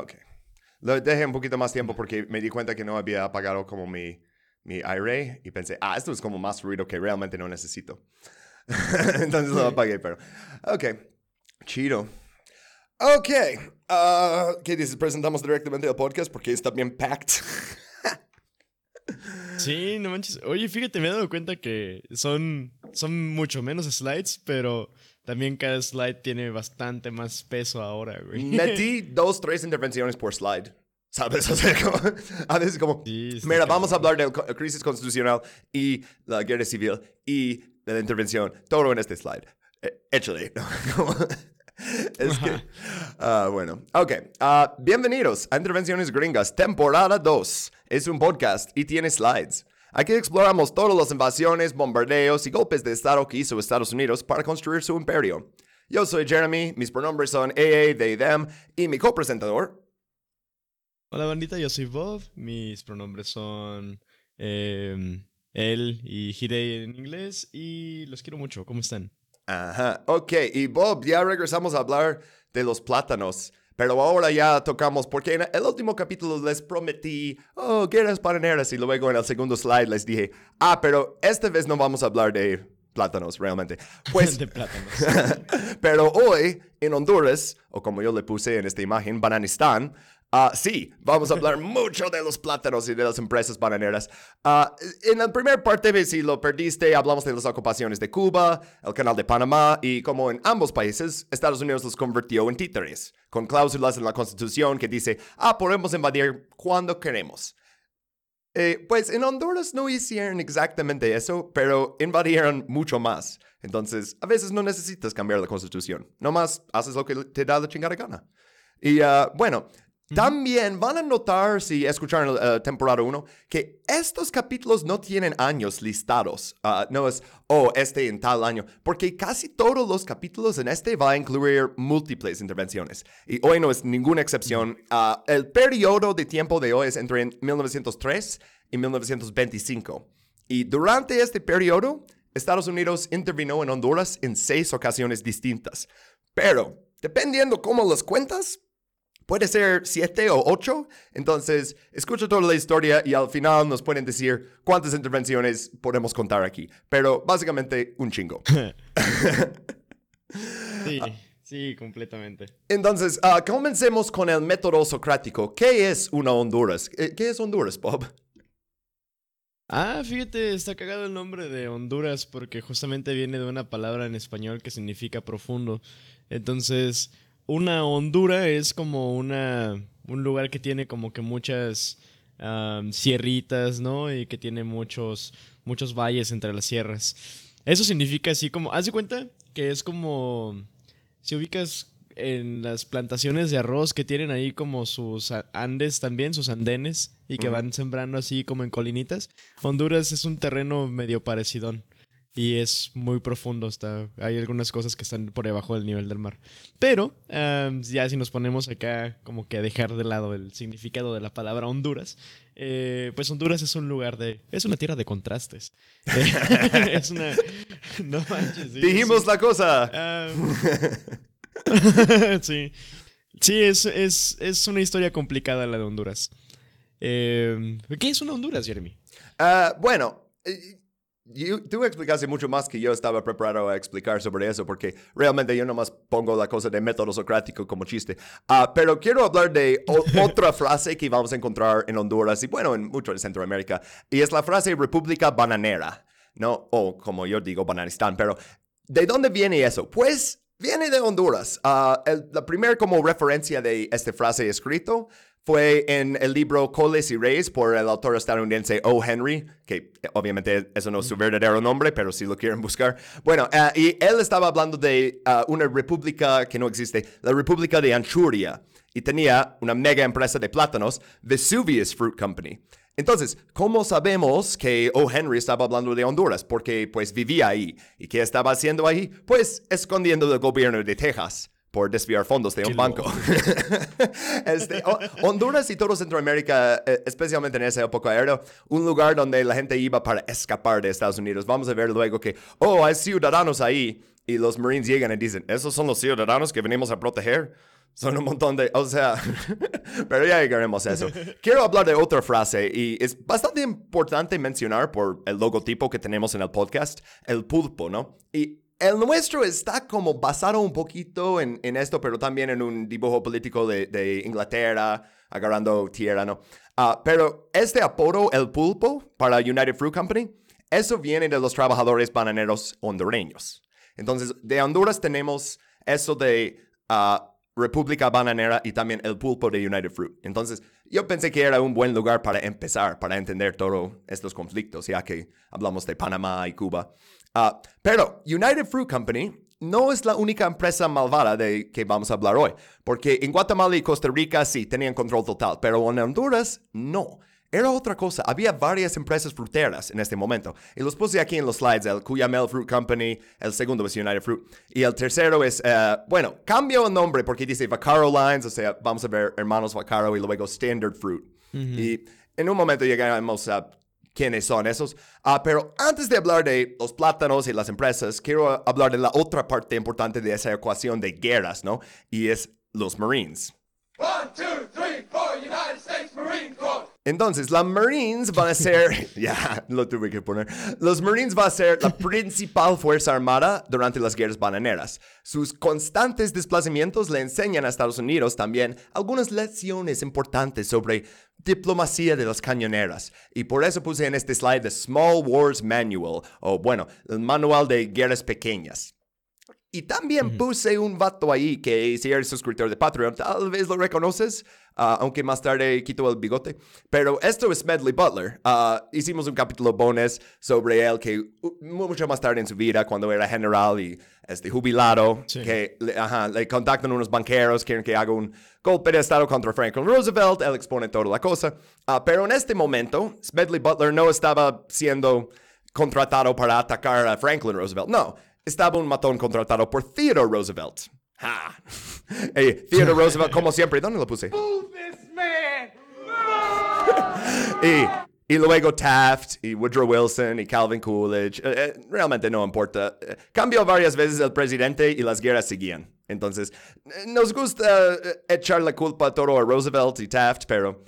Ok. Lo dejé un poquito más tiempo porque me di cuenta que no había apagado como mi, mi array y pensé, ah, esto es como más ruido que realmente no necesito. Entonces lo apagué, pero... Ok. Chido. Ok. ah, ¿Qué dices? Presentamos directamente el podcast porque está bien packed. Sí, no manches. Oye, fíjate, me he dado cuenta que son, son mucho menos slides, pero también cada slide tiene bastante más peso ahora, güey. Metí dos, tres intervenciones por slide. ¿Sabes? O sea, como- a veces como, Sí, mira, vamos a hablar de la crisis constitucional y la guerra civil y de la intervención, todo en este slide. Eh, échale. ¿no? Como- es que, ah, bueno, ok. ah, bienvenidos a Intervenciones Gringas, temporada 2. Es un podcast y tiene slides. Aquí exploramos todas las invasiones, bombardeos y golpes de Estado que hizo Estados Unidos para construir su imperio. Yo soy Jeremy, mis pronombres son AA, they, them, y mi copresentador, Hola, bandita, yo soy Bob. Mis pronombres son em, él y Hidei en inglés. Y los quiero mucho. ¿Cómo están? Ajá, ok, y Bob, ya regresamos a hablar de los plátanos, pero ahora ya tocamos, porque en el último capítulo les prometí, oh, guerras bananeras, y luego en el segundo slide les dije, ah, pero esta vez no vamos a hablar de plátanos realmente. Pues, de plátanos. pero hoy en Honduras, o como yo le puse en esta imagen, Bananistán, ah, sí, vamos a hablar mucho de los plátanos y de las empresas bananeras. Ah, en la primera parte, si lo perdiste, hablamos de las ocupaciones de Cuba, el canal de Panamá y como en ambos países, Estados Unidos los convirtió en títeres, con cláusulas en la Constitución que dice, ah, podemos invadir cuando queremos. Eh, pues en Honduras no hicieron exactamente eso, pero invadieron mucho más. Entonces, a veces no necesitas cambiar la constitución. Nomás haces lo que te da la chingada gana. Y ah, bueno, también van a notar, si escucharon la temporada 1, que estos capítulos no tienen años listados. Ah, no es, oh, este en tal año. Porque casi todos los capítulos en este va a incluir múltiples intervenciones. Y hoy no es ninguna excepción. Ah, el periodo de tiempo de hoy es entre 1903 y 1925. Y durante este periodo, Estados Unidos intervino en Honduras en seis ocasiones distintas. Pero, dependiendo cómo los cuentas, puede ser siete o ocho. Entonces, escucha toda la historia y al final nos pueden decir cuántas intervenciones podemos contar aquí. Pero básicamente un chingo. Sí, sí, completamente. Entonces, ah, comencemos con el método socrático. ¿Qué es una Honduras? Eh, ¿Qué es Honduras, Bob? Ah, fíjate, está cagado el nombre de Honduras porque justamente viene de una palabra en español que significa profundo. Entonces, una hondura es como una un lugar que tiene como que muchas am, sierritas, ¿no? Y que tiene muchos muchos valles entre las sierras. Eso significa así como, haz de cuenta que es como si ubicas en las plantaciones de arroz que tienen ahí como sus andes también, sus andenes, y que van sembrando así como en colinitas. Honduras es un terreno medio parecidón. Y es muy profundo, está, hay algunas cosas que están por debajo del nivel del mar. Pero, am, ya si nos ponemos acá como que a dejar de lado el significado de la palabra Honduras, eh, pues Honduras es un lugar de... es una tierra de contrastes. es una... no manches. sí, Dijimos sí. la cosa. Ah, sí. Sí, es, es, es una historia complicada la de Honduras. Eh, ¿Qué es una Honduras, Jeremy? Ah, bueno, eh, you- tú explicaste mucho más que yo estaba preparado a explicar sobre eso, porque realmente yo nomás pongo la cosa de método socrático como chiste. Ah, pero quiero hablar de otra frase que vamos a encontrar en Honduras y bueno, en mucho de Centroamérica, y es la frase República Bananera, ¿no? O como yo digo, Bananistán, pero ¿de dónde viene eso? Pues viene de Honduras. Ah, el- la primera como referencia de esta frase escrito fue en el libro Coles y Reyes por el autor estadounidense O. Henry, que eh, obviamente eso no es su verdadero nombre, pero si lo quieren buscar. Bueno, ah, y él estaba hablando de ah, una república que no existe, la República de Anchuria, y tenía una mega empresa de plátanos, Vesuvius Fruit Company. Entonces, ¿cómo sabemos que O. Henry estaba hablando de Honduras? Porque pues vivía ahí. ¿Y qué estaba haciendo ahí? Pues escondiendo del gobierno de Texas por desviar fondos de un banco. Este, Ho- Honduras y todo Centroamérica, eh, especialmente en esa época, era un lugar donde la gente iba para escapar de Estados Unidos. Vamos a ver luego que, oh, hay ciudadanos ahí. Y los Marines llegan y dicen, ¿esos son los ciudadanos que venimos a proteger? Son un montón de, o sea, pero ya llegaremos a eso. Quiero hablar de otra frase y es bastante importante mencionar por el logotipo que tenemos en el podcast, el pulpo, ¿no? Y el nuestro está como basado un poquito en, esto, pero también en un dibujo político de, de Inglaterra, agarrando tierra, ¿no? Ah, pero este apodo, el pulpo, para United Fruit Company, eso viene de los trabajadores bananeros hondureños. Entonces, de Honduras tenemos eso de ah, República Bananera y también el pulpo de United Fruit. Entonces, yo pensé que era un buen lugar para empezar, para entender todos estos conflictos, ya que hablamos de Panamá y Cuba. Ah, pero United Fruit Company no es la única empresa malvada de que vamos a hablar hoy, porque en Guatemala y Costa Rica sí tenían control total, pero en Honduras no. Era otra cosa. Había varias empresas fruteras en este momento. Y los puse aquí en los slides. El Cuyamel Fruit Company, el segundo es United Fruit. Y el tercero es, uh, bueno, cambio el nombre porque dice Vaccaro Lines, o sea, vamos a ver hermanos Vaccaro y luego Standard Fruit. Y en un momento llegaremos a quiénes son esos. Uh, pero antes de hablar de los plátanos y las empresas, quiero hablar de la otra parte importante de esa ecuación de guerras, ¿no? Y es los Marines. One, two, three, Entonces, los Marines van a ser, ya lo tuve que poner, los Marines van a ser la principal fuerza armada durante las guerras bananeras. Sus constantes desplazamientos le enseñan a Estados Unidos también algunas lecciones importantes sobre diplomacia de las cañoneras. Y por eso puse en este slide The Small Wars Manual, o bueno, el manual de guerras pequeñas. Y también puse un vato ahí que si eres suscriptor de Patreon, tal vez lo reconoces, ah, aunque más tarde quito el bigote. Pero esto es Medley Butler. Ah, hicimos un capítulo bonus sobre él que mucho más tarde en su vida, cuando era general y este, jubilado, que le contactan unos banqueros, quieren que haga un golpe de Estado contra Franklin Roosevelt, él expone toda la cosa. Ah, pero en este momento, Smedley Butler no estaba siendo contratado para atacar a Franklin Roosevelt. No, estaba un matón contratado por Theodore Roosevelt. Ha. Theodore Roosevelt, como siempre, ¿dónde lo puse? y, y, luego Taft y Woodrow Wilson y Calvin Coolidge. Eh, eh, realmente no importa. Eh, cambió varias veces el presidente y las guerras seguían. Entonces, nos gusta echar la culpa a todo a Roosevelt y Taft, pero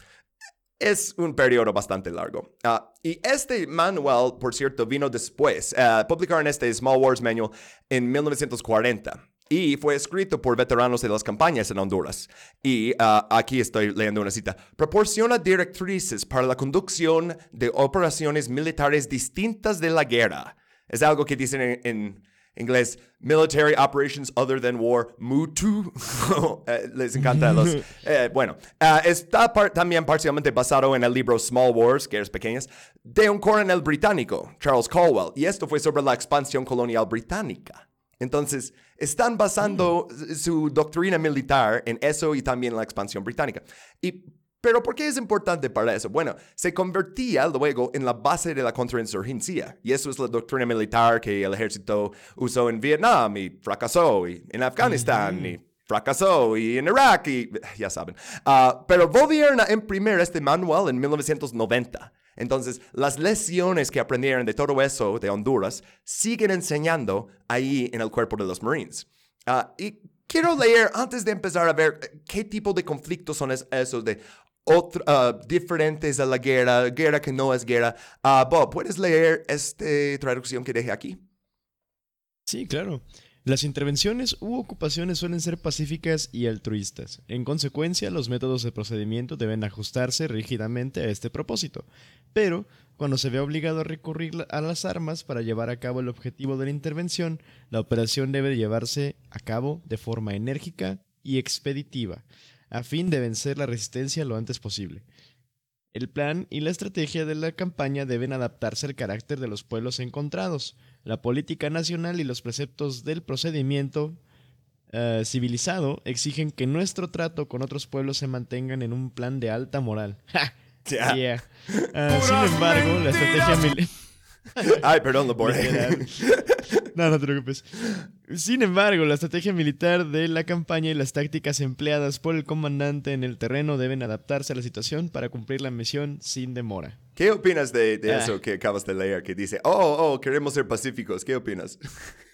es un periodo bastante largo. Ah, y este manual, por cierto, vino después. Uh, publicaron este Small Wars Manual en 1940 y fue escrito por veteranos de las campañas en Honduras. Y ah, aquí estoy leyendo una cita. Proporciona directrices para la conducción de operaciones militares distintas de la guerra. Es algo que dicen en inglés, Military Operations Other Than War, MUTU. Eh, les encanta los... Eh, bueno, eh, está también parcialmente basado en el libro Small Wars, Guerras Pequeñas, de un coronel británico, Charles Caldwell, y esto fue sobre la expansión colonial británica. Entonces, están basando mm. su doctrina militar en eso y también la expansión británica. Y pero ¿por qué es importante para eso? Bueno, se convertía luego en la base de la contrainsurgencia. Y eso es la doctrina militar que el ejército usó en Vietnam y fracasó, y en Afganistán y fracasó, y en Irak, y ya saben. Uh, pero volvieron a imprimir este manual en 1990. Entonces, las lecciones que aprendieron de todo eso de Honduras siguen enseñando ahí en el cuerpo de los Marines. Uh, y quiero leer, antes de empezar a ver qué tipo de conflictos son esos de uh, diferentes a la guerra, guerra que no es guerra. Bob, ¿puedes leer esta traducción que dejé aquí? Sí, claro. Las intervenciones u ocupaciones suelen ser pacíficas y altruistas. En consecuencia, los métodos de procedimiento deben ajustarse rígidamente a este propósito. Pero, cuando se ve obligado a recurrir a las armas para llevar a cabo el objetivo de la intervención, la operación debe llevarse a cabo de forma enérgica y expeditiva a fin de vencer la resistencia lo antes posible. El plan y la estrategia de la campaña deben adaptarse al carácter de los pueblos encontrados, la política nacional y los preceptos del procedimiento eh, civilizado exigen que nuestro trato con otros pueblos se mantengan en un plan de alta moral. Ah, sin embargo, la estrategia. Ay, perdón, lo borré. No, no te preocupes. Sin embargo, la estrategia militar de la campaña y las tácticas empleadas por el comandante en el terreno deben adaptarse a la situación para cumplir la misión sin demora. ¿Qué opinas de, ah. eso que acabas de leer? Que dice, oh, oh, queremos ser pacíficos. ¿Qué opinas?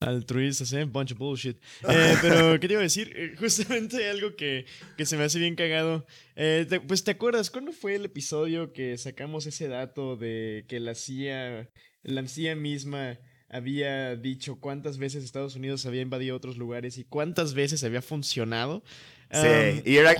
Altruistas, ¿eh? Bunch of bullshit. Eh, pero, ¿qué te iba a decir? Eh, justamente algo que, que, se me hace bien cagado. Eh, pues, ¿te acuerdas? ¿Cuándo fue el episodio que sacamos ese dato de que la CIA, la CIA misma había dicho cuántas veces Estados Unidos había invadido otros lugares y cuántas veces había funcionado? Sí, y era,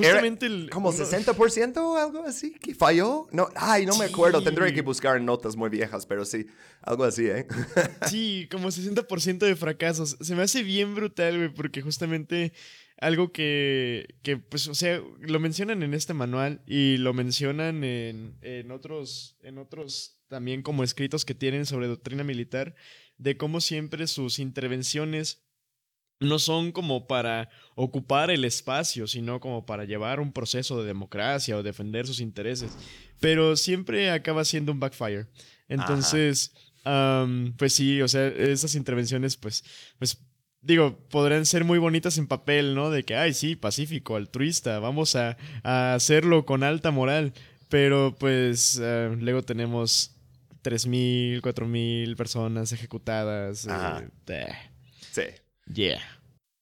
como 60% o algo así que falló. No, ay, no me acuerdo, tendré que buscar notas muy viejas, pero sí, algo así, ¿eh? sí, como 60% de fracasos. Se me hace bien brutal, güey, porque justamente algo que, que, pues, o sea, lo mencionan en este manual y lo mencionan en, en otros, en otros también como escritos que tienen sobre doctrina militar, de cómo siempre sus intervenciones no son como para ocupar el espacio, sino como para llevar un proceso de democracia o defender sus intereses. Pero siempre acaba siendo un backfire. Entonces, pues sí, o sea, esas intervenciones, pues, pues, digo, podrían ser muy bonitas en papel, ¿no? De que, ay, sí, pacífico, altruista, vamos a, hacerlo con alta moral. Pero pues ah, luego tenemos 3.000, 4.000 personas ejecutadas. Eh, sí. Yeah.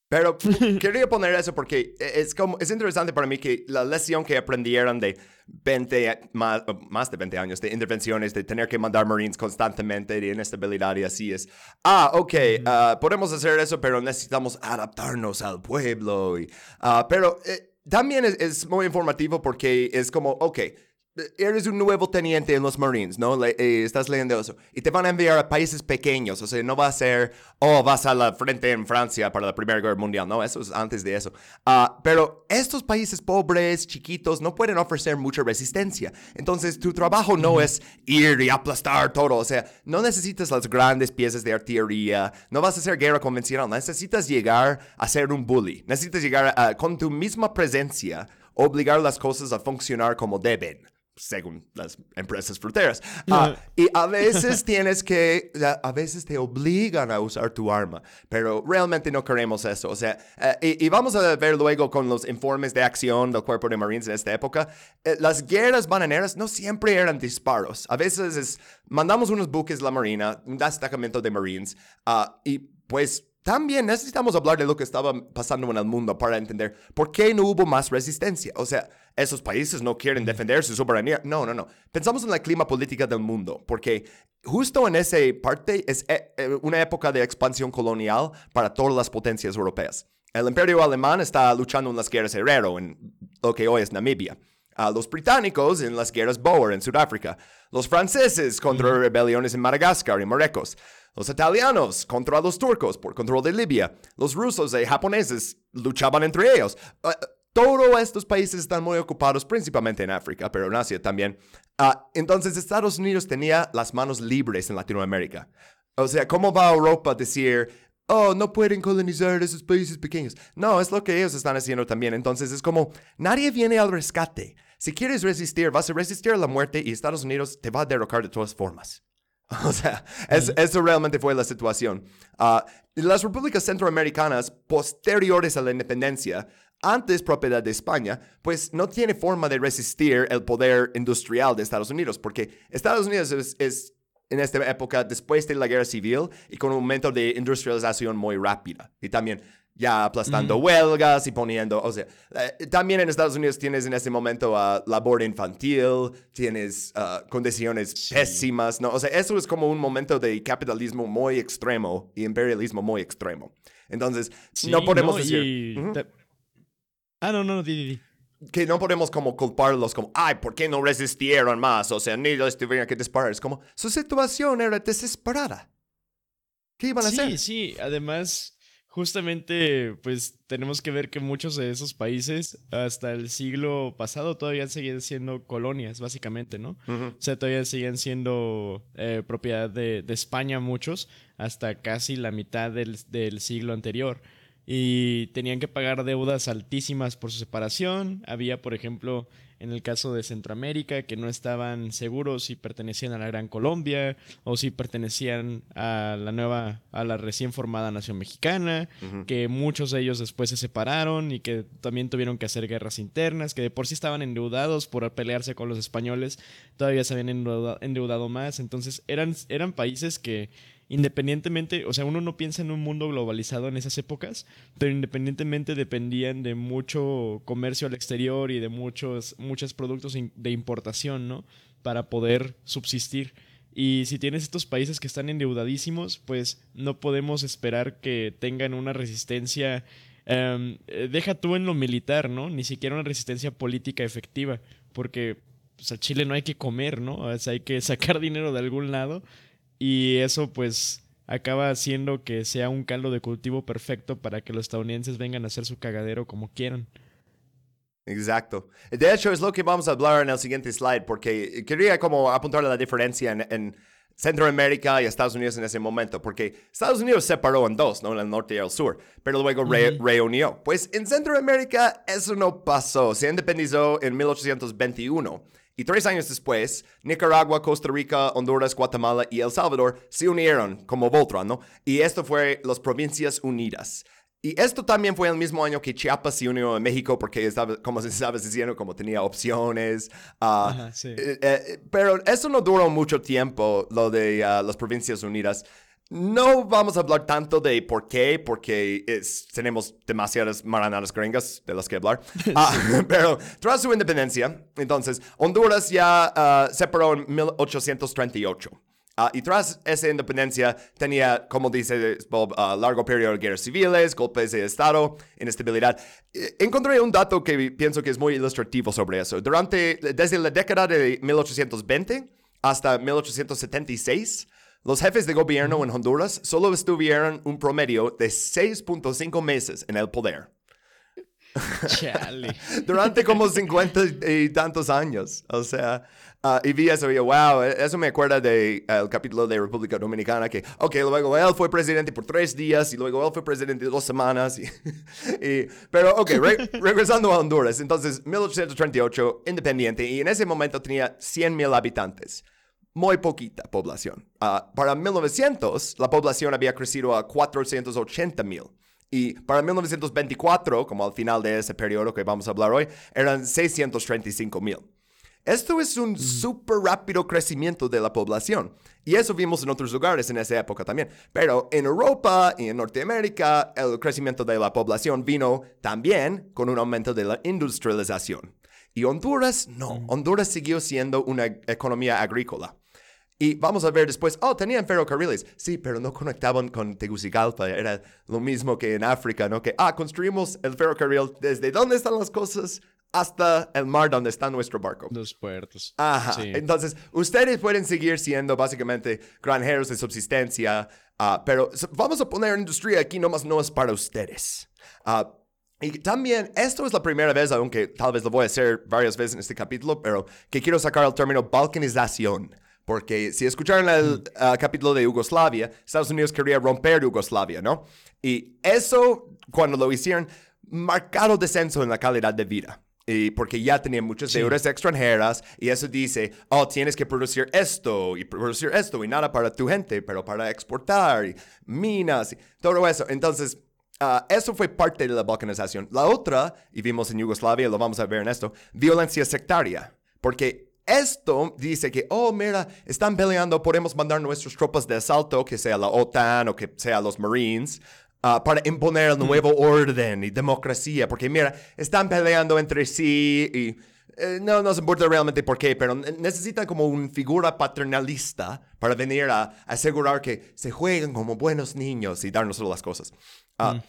Pero quería poner eso porque es, como, es interesante para mí que la lección que aprendieron de 20, más, más de 20 años de intervenciones, de tener que mandar Marines constantemente, de inestabilidad y así es, ah, ok, ah, podemos hacer eso, pero necesitamos adaptarnos al pueblo. Y, uh, pero eh, también es, es, muy informativo porque es como, ok, eres un nuevo teniente en los Marines, ¿no? Le, eh, estás leyendo eso. Y te van a enviar a países pequeños, o sea, no va a ser, oh, vas a la frente en Francia para la Primera Guerra Mundial, no, eso es antes de eso. Uh, pero estos países pobres, chiquitos, no pueden ofrecer mucha resistencia. Entonces, tu trabajo no es ir y aplastar todo, o sea, no necesitas las grandes piezas de artillería, no vas a hacer guerra convencional, necesitas llegar a ser un bully, necesitas llegar a, con tu misma presencia, obligar las cosas a funcionar como deben según las empresas fruteras. Ah, y a veces tienes que, a veces te obligan a usar tu arma, pero realmente no queremos eso. O sea, eh, y, vamos a ver luego con los informes de acción del cuerpo de Marines en esta época, eh, las guerras bananeras no siempre eran disparos. A veces es, mandamos unos buques de la Marina, un destacamento de Marines, ah, y pues también necesitamos hablar de lo que estaba pasando en el mundo para entender por qué no hubo más resistencia. O sea, esos países no quieren defender su soberanía. No, no, no. Pensamos en la clima política del mundo, porque justo en esa parte es eh, eh, una época de expansión colonial para todas las potencias europeas. El imperio alemán está luchando en las guerras Herero, en lo que hoy es Namibia. A los británicos en las guerras Boer en Sudáfrica. Los franceses contra rebeliones en Madagascar y Marruecos los italianos contra los turcos por control de Libia, los rusos y japoneses luchaban entre ellos. Uh, todos estos países están muy ocupados principalmente en África, pero en Asia también. Uh, entonces Estados Unidos tenía las manos libres en Latinoamérica. O sea, ¿cómo va Europa a decir, oh, no pueden colonizar esos países pequeños? No, es lo que ellos están haciendo también. Entonces es como, nadie viene al rescate. Si quieres resistir, vas a resistir a la muerte y Estados Unidos te va a derrocar de todas formas. O sea, eso realmente fue la situación. Uh, las repúblicas centroamericanas posteriores a la independencia, antes propiedad de España, pues no tiene forma de resistir el poder industrial de Estados Unidos, porque Estados Unidos es, es en esta época después de la guerra civil y con un momento de industrialización muy rápida. Y también ya aplastando huelgas y poniendo, o sea, eh, también en Estados Unidos tienes en este momento uh, labor infantil, tienes uh, condiciones pésimas, ¿no? O sea, eso es como un momento de capitalismo muy extremo y imperialismo muy extremo. Entonces, no podemos decir... Ah, no, no, di, di, Que no podemos como culparlos como, ay, ¿por qué no resistieron más? O sea, ni los tuvieron que disparar. Es como, su situación era desesperada. ¿Qué iban a hacer? Sí, sí, además justamente, pues tenemos que ver que muchos de esos países hasta el siglo pasado todavía seguían siendo colonias, básicamente, ¿no? O sea, todavía seguían siendo eh, propiedad de, España muchos hasta casi la mitad del, del siglo anterior y tenían que pagar deudas altísimas por su separación. Había, por ejemplo, en el caso de Centroamérica, que no estaban seguros si pertenecían a la Gran Colombia o si pertenecían a la nueva, a la recién formada nación mexicana, que muchos de ellos después se separaron y que también tuvieron que hacer guerras internas, que de por sí estaban endeudados por pelearse con los españoles, todavía se habían endeudado, más, entonces eran, eran países que independientemente, o sea, uno no piensa en un mundo globalizado en esas épocas, pero independientemente dependían de mucho comercio al exterior y de muchos, muchos productos de importación, ¿no? Para poder subsistir. Y si tienes estos países que están endeudadísimos, pues no podemos esperar que tengan una resistencia em, eh, deja tú en lo militar, ¿no? Ni siquiera una resistencia política efectiva, porque pues, a Chile no hay que comer, ¿no? Hay que sacar dinero de algún lado y eso pues acaba haciendo que sea un caldo de cultivo perfecto para que los estadounidenses vengan a hacer su cagadero como quieran. Exacto. De hecho, es lo que vamos a hablar en el siguiente slide, porque quería como apuntar a la diferencia en, Centroamérica y Estados Unidos en ese momento, porque Estados Unidos se separó en dos, ¿no? En el norte y el sur, pero luego reunió. Pues en Centroamérica eso no pasó, se independizó en 1821 y tres años después, Nicaragua, Costa Rica, Honduras, Guatemala y El Salvador se unieron como Voltron, ¿no? Y esto fue las Provincias Unidas. Y esto también fue el mismo año que Chiapas se unió a México porque estaba, como se estaba diciendo, como tenía opciones. Uh, eh, eh, pero eso no duró mucho tiempo, lo de uh, las Provincias Unidas. No vamos a hablar tanto de por qué, porque tenemos demasiadas maranadas gringas de las que hablar. Ah, pero tras su independencia, entonces, Honduras ya uh, separó en 1838. Ah, y tras esa independencia tenía, como dice Bob, uh, largo periodo de guerras civiles, golpes de Estado, inestabilidad. Eh, encontré un dato que pienso que es muy ilustrativo sobre eso. Durante, desde la década de 1820 hasta 1876, los jefes de gobierno en Honduras solo estuvieron un promedio de 6.5 meses en el poder. Durante como 50 y tantos años. O sea, uh, y vi eso y wow, e-, eso me acuerda del de, capítulo de República Dominicana que, ok, luego él fue presidente por tres días y luego él fue presidente dos semanas. Y, pero, ok, regresando a Honduras, entonces 1838, independiente, y en ese momento tenía 100 mil habitantes muy poquita población. Ah, para 1900, la población había crecido a 480 mil. Y para 1924, como al final de ese periodo que vamos a hablar hoy, eran 635 mil. Esto es un súper rápido crecimiento de la población. Y eso vimos en otros lugares en esa época también. Pero en Europa y en Norteamérica, el crecimiento de la población vino también con un aumento de la industrialización. Y Honduras, no. Honduras siguió siendo una economía agrícola. Y vamos a ver después, oh, tenían ferrocarriles. Sí, pero no conectaban con Tegucigalpa. Era lo mismo que en África, ¿no? Que, ah, construimos el ferrocarril desde dónde están las cosas hasta el mar donde está nuestro barco. Los puertos. Ajá. Entonces, ustedes pueden seguir siendo básicamente granjeros de subsistencia, uh, pero vamos a poner industria aquí nomás no es para ustedes. Uh, y también, esto es la primera vez, aunque tal vez lo voy a hacer varias veces en este capítulo, pero que quiero sacar el término balcanización. Porque si escucharon el uh, capítulo de Yugoslavia, Estados Unidos quería romper Yugoslavia, ¿no? Y eso, cuando lo hicieron, marcado descenso en la calidad de vida. Y porque ya tenían muchas deudas extranjeras y eso dice, oh, tienes que producir esto y producir esto y nada para tu gente, pero para exportar y minas y todo eso. Entonces, uh, eso fue parte de la balcanización. La otra, y vimos en Yugoslavia, lo vamos a ver en esto, violencia sectaria. Porque esto dice que, oh, mira, están peleando, podemos mandar nuestras tropas de asalto, que sea la OTAN o que sea los Marines, ah, para imponer el nuevo orden y democracia, porque mira, están peleando entre sí y eh, no nos importa realmente por qué, pero necesitan como una figura paternalista para venir a, asegurar que se jueguen como buenos niños y darnos las cosas. Ah,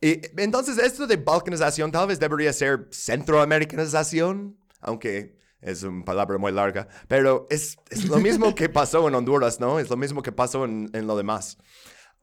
y entonces esto de balcanización tal vez debería ser centroamericanización, aunque es una palabra muy larga, pero es, es lo mismo que pasó en Honduras, ¿no? Es lo mismo que pasó en, en, lo demás.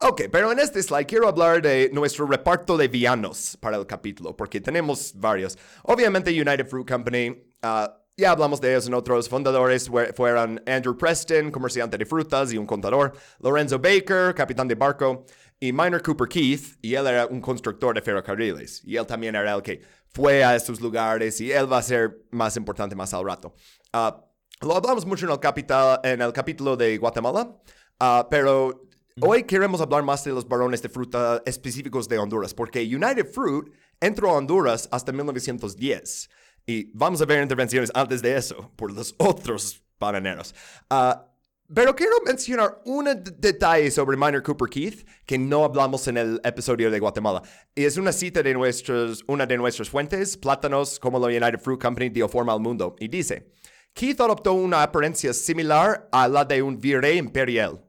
Ok, pero en este slide quiero hablar de nuestro reparto de villanos para el capítulo, porque tenemos varios. Obviamente United Fruit Company, uh, ya hablamos de ellos en otros fundadores, fueron Andrew Preston, comerciante de frutas y un contador, Lorenzo Baker, capitán de barco, y Minor Cooper Keith, y él era un constructor de ferrocarriles, y él también era el que fue a estos lugares y él va a ser más importante más al rato. Ah, lo hablamos mucho en el, capital, en el capítulo de Guatemala, ah, pero hoy queremos hablar más de los barones de fruta específicos de Honduras, porque United Fruit entró a Honduras hasta 1910. Y vamos a ver intervenciones antes de eso por los otros bananeros. Uh, Pero quiero mencionar un detalle sobre Minor Cooper Keith que no hablamos en el episodio de Guatemala. Es una cita de nuestros, una de nuestras fuentes, Plátanos, como la United Fruit Company dio forma al mundo. Y dice, Keith adoptó una apariencia similar a la de un virrey imperial.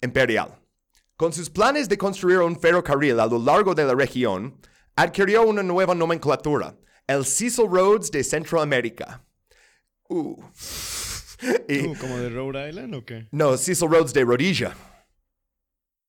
imperial. Con sus planes de construir un ferrocarril a lo largo de la región, adquirió una nueva nomenclatura, el Cecil Roads de Centroamérica. Uh. Uh, ¿Como de Rhode Island o qué? No, Cecil Rhodes de Rhodesia.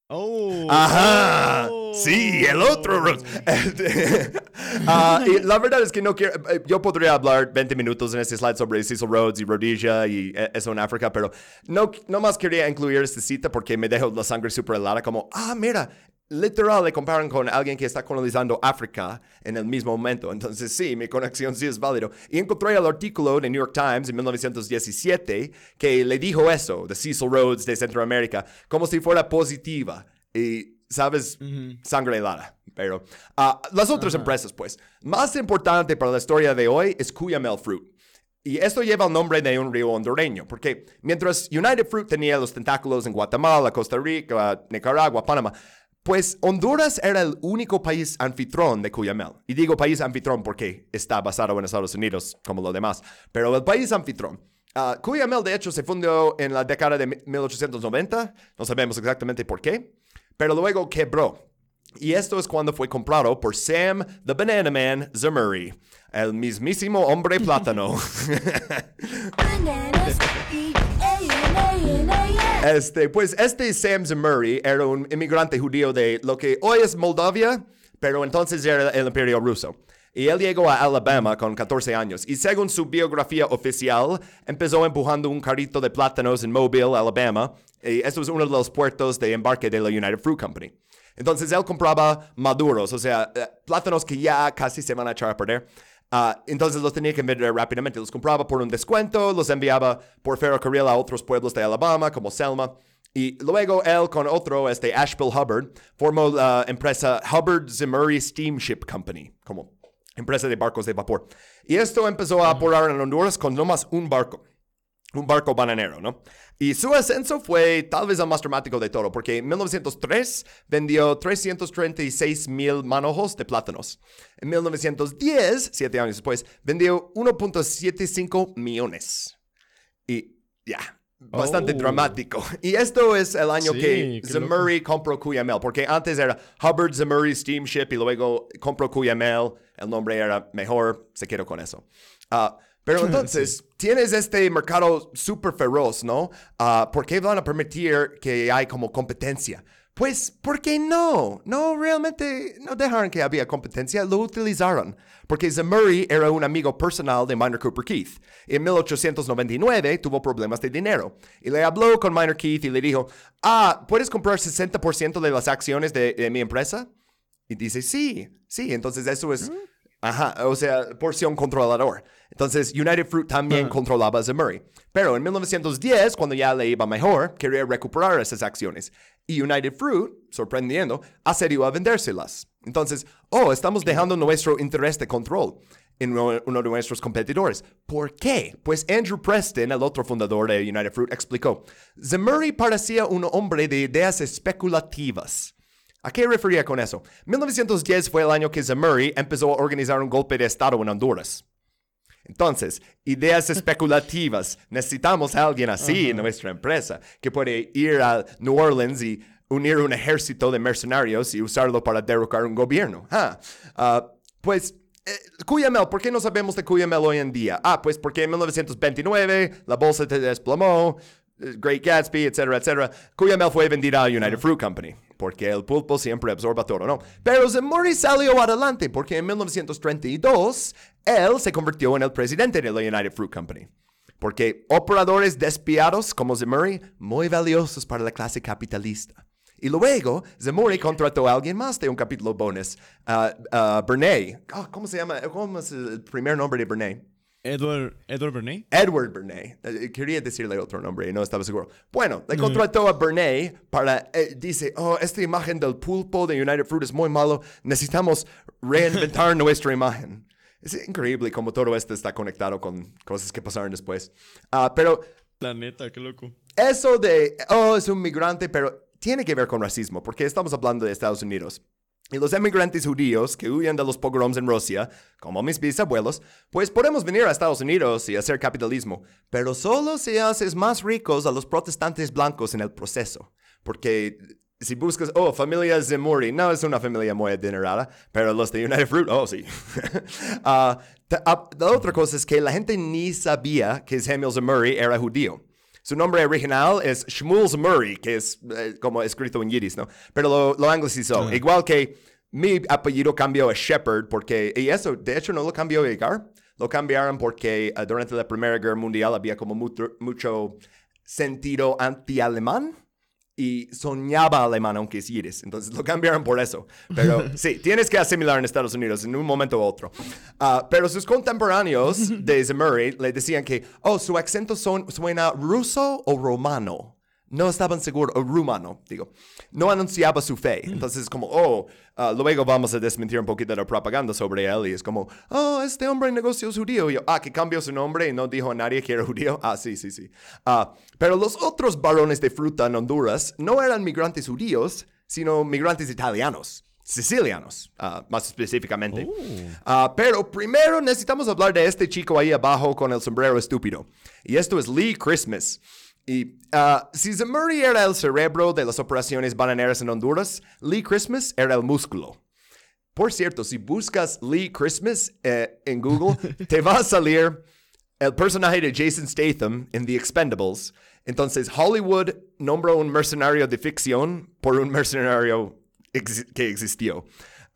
Oh. Ajá. Sí, el otro Rhodes. Ah, y la verdad es que no quiero. eh, Yo podría hablar 20 minutos en este slide sobre Cecil Rhodes y Rhodesia y eh, eso en África, pero no, no más quería incluir esta cita porque me dejo la sangre súper helada. Como, ah, mira, literal le comparan con alguien que está colonizando África en el mismo momento. Entonces, sí, mi conexión sí es válido. Y encontré el artículo de New York Times en 1917 que le dijo eso, de Cecil Rhodes de Centroamérica, como si fuera positiva. Y, ¿sabes? Sangre helada. Pero ah, las otras empresas, pues, más importante para la historia de hoy es Cuyamel Fruit. Y esto lleva el nombre de un río hondureño, porque mientras United Fruit tenía los tentáculos en Guatemala, Costa Rica, Nicaragua, Panamá, pues Honduras era el único país anfitrión de Cuyamel. Y digo país anfitrión porque está basado en Estados Unidos, como lo demás. Pero el país anfitrión. Ah, Cuyamel, de hecho, se fundó en la década de 1890. No sabemos exactamente por qué. Pero luego quebró. Y esto es cuando fue comprado por Sam the Banana Man Zamuri, el mismísimo hombre plátano. Este, pues este Sam Zamuri era un inmigrante judío de lo que hoy es Moldavia, pero entonces era el imperio ruso. Y él llegó a Alabama con 14 años y según su biografía oficial, empezó empujando un carrito de plátanos en Mobile, Alabama. Y esto es uno de los puertos de embarque de la United Fruit Company. Entonces él compraba maduros, o sea, eh, plátanos que ya casi se van a echar a perder. Ah, entonces los tenía que vender rápidamente. Los compraba por un descuento, los enviaba por ferrocarril a otros pueblos de Alabama, como Selma. Y luego él con otro, este Asheville Hubbard, formó la empresa Hubbard Zimuri Steamship Company, como empresa de barcos de vapor. Y esto empezó a aportar en Honduras con nomás un barco. Un barco bananero, ¿no? Y su ascenso fue tal vez el más dramático de todo, porque en 1903 vendió 336 mil manojos de plátanos. En 1910, siete años después, vendió 1.75 millones. Y ya, bastante Oh. dramático. Y esto es el año Sí, que. Zamuri compró Cuyamel, porque antes era Hubbard Zamuri Steamship y luego compró Cuyamel. El nombre era mejor, se quedó con eso. Ah, pero entonces, tienes este mercado súper feroz, ¿no? Ah, ¿Por qué van a permitir que hay como competencia? Pues, ¿por qué no? No, realmente no dejaron que había competencia, lo utilizaron. Porque Zamuri era un amigo personal de Minor Cooper Keith. En 1899 tuvo problemas de dinero. Y le habló con Minor Keith y le dijo, ah, ¿puedes comprar 60% de las acciones de, de mi empresa? Y dice, sí, sí, entonces eso es, ajá, o sea, porción controlador. Entonces, United Fruit también controlaba a Zamuri. Pero en 1910, cuando ya le iba mejor, quería recuperar esas acciones. Y United Fruit, sorprendiendo, accedió a vendérselas. Entonces, oh, estamos dejando nuestro interés de control en uno, de nuestros competidores. ¿Por qué? Pues Andrew Preston, el otro fundador de United Fruit, explicó, Zamuri parecía un hombre de ideas especulativas. ¿A qué refería con eso? 1910 fue el año que Zamuri empezó a organizar un golpe de Estado en Honduras. Entonces, ideas especulativas. Necesitamos a alguien así en nuestra empresa que puede ir a New Orleans y unir un ejército de mercenarios y usarlo para derrocar un gobierno. Ah, ah, pues, eh, Cuyamel, ¿por qué no sabemos de Cuyamel hoy en día? Ah, pues porque en 1929 la bolsa se desplomó, Great Gatsby, etcétera, etcétera. Cuyamel fue vendida a United Fruit Company. Porque el pulpo siempre absorba todo, ¿no? Pero Zamuri salió adelante porque en 1932 él se convirtió en el presidente de la United Fruit Company. Porque operadores despiadados como Zamuri, muy valiosos para la clase capitalista. Y luego, Zamuri contrató a alguien más de un capítulo bonus, a a Bernay. Ah, ¿Cómo se llama? ¿Cómo es el primer nombre de Bernay? Edward, Edward Bernays. Edward Bernay. Eh, Quería decirle otro nombre y no estaba seguro. Bueno, le contrató a Bernay para, eh, dice, oh, esta imagen del pulpo de United Fruit es muy malo, necesitamos reinventar nuestra imagen. Es increíble cómo todo esto está conectado con cosas que pasaron después. Ah, pero La neta, qué loco. eso de, oh, es un migrante, pero tiene que ver con racismo, porque estamos hablando de Estados Unidos. Y los emigrantes judíos que huyen de los pogroms en Rusia, como mis bisabuelos, pues podemos venir a Estados Unidos y hacer capitalismo, pero solo si haces más ricos a los protestantes blancos en el proceso. Porque si buscas, oh, familia Zemuri, no es una familia muy adinerada, pero los de United Fruit, oh, sí. Ah, la otra cosa es que la gente ni sabía que Samuel Zemuri era judío. Su nombre original es Shmuel Murray, que es eh, como escrito en yiddish, ¿no? Pero lo, lo anglicizó. Igual que mi apellido cambió a Shepard, porque, y eso, de hecho, no lo cambió Edgar. Lo cambiaron porque eh, durante la Primera Guerra Mundial había como mucho, mucho sentido anti-alemán y soñaba alemán, aunque es iris. Entonces lo cambiaron por eso. Pero sí, tienes que asimilar en Estados Unidos en un momento u otro. Ah, pero sus contemporáneos de Zemurray le decían que, oh, su acento suena ruso o romano no estaban seguros, o rumano, digo, no anunciaba su fe. Mm. Entonces, como, oh, ah, luego vamos a desmentir un poquito de la propaganda sobre él y es como, oh, este hombre en negocios judío. Y yo, ah, que cambió su nombre y no dijo a nadie que era judío. Ah, sí, sí, sí. Ah, pero los otros varones de fruta en Honduras no eran migrantes judíos, sino migrantes italianos. Sicilianos, ah, más específicamente. Oh. pero primero necesitamos hablar de este chico ahí abajo con el sombrero estúpido. Y esto es Lee Christmas. Y uh, si Zemurray era el cerebro de las operaciones bananeras en Honduras, Lee Christmas era el músculo. Por cierto, si buscas Lee Christmas eh, en Google, te va a salir el personaje de Jason Statham en The Expendables. Entonces, Hollywood nombró un mercenario de ficción por un mercenario que existió.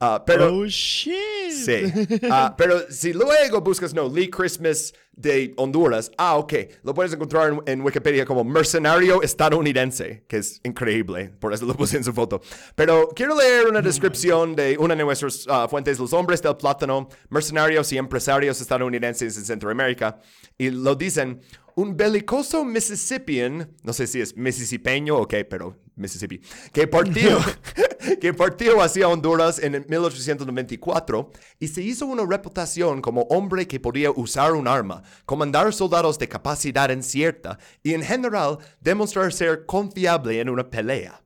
Ah, pero, oh, shit. Sí. Ah, pero si luego buscas, no, Lee Christmas de Honduras, ah, ok, lo puedes encontrar en, Wikipedia como mercenario estadounidense, que es increíble, por eso lo puse en su foto. Pero quiero leer una descripción de una de nuestras ah, fuentes, los hombres del plátano, mercenarios y empresarios estadounidenses en Centroamérica, y lo dicen, un belicoso Mississippian, no sé si es mississippeño o qué, pero Mississippi, que partió, que partió hacia Honduras en 1894 y se hizo una reputación como hombre que podía usar un arma, comandar soldados de capacidad incierta y en general demostrar ser confiable en una pelea.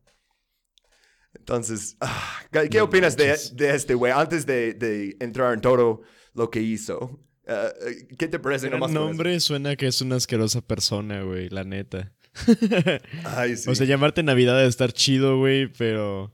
Entonces, ah, ¿qué opinas de, este güey antes de, entrar en todo lo que hizo? Ah, ¿Qué te parece? El nombre suena que es una asquerosa persona, güey, la neta. Ay, sí. O sea, llamarte Navidad de estar chido, güey, pero.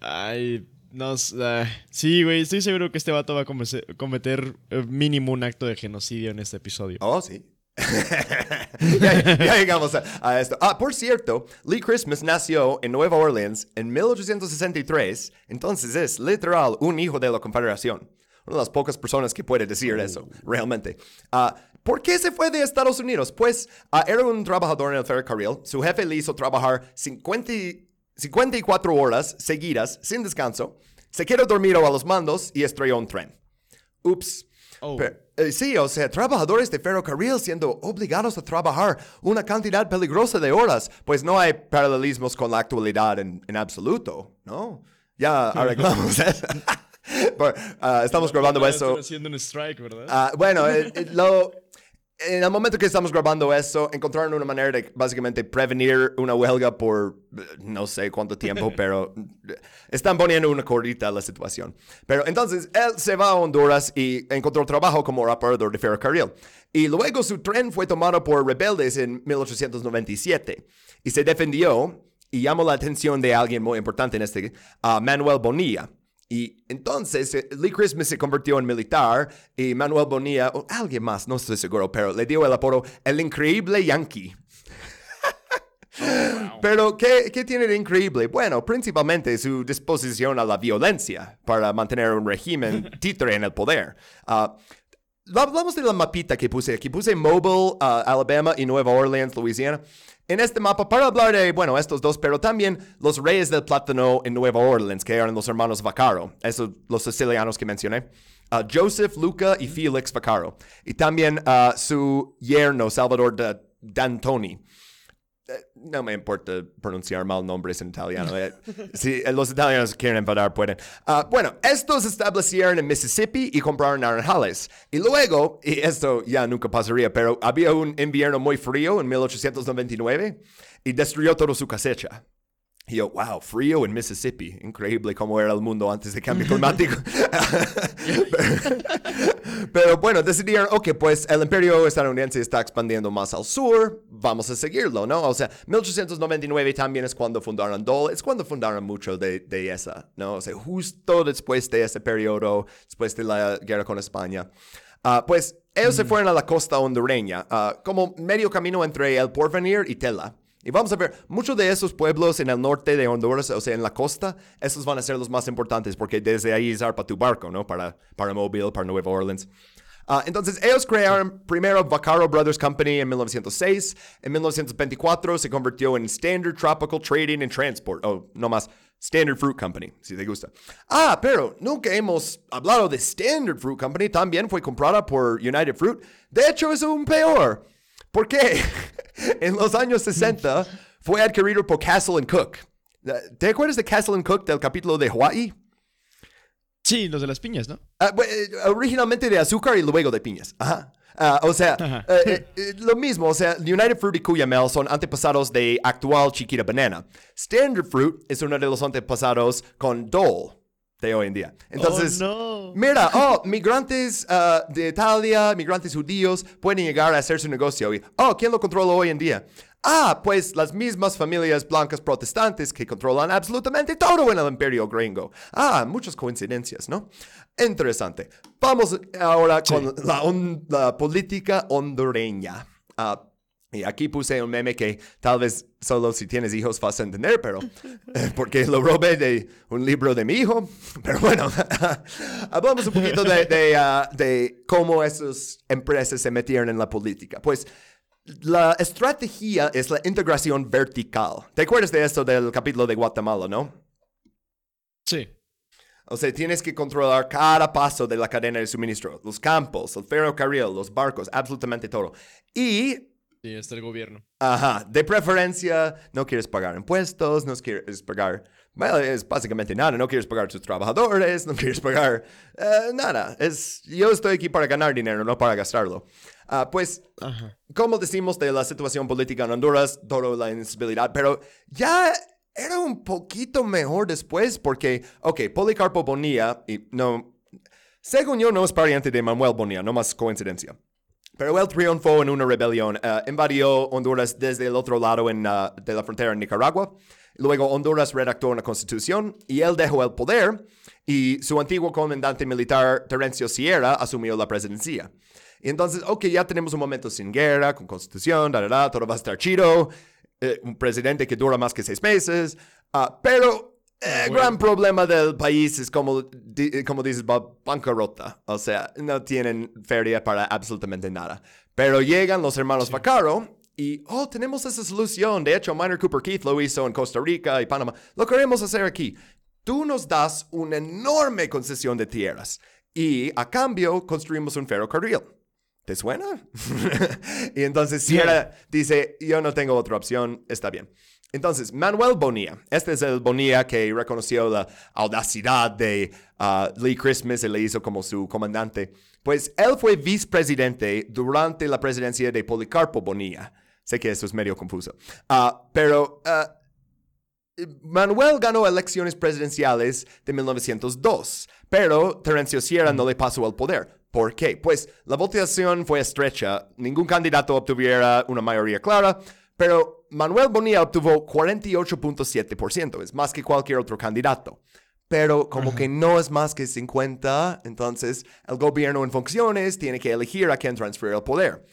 Ay, no. sí, güey, estoy seguro que este vato va a cometer eh, mínimo un acto de genocidio en este episodio. Oh, sí. ya, llegamos a, esto. Ah, por cierto, Lee Christmas nació en Nueva Orleans en 1863, entonces es literal un hijo de la Confederación. Una de las pocas personas que puede decir eso, realmente. Ah, ¿Por qué se fue de Estados Unidos? Pues ah, era un trabajador en el ferrocarril. Su jefe le hizo trabajar 50, 54 horas seguidas, sin descanso. Se quedó dormido a los mandos y estrelló un tren. Ups. Oh. Eh, sí, o sea, trabajadores de ferrocarril siendo obligados a trabajar una cantidad peligrosa de horas, pues no hay paralelismos con la actualidad en, en absoluto, ¿no? Ya arreglamos eso. Ah, estamos grabando eso. Haciendo un strike, ¿verdad? Ah, bueno, eh, eh, lo, en el momento que estamos grabando eso, encontraron una manera de básicamente prevenir una huelga por no sé cuánto tiempo, pero están poniendo una corrita a la situación. Pero entonces él se va a Honduras y encontró trabajo como reparador de ferrocarril. Y luego su tren fue tomado por rebeldes en 1897 y se defendió y llamó la atención de alguien muy importante en este, a Manuel Bonilla. Y entonces eh, Lee Christmas se convirtió en militar y Manuel Bonilla, o alguien más, no estoy seguro, pero le dio el apodo El Increíble Yankee. Oh, pero, ¿qué, ¿qué, tiene de increíble? Bueno, principalmente su disposición a la violencia para mantener un régimen títere en el poder. Uh, hablamos de la mapita que puse aquí. Puse Mobile, uh, Alabama y Nueva Orleans, Louisiana en este mapa para hablar de, bueno, estos dos, pero también los reyes del plátano en Nueva Orleans, que eran los hermanos Vaccaro, esos los sicilianos que mencioné. Uh, Joseph, Luca y Felix Vaccaro. Y también uh, su yerno, Salvador D'Antoni. Eh, no me importa pronunciar mal nombres en italiano. eh. Si eh, los italianos quieren enfadar, pueden. Ah, bueno, estos establecieron en Mississippi y compraron naranjales. Y luego, y esto ya nunca pasaría, pero había un invierno muy frío en 1899 y destruyó toda su cosecha. Y yo, wow, frío en Mississippi. Increíble cómo era el mundo antes del cambio climático. Pero bueno, decidieron, ok, pues el imperio estadounidense está expandiendo más al sur, vamos a seguirlo, ¿no? O sea, 1899 también es cuando fundaron Dole, es cuando fundaron mucho de, de esa, ¿no? O sea, justo después de ese periodo, después de la guerra con España. Ah, pues ellos se fueron a la costa hondureña, ah, como medio camino entre el Porvenir y Tela. Y vamos a ver, muchos de esos pueblos en el norte de Honduras, o sea, en la costa, esos van a ser los más importantes porque desde ahí zarpa tu barco, ¿no? Para, para Mobile, para Nueva Orleans. Ah, entonces, ellos crearon primero Vaccaro Brothers Company en 1906. En 1924 se convirtió en Standard Tropical Trading and Transport, o no más, Standard Fruit Company, si te gusta. Ah, pero nunca hemos hablado de Standard Fruit Company. También fue comprada por United Fruit. De hecho, es aún peor. ¿Por qué? en los años 60 fue adquirido por Castle and Cook. ¿Te acuerdas de Castle and Cook del capítulo de Hawaii? Sí, los de las piñas, ¿no? Ah, eh, originalmente de azúcar y luego de piñas. Ajá. Ah, o sea, eh, eh, lo mismo, o sea, United Fruit y Cuyamel son antepasados de actual Chiquita Banana. Standard Fruit es uno de los antepasados con Dole de hoy en día. Entonces, oh, no. mira, oh, migrantes ah, de Italia, migrantes judíos pueden llegar a hacer su negocio y, oh, ¿quién lo controla hoy en día? Ah, pues las mismas familias blancas protestantes que controlan absolutamente todo en el imperio gringo. Ah, muchas coincidencias, ¿no? Interesante. Vamos ahora con la, política hondureña. Ah, y aquí puse un meme que tal vez solo si tienes hijos vas a entender, pero eh, porque lo robé de un libro de mi hijo. Pero bueno, hablamos un poquito de, de, ah, de cómo esas empresas se metieron en la política. Pues la estrategia es la integración vertical. ¿Te acuerdas de esto del capítulo de Guatemala, no? Sí. O sea, tienes que controlar cada paso de la cadena de suministro, los campos, el ferrocarril, los barcos, absolutamente todo. Y Sí, está el gobierno. Ajá, de preferencia, no quieres pagar impuestos, no quieres pagar, bueno, es básicamente nada, no quieres pagar a tus trabajadores, no quieres pagar eh, nada. Es, yo estoy aquí para ganar dinero, no para gastarlo. Ah, pues, Ajá. como decimos de la situación política en Honduras, toda la instabilidad, pero ya era un poquito mejor después porque, ok, Policarpo Bonilla, y no, según yo no es pariente de Manuel Bonilla, no más coincidencia. Pero él triunfó en una rebelión, eh, invadió Honduras desde el otro lado en, ah, de la frontera en Nicaragua. Luego Honduras redactó una constitución y él dejó el poder y su antiguo comandante militar, Terencio Sierra, asumió la presidencia. Y entonces, ok, ya tenemos un momento sin guerra, con constitución, da, da, da, todo va a estar chido. eh, un presidente que dura más que seis meses. ah, pero el bueno. gran problema del país es como, como dices, bancarrota. O sea, no tienen feria para absolutamente nada. Pero llegan los hermanos Vaccaro y, oh, tenemos esa solución. De hecho, Minor Cooper Keith lo hizo en Costa Rica y Panamá. Lo queremos hacer aquí. Tú nos das una enorme concesión de tierras y a cambio construimos un ferrocarril. ¿Te suena? y entonces Sierra dice, yo no tengo otra opción, está bien. Entonces, Manuel Bonilla, este es el Bonilla que reconoció la audacidad de ah, Lee Christmas y le hizo como su comandante. Pues él fue vicepresidente durante la presidencia de Policarpo Bonilla. Sé que eso es medio confuso. Ah, pero ah, Manuel ganó elecciones presidenciales de 1902, pero Terencio Sierra no le pasó el poder. ¿Por qué? Pues la votación fue estrecha, ningún candidato obtuviera una mayoría clara, pero Manuel Bonilla obtuvo 48.7%, es más que cualquier otro candidato. Pero como que no es más que 50, entonces el gobierno en funciones tiene que elegir a quién transferir el poder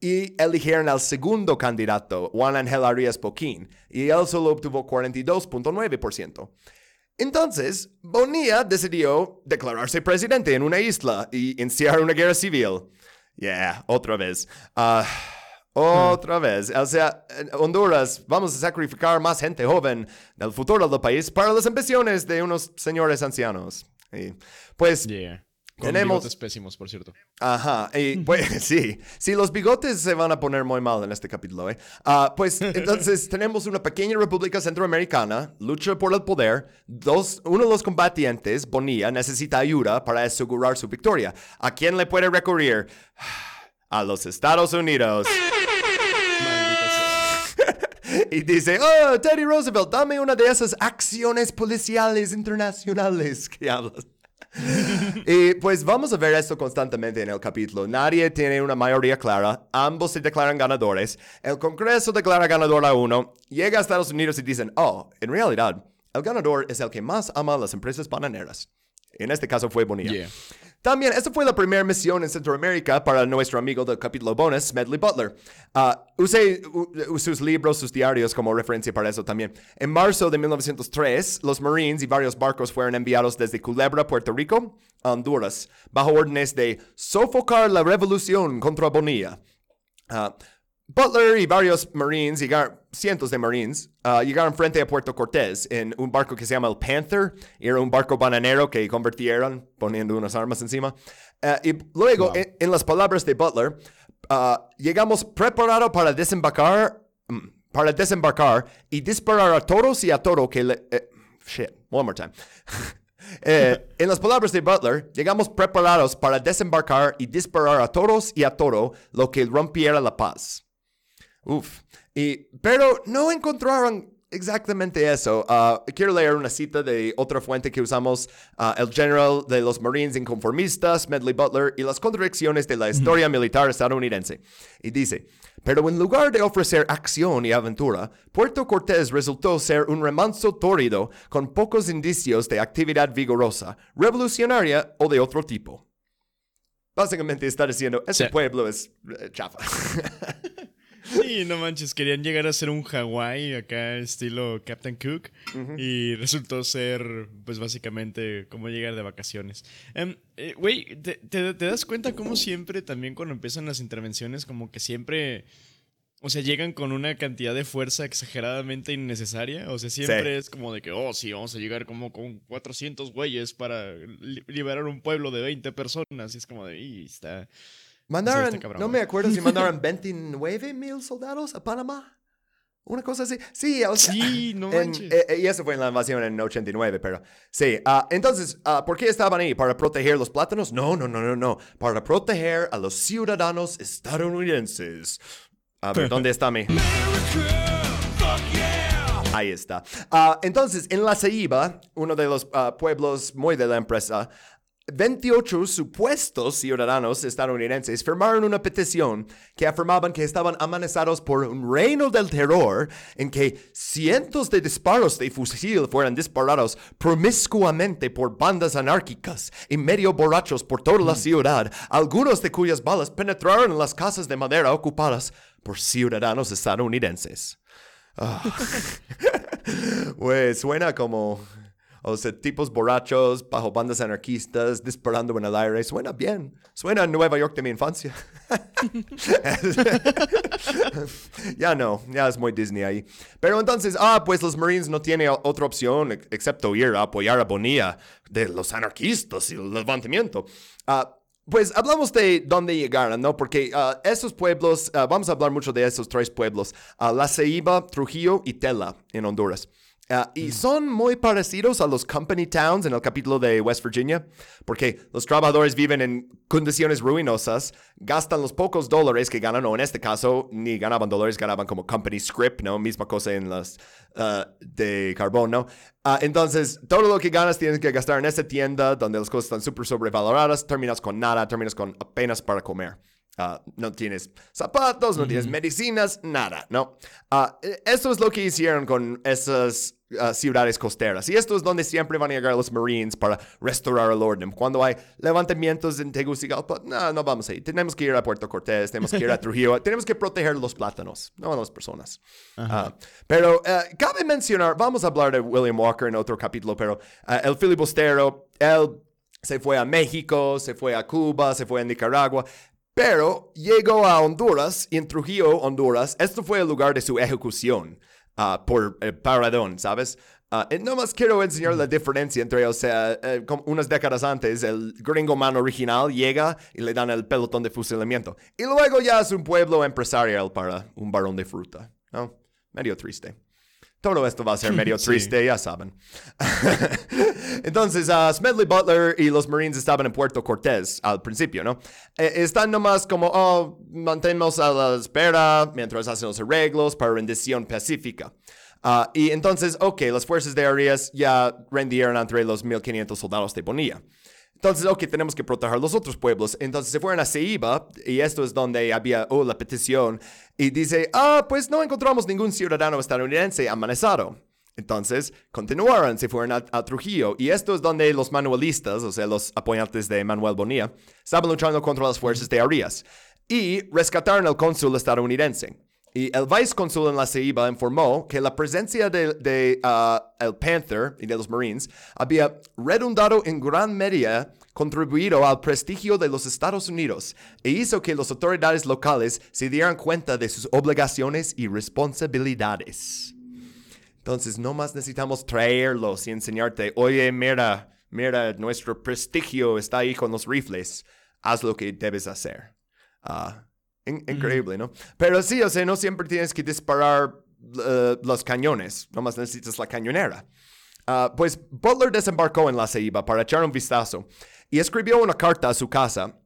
y eligieron al segundo candidato, Juan Ángel Arias Poquín, y él solo obtuvo 42.9%. Entonces, Bonilla decidió declararse presidente en una isla y iniciar una guerra civil. Yeah, otra vez. Ah, otra vez. O sea, Honduras, vamos a sacrificar más gente joven del futuro del país para las ambiciones de unos señores ancianos. Y, pues, Yeah. Con Tenemos- bigotes pésimos, por cierto. Ajá, y pues sí, sí, los bigotes se van a poner muy mal en este capítulo, ¿eh? Ah, pues entonces tenemos una pequeña república centroamericana, lucha por el poder, dos, uno de los combatientes, Bonilla, necesita ayuda para asegurar su victoria. ¿A quién le puede recurrir? A los Estados Unidos. Y dice, oh, Teddy Roosevelt, dame una de esas acciones policiales internacionales que hablas. y pues vamos a ver esto constantemente en el capítulo. Nadie tiene una mayoría clara, ambos se declaran ganadores, el Congreso declara ganador a uno, llega a Estados Unidos y dicen, oh, en realidad, el ganador es el que más ama a las empresas bananeras. En este caso fue Bonilla. También, esta fue la primera misión en Centroamérica para nuestro amigo del capítulo bonus, Smedley Butler. Ah, usé sus libros, sus diarios como referencia para eso también. En marzo de 1903, los Marines y varios barcos fueron enviados desde Culebra, Puerto Rico, a Honduras, bajo órdenes de sofocar la revolución contra Bonilla. Ah, Butler y varios Marines, llegaron, cientos de Marines, ah, llegaron frente a Puerto Cortés en un barco que se llama el Panther. Era un barco bananero que convirtieron poniendo unas armas encima. Ah, y luego, Wow. en, en las palabras de Butler, ah, llegamos preparado para desembarcar, mm, para desembarcar y disparar a todos y a todo que le... eh, shit, one more time. Eh, en las palabras de Butler, llegamos preparados para desembarcar y disparar a todos y a todo lo que rompiera la paz. Uf. Y, pero no encontraron exactamente eso. Ah, quiero leer una cita de otra fuente que usamos, ah, el general de los Marines inconformistas, Medley Butler, y las contradicciones de la historia militar estadounidense. Y dice, pero en lugar de ofrecer acción y aventura, Puerto Cortés resultó ser un remanso tórrido con pocos indicios de actividad vigorosa, revolucionaria o de otro tipo. Básicamente está diciendo, ese Sí. pueblo es eh, chafa. Sí, no manches, querían llegar a ser un Hawái acá estilo Captain Cook y resultó ser pues básicamente como llegar de vacaciones. Em, eh, Güey, ¿te, te, te das cuenta cómo siempre también cuando empiezan las intervenciones como que siempre, o sea, llegan con una cantidad de fuerza exageradamente innecesaria? O sea, siempre Sí. es como de que, oh, sí, vamos a llegar como con 400 güeyes para li- liberar un pueblo de 20 personas y es como de, y está... Mandaron, cabrón, no me acuerdo si mandaron 29 mil soldados a Panamá. Una cosa así. Sí, o sea, Sí, no en- eh, eh, y eso fue en la invasión en 89, pero sí. ah, entonces, ah, ¿por qué estaban ahí? ¿Para proteger los plátanos? No, no, no, no, no. Para proteger a los ciudadanos estadounidenses. A ver, ¿dónde está mi? Ahí está. Ah, entonces, en La Ceiba, uno de los pueblos muy de la empresa, 28 supuestos ciudadanos estadounidenses firmaron una petición que afirmaban que estaban amenazados por un reino del terror en que cientos de disparos de fusil fueran disparados promiscuamente por bandas anárquicas y medio borrachos por toda la ciudad, algunos de cuyas balas penetraron en las casas de madera ocupadas por ciudadanos estadounidenses. Ah. Pues suena como, o sea, tipos borrachos bajo bandas anarquistas disparando en el aire. Suena bien. Suena Nueva York de mi infancia. ya no, ya es muy Disney ahí. Pero entonces, ah, pues los Marines no tienen otra opción ex- excepto ir a apoyar a Bonilla de los anarquistas y el levantamiento. Ah, pues hablamos de dónde llegaron, ¿no? Porque ah, esos pueblos, ah, vamos a hablar mucho de esos tres pueblos, ah, La Ceiba, Trujillo y Tela en Honduras. Ah, y son muy parecidos a los company towns en el capítulo de West Virginia, porque los trabajadores viven en condiciones ruinosas, gastan los pocos dólares que ganan, o en este caso, ni ganaban dólares, ganaban como company script, ¿no? Misma cosa en las ah, de carbón, ¿no? Ah, entonces, todo lo que ganas tienes que gastar en esa tienda donde las cosas están súper sobrevaloradas, terminas con nada, terminas con apenas para comer. Ah, no tienes zapatos, no tienes medicinas, nada, ¿no? E- esto es lo que hicieron con esas ah, ciudades costeras. Y esto es donde siempre van a llegar los Marines para restaurar el orden. Cuando hay levantamientos en Tegucigalpa, no, no vamos a ir. Tenemos que ir a Puerto Cortés, tenemos que ir a Trujillo, tenemos que proteger los plátanos, no a las personas. Ah, pero eh, cabe mencionar, vamos a hablar de William Walker en otro capítulo, pero ah, el filibustero, él se fue a México, se fue a Cuba, se fue a Nicaragua, pero llegó a Honduras y en Trujillo, Honduras, esto fue el lugar de su ejecución ah, por el paradón, ¿sabes? Ah, no más quiero enseñar la diferencia entre, o sea, eh, unas décadas antes, el gringo man original llega y le dan el pelotón de fusilamiento. Y luego ya es un pueblo empresarial para un barón de fruta. ¿no? Medio triste. Todo esto va a ser medio triste, ya saben. Entonces, uh, Smedley Butler y los Marines estaban en Puerto Cortés al principio, ¿no? Eh, están nomás como, oh, mantenemos a la espera mientras hacen los arreglos para rendición pacífica. Ah, y entonces, ok, las fuerzas de Arias ya rendieron entre los 1500 soldados de Bonilla. Entonces, ok, tenemos que proteger los otros pueblos. Entonces se fueron a Ceiba, y esto es donde había oh, la petición, y dice, ah, pues no encontramos ningún ciudadano estadounidense amanezado. Entonces, continuaron, se fueron a, Trujillo, y esto es donde los manuelistas, o sea, los apoyantes de Manuel Bonilla, estaban luchando contra las fuerzas de Arias, y rescataron al cónsul estadounidense. Y el vice-consul en la Ceiba informó que la presencia de, uh, el Panther y de los Marines había redundado en gran medida contribuido al prestigio de los Estados Unidos e hizo que las autoridades locales se dieran cuenta de sus obligaciones y responsabilidades. Entonces, no más necesitamos traerlos y enseñarte, oye, mira, mira, nuestro prestigio está ahí con los rifles, haz lo que debes hacer. Uh, increíble, ¿no? Pero sí, o sea, no siempre tienes que disparar uh, los cañones, nomás necesitas la cañonera. Uh, pues Butler desembarcó en la Ceiba para echar un vistazo y escribió una carta a su casa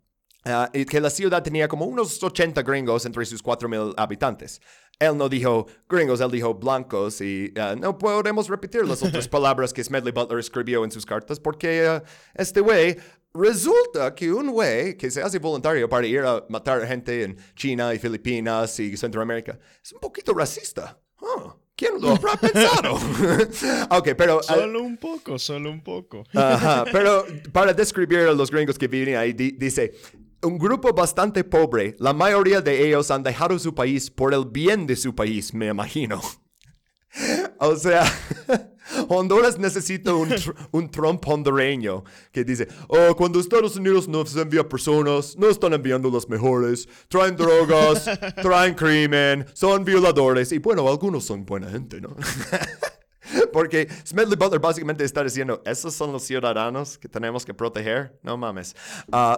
uh, que la ciudad tenía como unos 80 gringos entre sus 4.000 habitantes. Él no dijo gringos, él dijo blancos y no podemos repetir las otras palabras que Smedley Butler escribió en sus cartas porque este güey Resulta que un güey que se hace voluntario para ir a matar a gente en China y Filipinas y Centroamérica es un poquito racista. ¿Quién lo habrá pensado? ok, pero... Solo un poco, solo un poco. Ajá, pero para describir a los gringos que viven ahí, dice, un grupo bastante pobre, la mayoría de ellos han dejado su país por el bien de su país, me imagino. o sea... Honduras necesita un, un, Trump hondureño que dice, oh, cuando Estados Unidos nos envía personas, no están enviando las mejores, traen drogas, traen crimen, son violadores y bueno, algunos son buena gente, ¿no? Porque Smedley Butler básicamente está diciendo, esos son los ciudadanos que tenemos que proteger, no mames. Uh,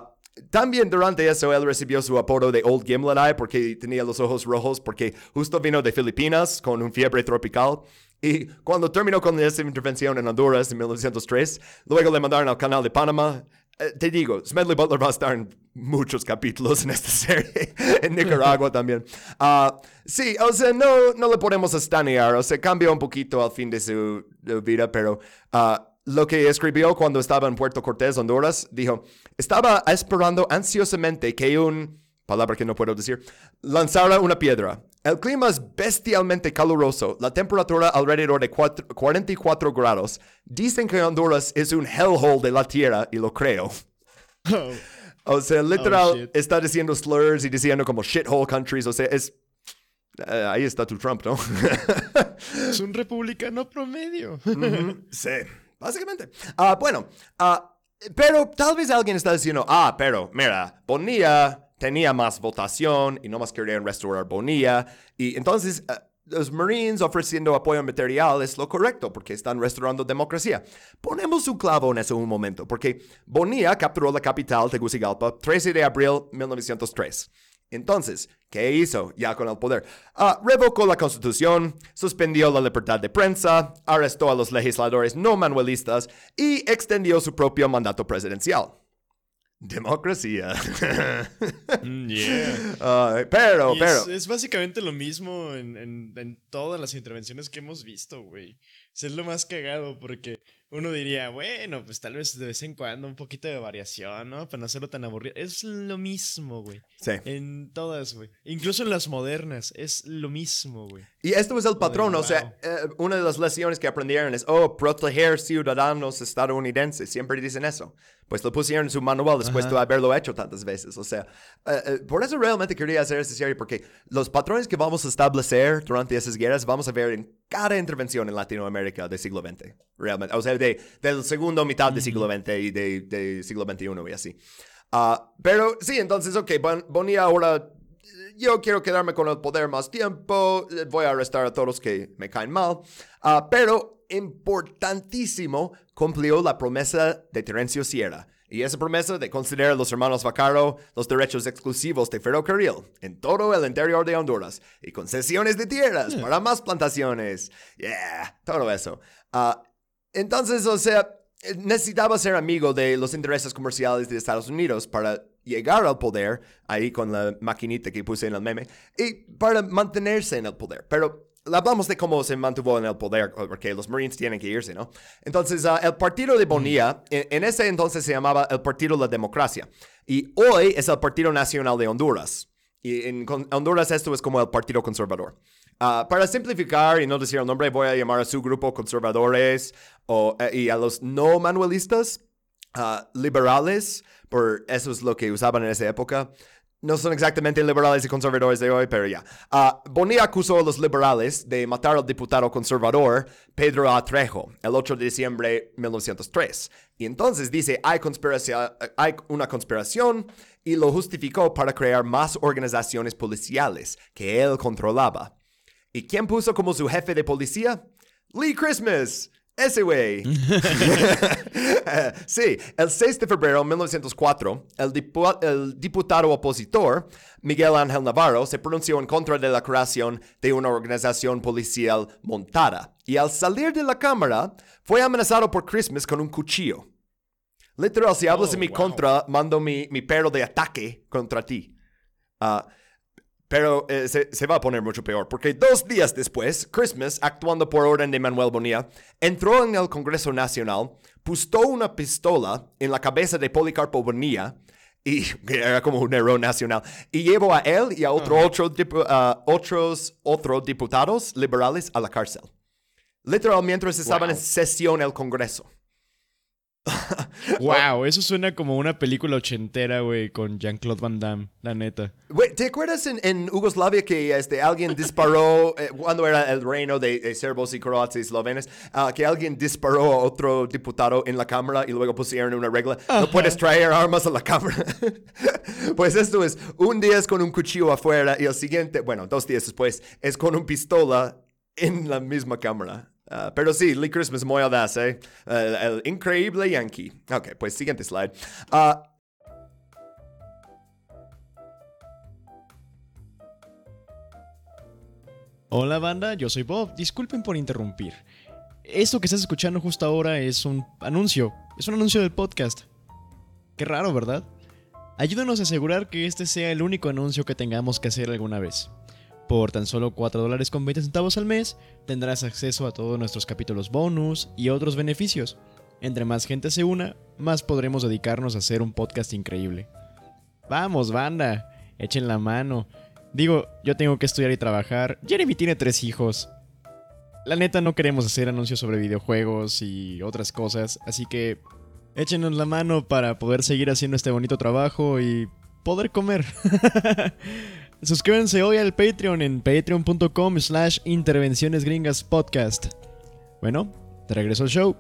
también durante eso él recibió su apodo de Old Gimlet Eye porque tenía los ojos rojos porque justo vino de Filipinas con un fiebre tropical y cuando terminó con esa intervención en Honduras en 1903, luego le mandaron al canal de Panamá. Eh, te digo, Smedley Butler va a estar en muchos capítulos en esta serie, en Nicaragua también. Uh, sí, o sea, no, no le podemos estanear, o sea, cambió un poquito al fin de su vida, pero uh, lo que escribió cuando estaba en Puerto Cortés, Honduras, dijo, estaba esperando ansiosamente que un, palabra que no puedo decir, lanzara una piedra. El clima es bestialmente caluroso, la temperatura alrededor de 44 grados. Dicen que Honduras es un hellhole de la tierra y lo creo. O sea, literal, oh, está diciendo slurs y diciendo como shithole countries. O sea, es. Eh, ahí está tu Trump, ¿no? es un republicano promedio. Sí, básicamente. Ah, bueno, ah, pero tal vez alguien está diciendo, ah, pero mira, Bonilla tenía más votación y no más querían restaurar Bonilla. Y entonces eh, los Marines ofreciendo apoyo material es lo correcto porque están restaurando democracia. Ponemos un clavo en eso un momento porque Bonilla capturó la capital Tegucigalpa 13 de abril de 1903. Entonces, ¿qué hizo ya con el poder? Ah, revocó la constitución, suspendió la libertad de prensa, arrestó a los legisladores no manuelistas y extendió su propio mandato presidencial. Democracia. Mm, yeah. pero, pero. Es, básicamente lo mismo en, en, en, todas las intervenciones que hemos visto, güey. Es lo más cagado porque uno diría, bueno, pues tal vez de vez en cuando un poquito de variación, ¿no? Para no hacerlo tan aburrido. Es lo mismo, güey. Sí. En todas, güey. Incluso en las modernas, es lo mismo, güey. Y esto es el patrón, o sea, eh, una de las lecciones que aprendieron es, oh, proteger ciudadanos estadounidenses. Siempre dicen eso. Pues lo pusieron en su manual después de haberlo hecho tantas veces. O sea, eh, eh, por eso realmente quería hacer esta serie, porque los patrones que vamos a establecer durante esas guerras vamos a ver en cada intervención en Latinoamérica del siglo XX. Realmente. O sea, de, del segundo mitad del siglo XX y del de siglo XXI y así. Ah, pero sí, entonces, ok, Bonilla ahora yo quiero quedarme con el poder más tiempo, voy a arrestar a todos los que me caen mal, uh, pero importantísimo, cumplió la promesa de Terencio Sierra. Y esa promesa de conceder a los hermanos Vaccaro los derechos exclusivos de ferrocarril en todo el interior de Honduras y concesiones de tierras para más plantaciones. Yeah, todo eso. Ah, entonces, o sea, necesitaba ser amigo de los intereses comerciales de Estados Unidos para llegar al poder, ahí con la maquinita que puse en el meme, y para mantenerse en el poder. Pero hablamos de cómo se mantuvo en el poder, porque los Marines tienen que irse, ¿no? Entonces, ah, el partido de Bonilla, en, ese entonces se llamaba el Partido de la Democracia, y hoy es el Partido Nacional de Honduras. Y en Honduras esto es como el Partido Conservador. Ah, para simplificar y no decir el nombre, voy a llamar a su grupo conservadores o, eh, y a los no manuelistas ah, liberales, por eso es lo que usaban en esa época no son exactamente liberales y conservadores de hoy, pero ya. Uh, Bonilla acusó a los liberales de matar al diputado conservador Pedro Atrejo el 8 de diciembre de 1903. Y entonces dice, hay, hay una conspiración y lo justificó para crear más organizaciones policiales que él controlaba. ¿Y quién puso como su jefe de policía? Lee Christmas, ese güey. sí, el 6 de febrero de 1904, el, el, diputado opositor Miguel Ángel Navarro se pronunció en contra de la creación de una organización policial montada y al salir de la Cámara fue amenazado por Christmas con un cuchillo. Literal, si hablas en mi oh, contra, mando mi, mi perro de ataque contra ti. Uh, pero eh, se, va a poner mucho peor, porque dos días después, Christmas, actuando por orden de Manuel Bonilla, entró en el Congreso Nacional, puso una pistola en la cabeza de Policarpo Bonilla, y era como un héroe nacional, y llevó a él y a otro, otros otros diputados liberales a la cárcel. Literalmente mientras estaban en sesión el Congreso. wow, eso suena como una película ochentera, güey, con Jean-Claude Van Damme, la neta. Güey, ¿te acuerdas en, en, Yugoslavia que este, alguien disparó, eh, cuando era el reino de, serbos y croatas y eslovenes, ah, que alguien disparó a otro diputado en la cámara y luego pusieron una regla, no puedes traer armas a la cámara? pues esto es, un día es con un cuchillo afuera y el siguiente, bueno, dos días después, es con un pistola en la misma cámara. Uh, pero sí, Lee Christmas muy audaz, ¿eh? el increíble Yankee. Ok, pues siguiente slide. Uh, Hola banda, yo soy Bob. Disculpen por interrumpir. Esto que estás escuchando justo ahora es un anuncio. Es un anuncio del podcast. Qué raro, ¿verdad? Ayúdanos a asegurar que este sea el único anuncio que tengamos que hacer alguna vez. Por tan solo 4 dólares con 20 centavos al mes, tendrás acceso a todos nuestros capítulos bonus y otros beneficios. Entre más gente se una, más podremos dedicarnos a hacer un podcast increíble. Vamos, banda, echen la mano. Digo, yo tengo que estudiar y trabajar. Jeremy tiene tres hijos. La neta no queremos hacer anuncios sobre videojuegos y otras cosas, así que échenos la mano para poder seguir haciendo este bonito trabajo y poder comer. Suscríbanse hoy al Patreon en patreon.com slash intervenciones gringas podcast. Bueno, te regreso al show.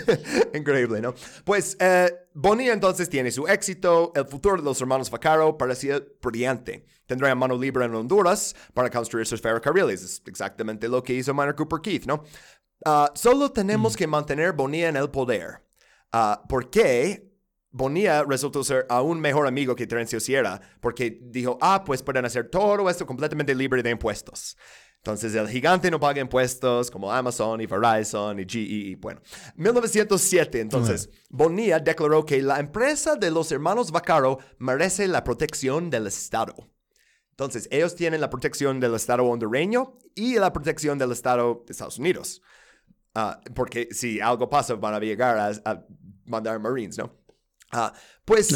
Increíble, ¿no? Pues eh, Bonilla entonces tiene su éxito. El futuro de los hermanos Vaccaro parecía brillante. Tendría mano libre en Honduras para construir sus ferrocarriles. Es exactamente lo que hizo Minor Cooper Keith, ¿no? Ah, solo tenemos mm. que mantener Bonilla en el poder. Uh, ¿Por qué? Bonilla resultó ser aún mejor amigo que Terencio Sierra, porque dijo, ah, pues pueden hacer todo esto completamente libre de impuestos. Entonces el gigante no paga impuestos como Amazon y Verizon y GE. Bueno, 1907 entonces, Bonilla declaró que la empresa de los hermanos Vaccaro merece la protección del Estado. Entonces, ellos tienen la protección del Estado hondureño y la protección del Estado de Estados Unidos. Ah, porque si algo pasa, van a llegar a mandar Marines, ¿no? Ah, pues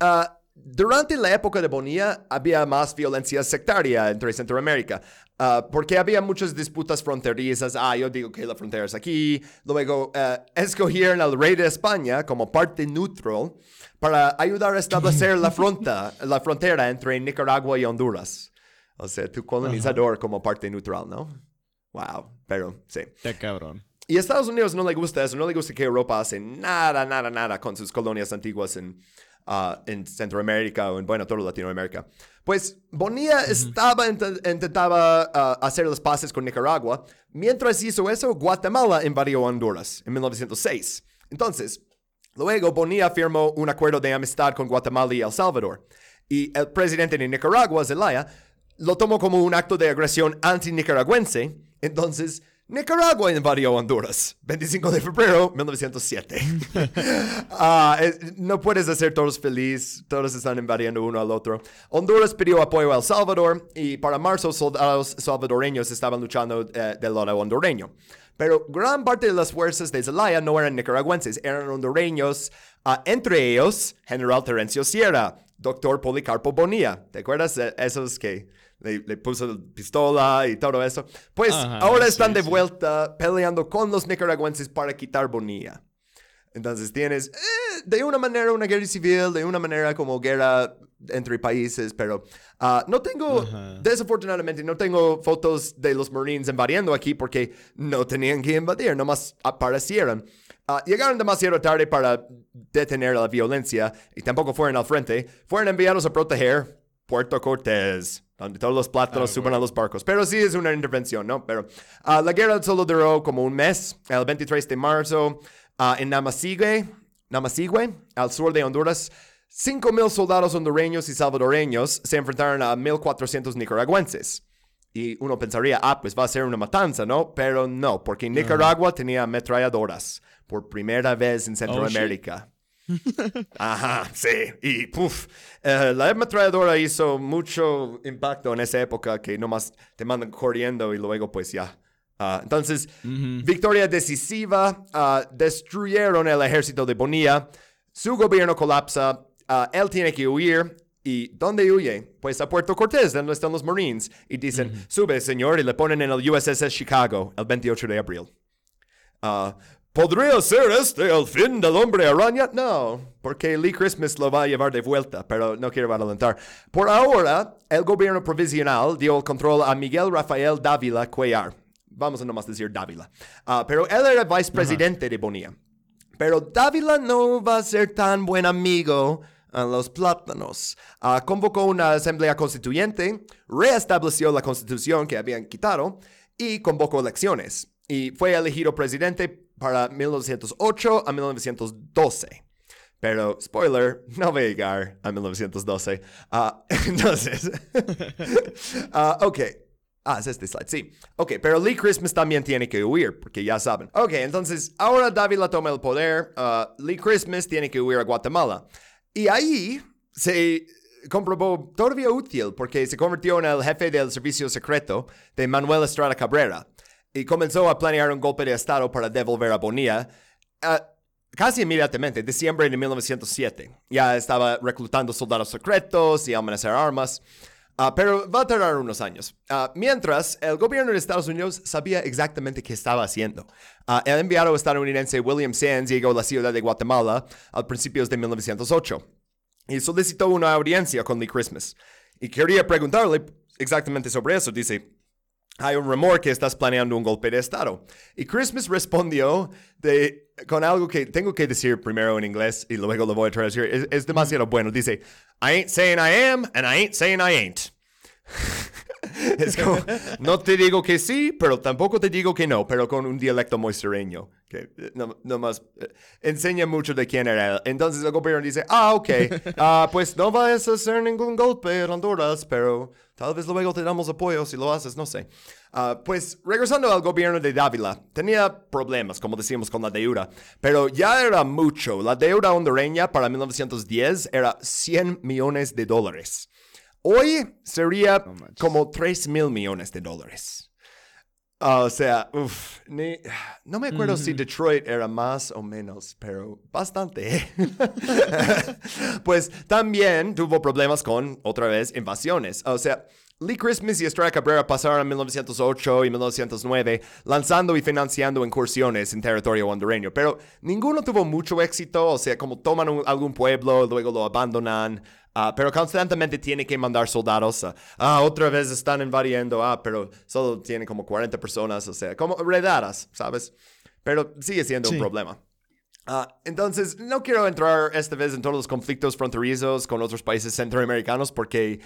ah, durante la época de Bonilla había más violencia sectaria entre Centroamérica, uh, porque había muchas disputas fronterizas. Ah, yo digo que la frontera es aquí. Luego escogieron al rey de España como parte neutral para ayudar a establecer la, fronta, la frontera entre Nicaragua y Honduras. O sea, tu colonizador como parte neutral, ¿no? Wow, pero sí. Qué cabrón. Y a Estados Unidos no le gusta eso, no le gusta que Europa hace nada, nada, nada con sus colonias antiguas en, ah, en Centroamérica o en, bueno, toda Latinoamérica. Pues Bonilla estaba, intentaba ah, hacer las paces con Nicaragua. Mientras hizo eso, Guatemala invadió Honduras en 1906. Entonces, luego Bonilla firmó un acuerdo de amistad con Guatemala y El Salvador. Y el presidente de Nicaragua, Zelaya, lo tomó como un acto de agresión anti-nicaragüense. Entonces, Nicaragua invadió Honduras, 25 de febrero 1907. Ah, no puedes hacer todos felices, todos están invadiendo uno al otro. Honduras pidió apoyo a El Salvador y para marzo soldados salvadoreños estaban luchando eh, del lado hondureño. Pero gran parte de las fuerzas de Zelaya no eran nicaragüenses, eran hondureños, ah, entre ellos General Terencio Sierra, Doctor Policarpo Bonilla. ¿Te acuerdas de esos que le, puso pistola y todo eso. Pues ahora están de vuelta peleando con los nicaragüenses para quitar Bonilla. Entonces tienes, eh, de una manera, una guerra civil, de una manera como guerra entre países, pero ah, no tengo, desafortunadamente, no tengo fotos de los Marines invadiendo aquí porque no tenían que invadir, nomás aparecieron. Ah, llegaron demasiado tarde para detener la violencia y tampoco fueron al frente. Fueron enviados a proteger Puerto Cortés donde todos los plátanos ah, suben a los barcos. Pero sí es una intervención, ¿no? Pero uh, la guerra solo duró como un mes, el 23 de marzo, uh, en Namasigüe, Namasigüe, al sur de Honduras. 5.000 soldados hondureños y salvadoreños se enfrentaron a 1.400 nicaragüenses. Y uno pensaría, ah, pues va a ser una matanza, ¿no? Pero no, porque Nicaragua tenía ametralladoras por primera vez en oh, Centroamérica. Ajá, sí. Y puf, eh, la ametralladora hizo mucho impacto en esa época que nomás te mandan corriendo y luego pues ya. Ah, entonces, victoria decisiva, uh, destruyeron el ejército de Bonilla, su gobierno colapsa, ah, él tiene que huir. ¿Y dónde huye? Pues a Puerto Cortés, donde están los Marines. Y dicen, sube, señor, y le ponen en el USS Chicago el 28 de abril. ¿Podría ser este el fin del hombre araña? No, porque Lee Christmas lo va a llevar de vuelta, pero no quiero adelantar. Por ahora, el gobierno provisional dio el control a Miguel Rafael Dávila Cuellar. Vamos a nomás decir Dávila. Ah, pero él era vicepresidente de Bonilla. Pero Dávila no va a ser tan buen amigo a los plátanos. Ah, convocó una asamblea constituyente, reestableció la constitución que habían quitado y convocó elecciones. Y fue elegido presidente para 1908 a 1912. Pero, spoiler, no voy a llegar a 1912. Ah, entonces, uh, ok. Ah, es este slide, sí. Ok, pero Lee Christmas también tiene que huir, porque ya saben. Ok, entonces, ahora David la toma el poder. Ah, Lee Christmas tiene que huir a Guatemala. Y ahí se comprobó todavía útil, porque se convirtió en el jefe del servicio secreto de Manuel Estrada Cabrera y comenzó a planear un golpe de Estado para devolver a Bonilla. Uh, casi inmediatamente, diciembre de 1907. Ya estaba reclutando soldados secretos y amenazar armas. Uh, pero va a tardar unos años. Uh, mientras, el gobierno de Estados Unidos sabía exactamente qué estaba haciendo. el enviado estadounidense William Sands llegó a la ciudad de Guatemala a principios de 1908 y solicitó una audiencia con Lee Christmas. Y quería preguntarle exactamente sobre eso. Dice, hay un rumor que estás planeando un golpe de Estado. Y Christmas respondió de, con algo que tengo que decir primero en inglés y luego lo voy a traducir. Es, es demasiado bueno. Dice, I ain't saying I am and I ain't saying I ain't. es como, no te digo que sí, pero tampoco te digo que no, pero con un dialecto muy sereno, que eh, no, más eh, enseña mucho de quién era él. Entonces el gobierno dice, ah, ok, uh, pues no vas a hacer ningún golpe en Honduras, pero tal vez luego te damos apoyo si lo haces, no sé. Uh, pues regresando al gobierno de Dávila, tenía problemas, como decíamos, con la deuda, pero ya era mucho. La deuda hondureña para 1910 era 100 millones de dólares. Hoy sería como 3 mil millones de dólares. o sea, uf, no me acuerdo si Detroit era más o menos, pero bastante. pues también tuvo problemas con, otra vez, invasiones. O sea, Lee Christmas y Estrella Cabrera pasaron en 1908 y 1909 lanzando y financiando incursiones en territorio hondureño, pero ninguno tuvo mucho éxito, o sea, como toman algún pueblo, luego lo abandonan, ah, pero constantemente tiene que mandar soldados. ah, otra vez están invadiendo, ah, pero solo tiene como 40 personas, o sea, como redadas, ¿sabes? pero sigue siendo un Sí. problema. Ah, entonces, no quiero entrar esta vez en todos los conflictos fronterizos con otros países centroamericanos porque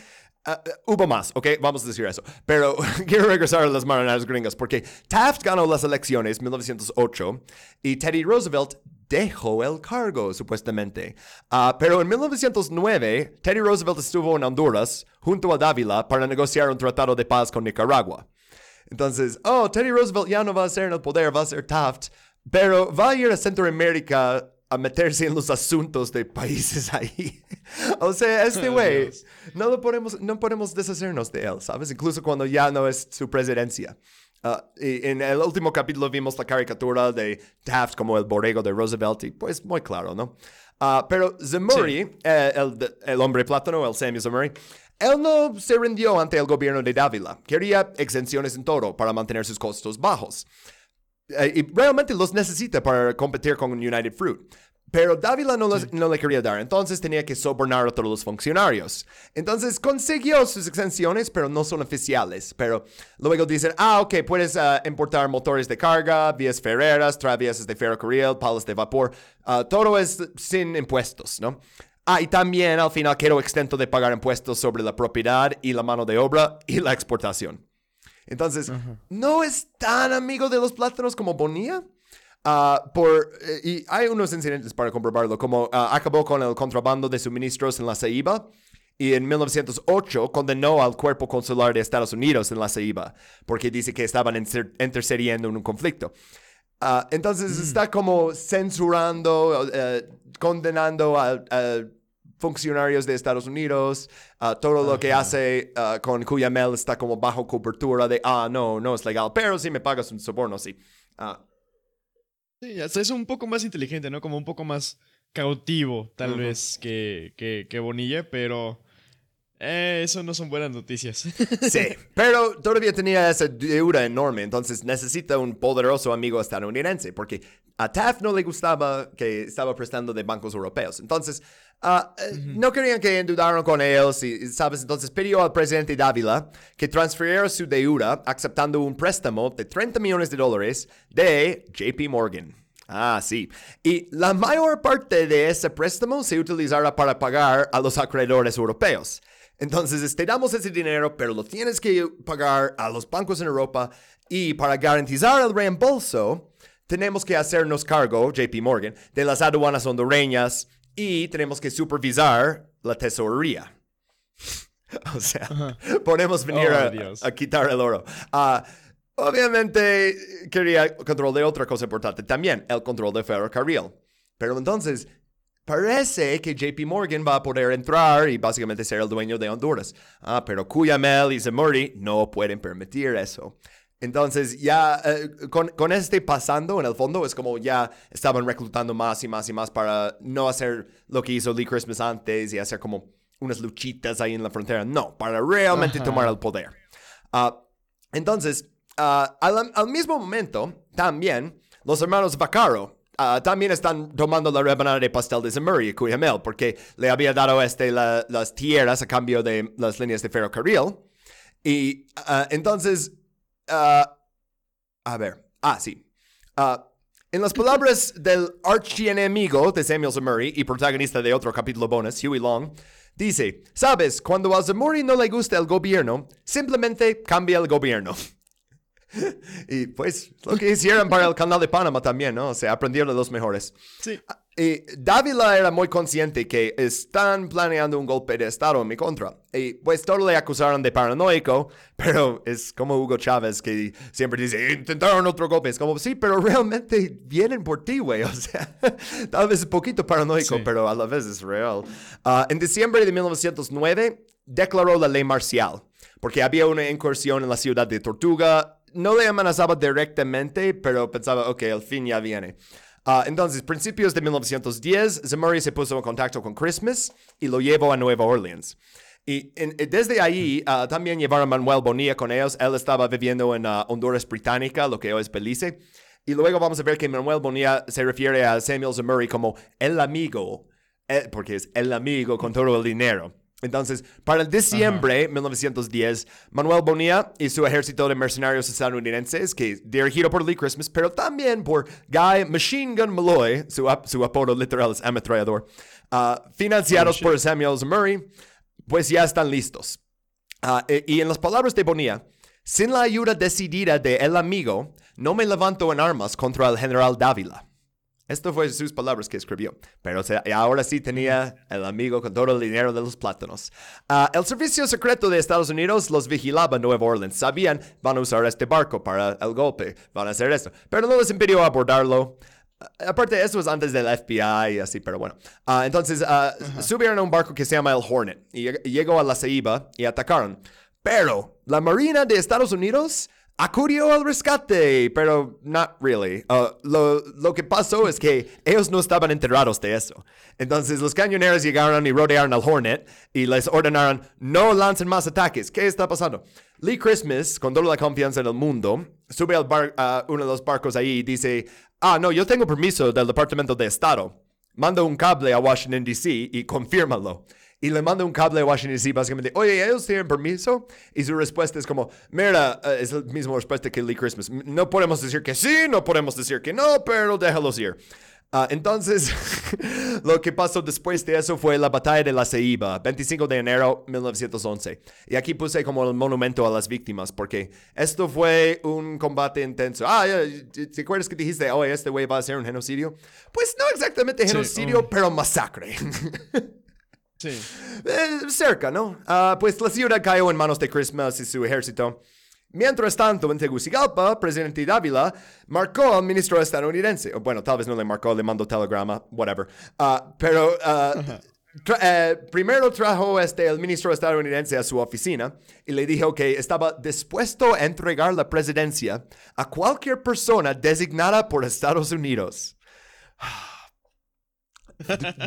ah, hubo más, ¿ok? Vamos a decir eso. Pero quiero regresar a las Marineras gringas porque Taft ganó las elecciones en 1908 y Teddy Roosevelt dejó el cargo, supuestamente. Ah, pero en 1909, Teddy Roosevelt estuvo en Honduras junto a Dávila para negociar un tratado de paz con Nicaragua. Entonces, oh, Teddy Roosevelt ya no va a ser en el poder, va a ser Taft, pero va a ir a Centroamérica a meterse en los asuntos de países ahí. o sea, este Oh, güey, no lo podemos, no podemos deshacernos de él, ¿sabes? Incluso cuando ya no es su presidencia. Ah, y en el último capítulo vimos la caricatura de Taft como el borrego de Roosevelt y pues muy claro, ¿no? Ah, pero Zemuri, eh, el, el hombre plátano, el Samuel Zemuri, él no se rindió ante el gobierno de Dávila. Quería exenciones en todo para mantener sus costos bajos. Eh, y realmente los necesita para competir con United Fruit. Pero Dávila no, los- no le quería dar, entonces tenía que sobornar a todos los funcionarios. Entonces consiguió sus exenciones, pero no son oficiales. Pero luego dicen, ah, ok, puedes ah, importar motores de carga, vías ferreras, traviesas de ferrocarril, palos de vapor. ah, todo es sin impuestos, ¿no? Ah, y también al final quedó exento de pagar impuestos sobre la propiedad y la mano de obra y la exportación. Entonces, no es tan amigo de los plátanos como Bonilla. Ah, por, eh, y hay unos incidentes para comprobarlo, como ah, acabó con el contrabando de suministros en la Ceiba y en 1908 condenó al cuerpo consular de Estados Unidos en la Ceiba porque dice que estaban inter- intercediendo en un conflicto. Ah, entonces está como censurando, eh, condenando a, a funcionarios de Estados Unidos, ah, todo lo que hace ah, con Cuyamel está como bajo cobertura de, ah, no, no es legal, pero si me pagas un soborno, sí. Ah, Sí, hasta es un poco más inteligente, ¿no? Como un poco más cautivo, tal vez, que, que, que Bonilla, pero eh, eso no son buenas noticias. Sí, pero todavía tenía esa deuda enorme, entonces necesita un poderoso amigo estadounidense, porque a Taft no le gustaba que estaba prestando de bancos europeos. Entonces, ah, eh, no querían que endeudaran con ellos, y, ¿sabes? Entonces pidió al presidente Dávila que transfiriera su deuda aceptando un préstamo de 30 millones de dólares de JP Morgan. Ah, sí. Y la mayor parte de ese préstamo se utilizará para pagar a los acreedores europeos. Entonces, te damos ese dinero, pero lo tienes que pagar a los bancos en Europa y para garantizar el reembolso, tenemos que hacernos cargo, JP Morgan, de las aduanas hondureñas y tenemos que supervisar la tesorería. o sea, podemos venir Oh, a, quitar el oro. Ah, obviamente, quería control de otra cosa importante también, el control de ferrocarril. Pero entonces, parece que JP Morgan va a poder entrar y básicamente ser el dueño de Honduras. Ah, pero Cuyamel y Zemuri no pueden permitir eso. Entonces, ya eh, con, con este pasando, en el fondo, es como ya estaban reclutando más y más y más para no hacer lo que hizo Lee Christmas antes y hacer como unas luchitas ahí en la frontera. No, para realmente Ajá. tomar el poder. Ah, entonces, ah, al, al mismo momento, también los hermanos Vaccaro ah, también están tomando la rebanada de pastel de Zemuri y Cuyamel porque le había dado a este la- las tierras a cambio de las líneas de ferrocarril. Y entonces, ah, a ver, ah, sí. Ah, en las palabras del archienemigo de Samuel Zemuri y protagonista de otro capítulo bonus, Huey Long, dice, sabes, cuando a Zemuri no le gusta el gobierno, simplemente cambia el gobierno. y pues lo que hicieron para el canal de Panamá también, ¿no? O sea, aprendieron de los mejores. sí. Y Dávila era muy consciente que están planeando un golpe de Estado en mi contra. Y pues todos le acusaron de paranoico, pero es como Hugo Chávez que siempre dice, intentaron otro golpe. Es como, sí, pero realmente vienen por ti, güey. O sea, tal vez un poquito paranoico, Sí. pero a la vez es real. Ah, en diciembre de 1909, declaró la ley marcial, porque había una incursión en la ciudad de Tortuga. No le amenazaba directamente, pero pensaba, ok, el fin ya viene. Ah, entonces, principios de 1910, Zemuri se puso en contacto con Christmas y lo llevó a Nueva Orleans. Y eh, desde ahí ah, también llevaron a Manuel Bonilla con ellos. Él estaba viviendo en ah, Honduras Británica, lo que hoy es Belice. Y luego vamos a ver que Manuel Bonilla se refiere a Samuel Zemuri como el amigo, eh, porque es el amigo con todo el dinero. Entonces, para el diciembre de 1910, Manuel Bonilla y su ejército de mercenarios estadounidenses, que dirigido por Lee Christmas, pero también por Guy Machine Gun Malloy, su, su apodo literal es ametrallador, ah, financiados por Samuel Murray, pues ya están listos. Ah, e, y en las palabras de Bonilla, sin la ayuda decidida de el amigo, no me levanto en armas contra el general Dávila. Esto fue sus palabras que escribió. Pero ahora sí tenía el amigo con todo el dinero de los plátanos. Ah, el servicio secreto de Estados Unidos los vigilaba en Nueva Orleans. Sabían, van a usar este barco para el golpe, van a hacer esto. Pero no les impidió abordarlo. Ah, aparte, esto es antes del FBI y así, pero bueno. Ah, entonces, subieron a un barco que se llama el Hornet y llegó a la Ceiba y atacaron. Pero la Marina de Estados Unidos acudió al rescate, pero not really. Uh, lo, lo, que pasó es que ellos no estaban enterados de eso. Entonces los cañoneros llegaron y rodearon al Hornet y les ordenaron no lancen más ataques. ¿Qué está pasando? Lee Christmas, con toda la confianza del mundo, sube al bar, a uno de los barcos ahí y dice, ah, no, yo tengo permiso del Departamento de Estado. Manda un cable a Washington, D.C. y confírmalo y le manda un cable a Washington DC básicamente, oye, ¿ellos tienen permiso? Y su respuesta es como, mira, eh, es la misma respuesta que Lee Christmas. No podemos decir que sí, no podemos decir que no, pero déjalos ir. Uh, entonces, lo que pasó después de eso fue la batalla de la Ceiba, 25 de enero de 1911. Y aquí puse como el monumento a las víctimas, porque esto fue un combate intenso. Ah, ¿te acuerdas que dijiste, oh, este güey va a ser un genocidio? Pues no exactamente genocidio, oh. pero masacre. Eh, cerca, ¿no? Ah, pues la ciudad cayó en manos de Christmas y su ejército. Mientras tanto, en Tegucigalpa, presidente Dávila marcó al ministro estadounidense. Bueno, tal vez no le marcó, le mandó telegrama, whatever. Ah, pero ah, eh, primero trajo este, el ministro estadounidense a su oficina y le dijo que estaba dispuesto a entregar la presidencia a cualquier persona designada por Estados Unidos.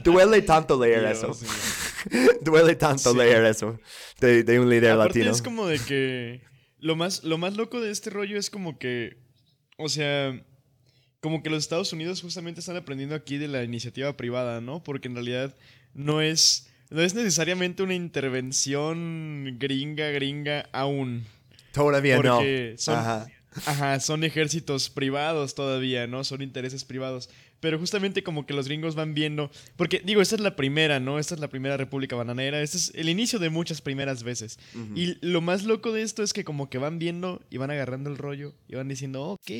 Duele tanto leer eso. Duele tanto leer eso de, un líder Aparte latino. Es como de que. Lo más, lo más loco de este rollo es como que. O sea. Como que los Estados Unidos justamente están aprendiendo aquí de la iniciativa privada, ¿no? Porque en realidad no es. No es necesariamente una intervención gringa, gringa aún. Todavía no. Son, ajá, son ejércitos privados todavía, ¿no? Son intereses privados. Pero justamente como que los gringos van viendo, porque digo, esta es la primera, ¿no? Esta es la primera República Bananera, este es el inicio de muchas primeras veces. Y lo más loco de esto es que como que van viendo y van agarrando el rollo y van diciendo, ok,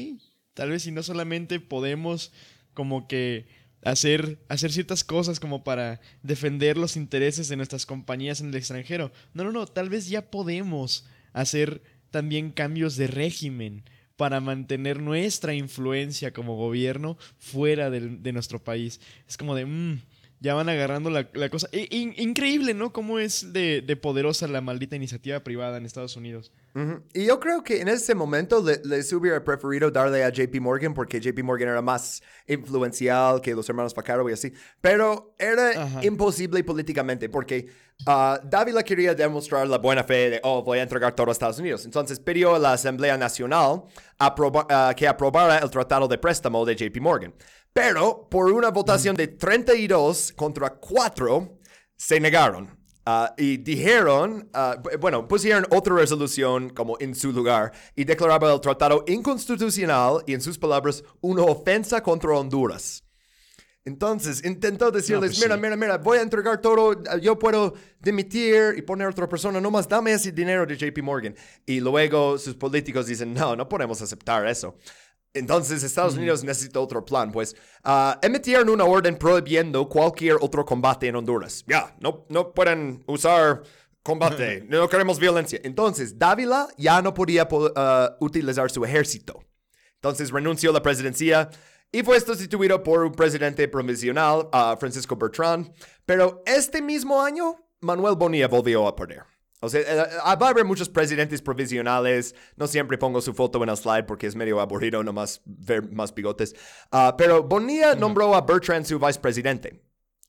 tal vez si no solamente podemos como que hacer, hacer ciertas cosas como para defender los intereses de nuestras compañías en el extranjero. No, no, no, tal vez ya podemos hacer también cambios de régimen para mantener nuestra influencia como gobierno fuera de, nuestro país. Es como de, mmm, ya van agarrando la, cosa. increíble, ¿no? Cómo es de, poderosa la maldita iniciativa privada en Estados Unidos. Y yo creo que en ese momento les hubiera preferido darle a JP Morgan porque JP Morgan era más influencial que los hermanos Facaro y así. Pero era imposible políticamente porque uh, Dávila quería demostrar la buena fe de, oh, voy a entregar todo a Estados Unidos. Entonces pidió a la Asamblea Nacional uh, que aprobara el tratado de préstamo de JP Morgan. Pero por una votación de 32 contra 4, se negaron. Ah, y dijeron, uh, bueno, pusieron otra resolución como en su lugar y declaraba el tratado inconstitucional y en sus palabras una ofensa contra Honduras. Entonces intentó decirles, pues mira, mira, mira, voy a entregar todo, yo puedo dimitir y poner a otra persona, nomás dame ese dinero de JP Morgan. Y luego sus políticos dicen, no, no podemos aceptar eso. Entonces Estados Unidos necesita otro plan, pues uh, emitieron una orden prohibiendo cualquier otro combate en Honduras. Ya, no, no pueden usar combate, no queremos violencia. Entonces Dávila ya no podía uh, utilizar su ejército. Entonces renunció a la presidencia y fue sustituido por un presidente provisional, uh, Francisco Bertrand. Pero este mismo año, Manuel Bonilla volvió a perder. O sea, eh, eh, va a haber muchos presidentes provisionales. No siempre pongo su foto en el slide porque es medio aburrido nomás ver más bigotes. Ah, pero Bonilla nombró a Bertrand su vicepresidente.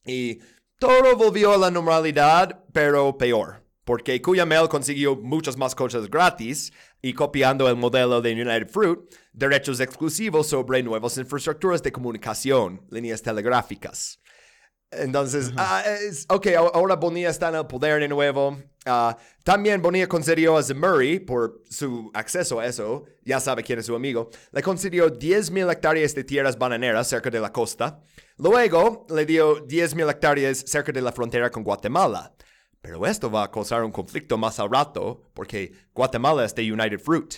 Y todo volvió a la normalidad, pero peor. Porque Cuyamel consiguió muchas más cosas gratis y copiando el modelo de United Fruit, derechos exclusivos sobre nuevas infraestructuras de comunicación, líneas telegráficas. Entonces, ah, es- ok, ahora Bonilla está en el poder de nuevo. Ah, también Bonilla concedió a Zemurray, por su acceso a eso, ya sabe quién es su amigo, le concedió 10.000 hectáreas de tierras bananeras cerca de la costa. Luego le dio 10.000 hectáreas cerca de la frontera con Guatemala. Pero esto va a causar un conflicto más al rato, porque Guatemala es de United Fruit.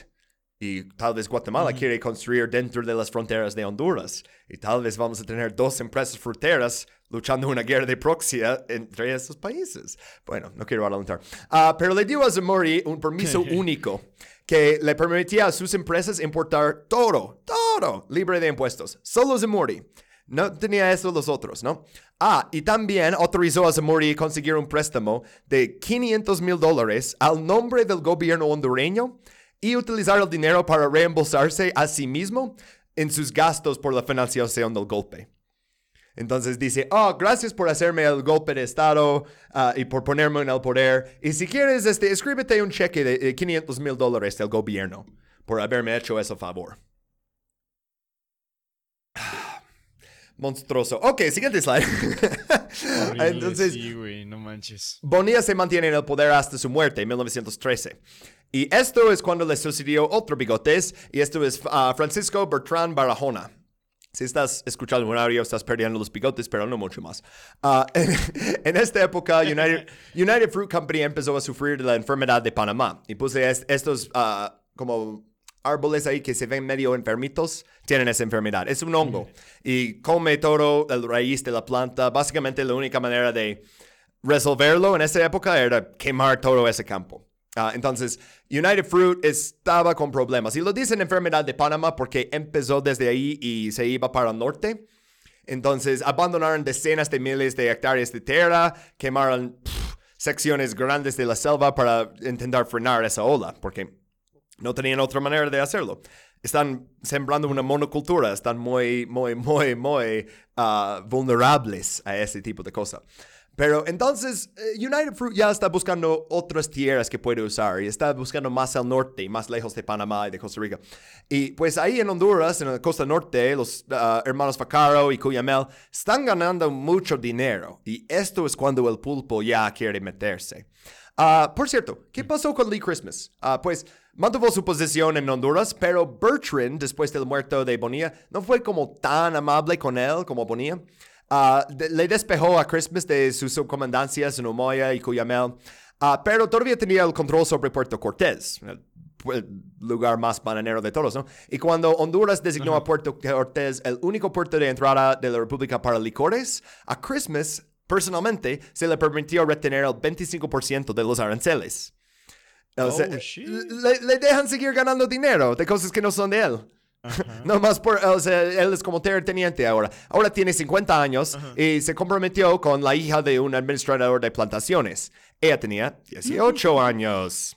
Y tal vez Guatemala quiere construir dentro de las fronteras de Honduras. Y tal vez vamos a tener dos empresas fruteras luchando una guerra de proxy entre esos países. Bueno, no quiero adelantar. Ah, pero le dio a Zamori un permiso único que le permitía a sus empresas importar todo, todo, libre de impuestos. Solo Zamori. No tenía eso los otros, ¿no? Ah, y también autorizó a Zamori conseguir un préstamo de 500 mil dólares al nombre del gobierno hondureño y utilizar el dinero para reembolsarse a sí mismo en sus gastos por la financiación del golpe. Entonces dice, oh, gracias por hacerme el golpe de Estado ah, y por ponerme en el poder. Y si quieres, este, escríbete un cheque de eh, 500 mil dólares del gobierno por haberme hecho ese favor. Monstruoso. Ok, siguiente slide. Horrible, Entonces, Sí, güey, no manches. Bonilla se mantiene en el poder hasta su muerte en 1913. Y esto es cuando le sucedió otro bigotes, y esto es ah, Francisco Bertrand Barahona. Si estás escuchando un audio, estás perdiendo los bigotes, pero no mucho más. Ah, en, en esta época, United, United Fruit Company empezó a sufrir de la enfermedad de Panamá. Y puse est- estos ah, como árboles ahí que se ven medio enfermitos, tienen esa enfermedad. Es un hongo. Y come todo el raíz de la planta. Básicamente, la única manera de resolverlo en esa época era quemar todo ese campo. Ah, entonces, United Fruit estaba con problemas. Y lo dicen enfermedad de Panamá porque empezó desde ahí y se iba para el norte. Entonces, abandonaron decenas de miles de hectáreas de tierra, quemaron secciones grandes de la selva para intentar frenar esa ola, porque no tenían otra manera de hacerlo. Están sembrando una monocultura, están muy, muy, muy, muy ah, vulnerables a ese tipo de cosas. Pero entonces, eh, United Fruit ya está buscando otras tierras que puede usar y está buscando más al norte más lejos de Panamá y de Costa Rica. Y pues ahí en Honduras, en la costa norte, los ah, hermanos Facaro y Cuyamel están ganando mucho dinero. Y esto es cuando el pulpo ya quiere meterse. Ah, por cierto, ¿qué pasó con Lee Christmas? Ah, pues mantuvo su posición en Honduras, pero Bertrand, después del muerto de Bonilla, no fue como tan amable con él como Bonilla. Ah, de- le despejó a Christmas de sus subcomandancias en Umoya y Cuyamel, ah, pero todavía tenía el control sobre Puerto Cortés, el, el lugar más bananero de todos, ¿no? Y cuando Honduras designó a Puerto Cortés el único puerto de entrada de la República para licores, a Christmas, personalmente, se le permitió retener el 25% de los aranceles. O sea, Oh, le dejan seguir ganando dinero de cosas que no son de él. No más por, o sea, él es como terrateniente ahora. Ahora tiene 50 años y se comprometió con la hija de un administrador de plantaciones. Ella tenía 18 años.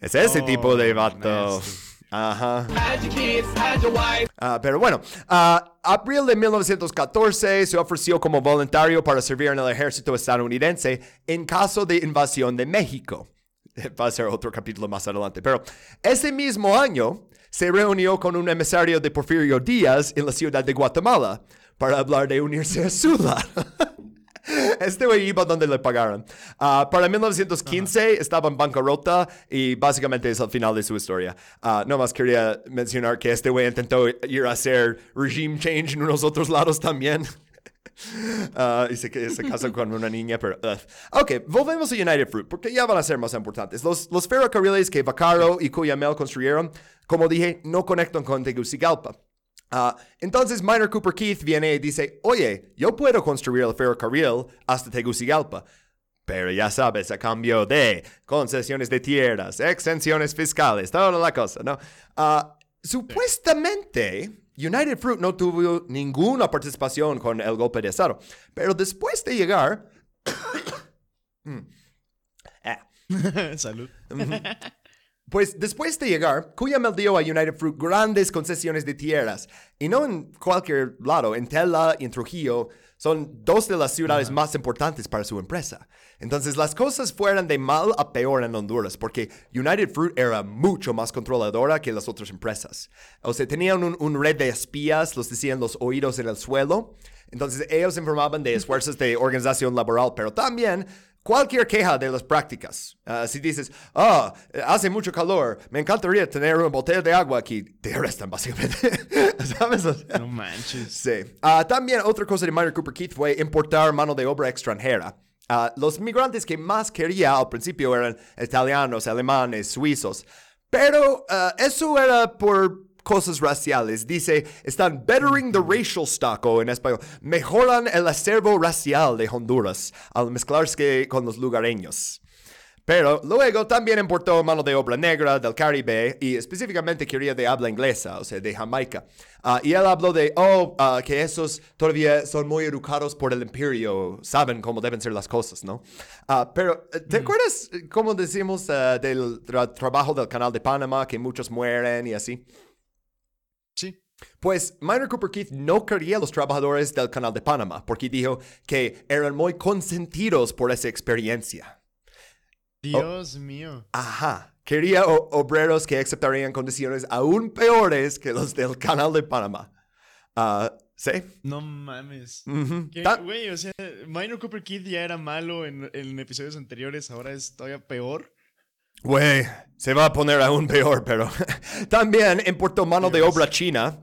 Es ese Oh, tipo de vato. nasty. Ajá. Hide your kids, hide your wife. Ah, pero bueno, ah, abril de 1914 se ofreció como voluntario para servir en el ejército estadounidense en caso de invasión de México. Va a ser otro capítulo más adelante. Pero ese mismo año se reunió con un emisario de Porfirio Díaz en la ciudad de Guatemala para hablar de unirse a Sula. Este güey iba donde le pagaron. Ah, para 1915 estaba en bancarrota y básicamente es el final de su historia. Ah, no más quería mencionar que este güey intentó ir a hacer regime change en unos otros lados también. Ah, y se, se casó con una niña, pero... ugh. Ok, volvemos a United Fruit, porque ya van a ser más importantes. Los, los ferrocarriles que Vaccaro y Cuyamel construyeron, como dije, no conectan con Tegucigalpa. Ah, entonces Minor Cooper Keith viene y dice, oye, yo puedo construir el ferrocarril hasta Tegucigalpa. Pero ya sabes, a cambio de concesiones de tierras, exenciones fiscales, toda la cosa, ¿no? Ah, supuestamente, United Fruit no tuvo ninguna participación con el golpe de Estado. Pero después de llegar... Mm. Ah. Salud. Pues después de llegar, Cuyamel dio a United Fruit grandes concesiones de tierras. Y no en cualquier lado, en Tela y en Trujillo son dos de las ciudades más importantes para su empresa. Entonces las cosas fueron de mal a peor en Honduras porque United Fruit era mucho más controladora que las otras empresas. O sea, tenían un, un red de espías, los decían los oídos en el suelo. Entonces ellos informaban de esfuerzos de organización laboral, pero también cualquier queja de las prácticas. Ah, si dices, ah, hace mucho calor, me encantaría tener una botella de agua aquí, te arrestan básicamente. ¿Sabes? O sea, No manches. Sí. Ah, también otra cosa de Minor Cooper Keith fue importar mano de obra extranjera. Ah, los migrantes que más quería al principio eran italianos, alemanes, suizos. Pero eso era por cosas raciales. Dice, están bettering the racial stock, o en español, mejoran el acervo racial de Honduras al mezclarse con los lugareños. Pero luego también importó mano de obra negra del Caribe y específicamente quería de habla inglesa, o sea, de Jamaica. Ah, y él habló de, oh, ah, que esos todavía son muy educados por el imperio, saben cómo deben ser las cosas, ¿no? Ah, pero, ¿te acuerdas cómo decimos del tra- trabajo del canal de Panamá, que muchos mueren y así? Sí. Pues Minor Cooper Keith no quería a los trabajadores del canal de Panamá porque dijo que eran muy consentidos por esa experiencia. Dios mío. Ajá. Quería obreros que aceptarían condiciones aún peores que los del canal de Panamá. Ah, ¿Sí? No mames. Güey, o sea, Minor Cooper Kid ya era malo en, en episodios anteriores, ahora es todavía peor. Güey, se va a poner aún peor, pero también importó mano de obra china.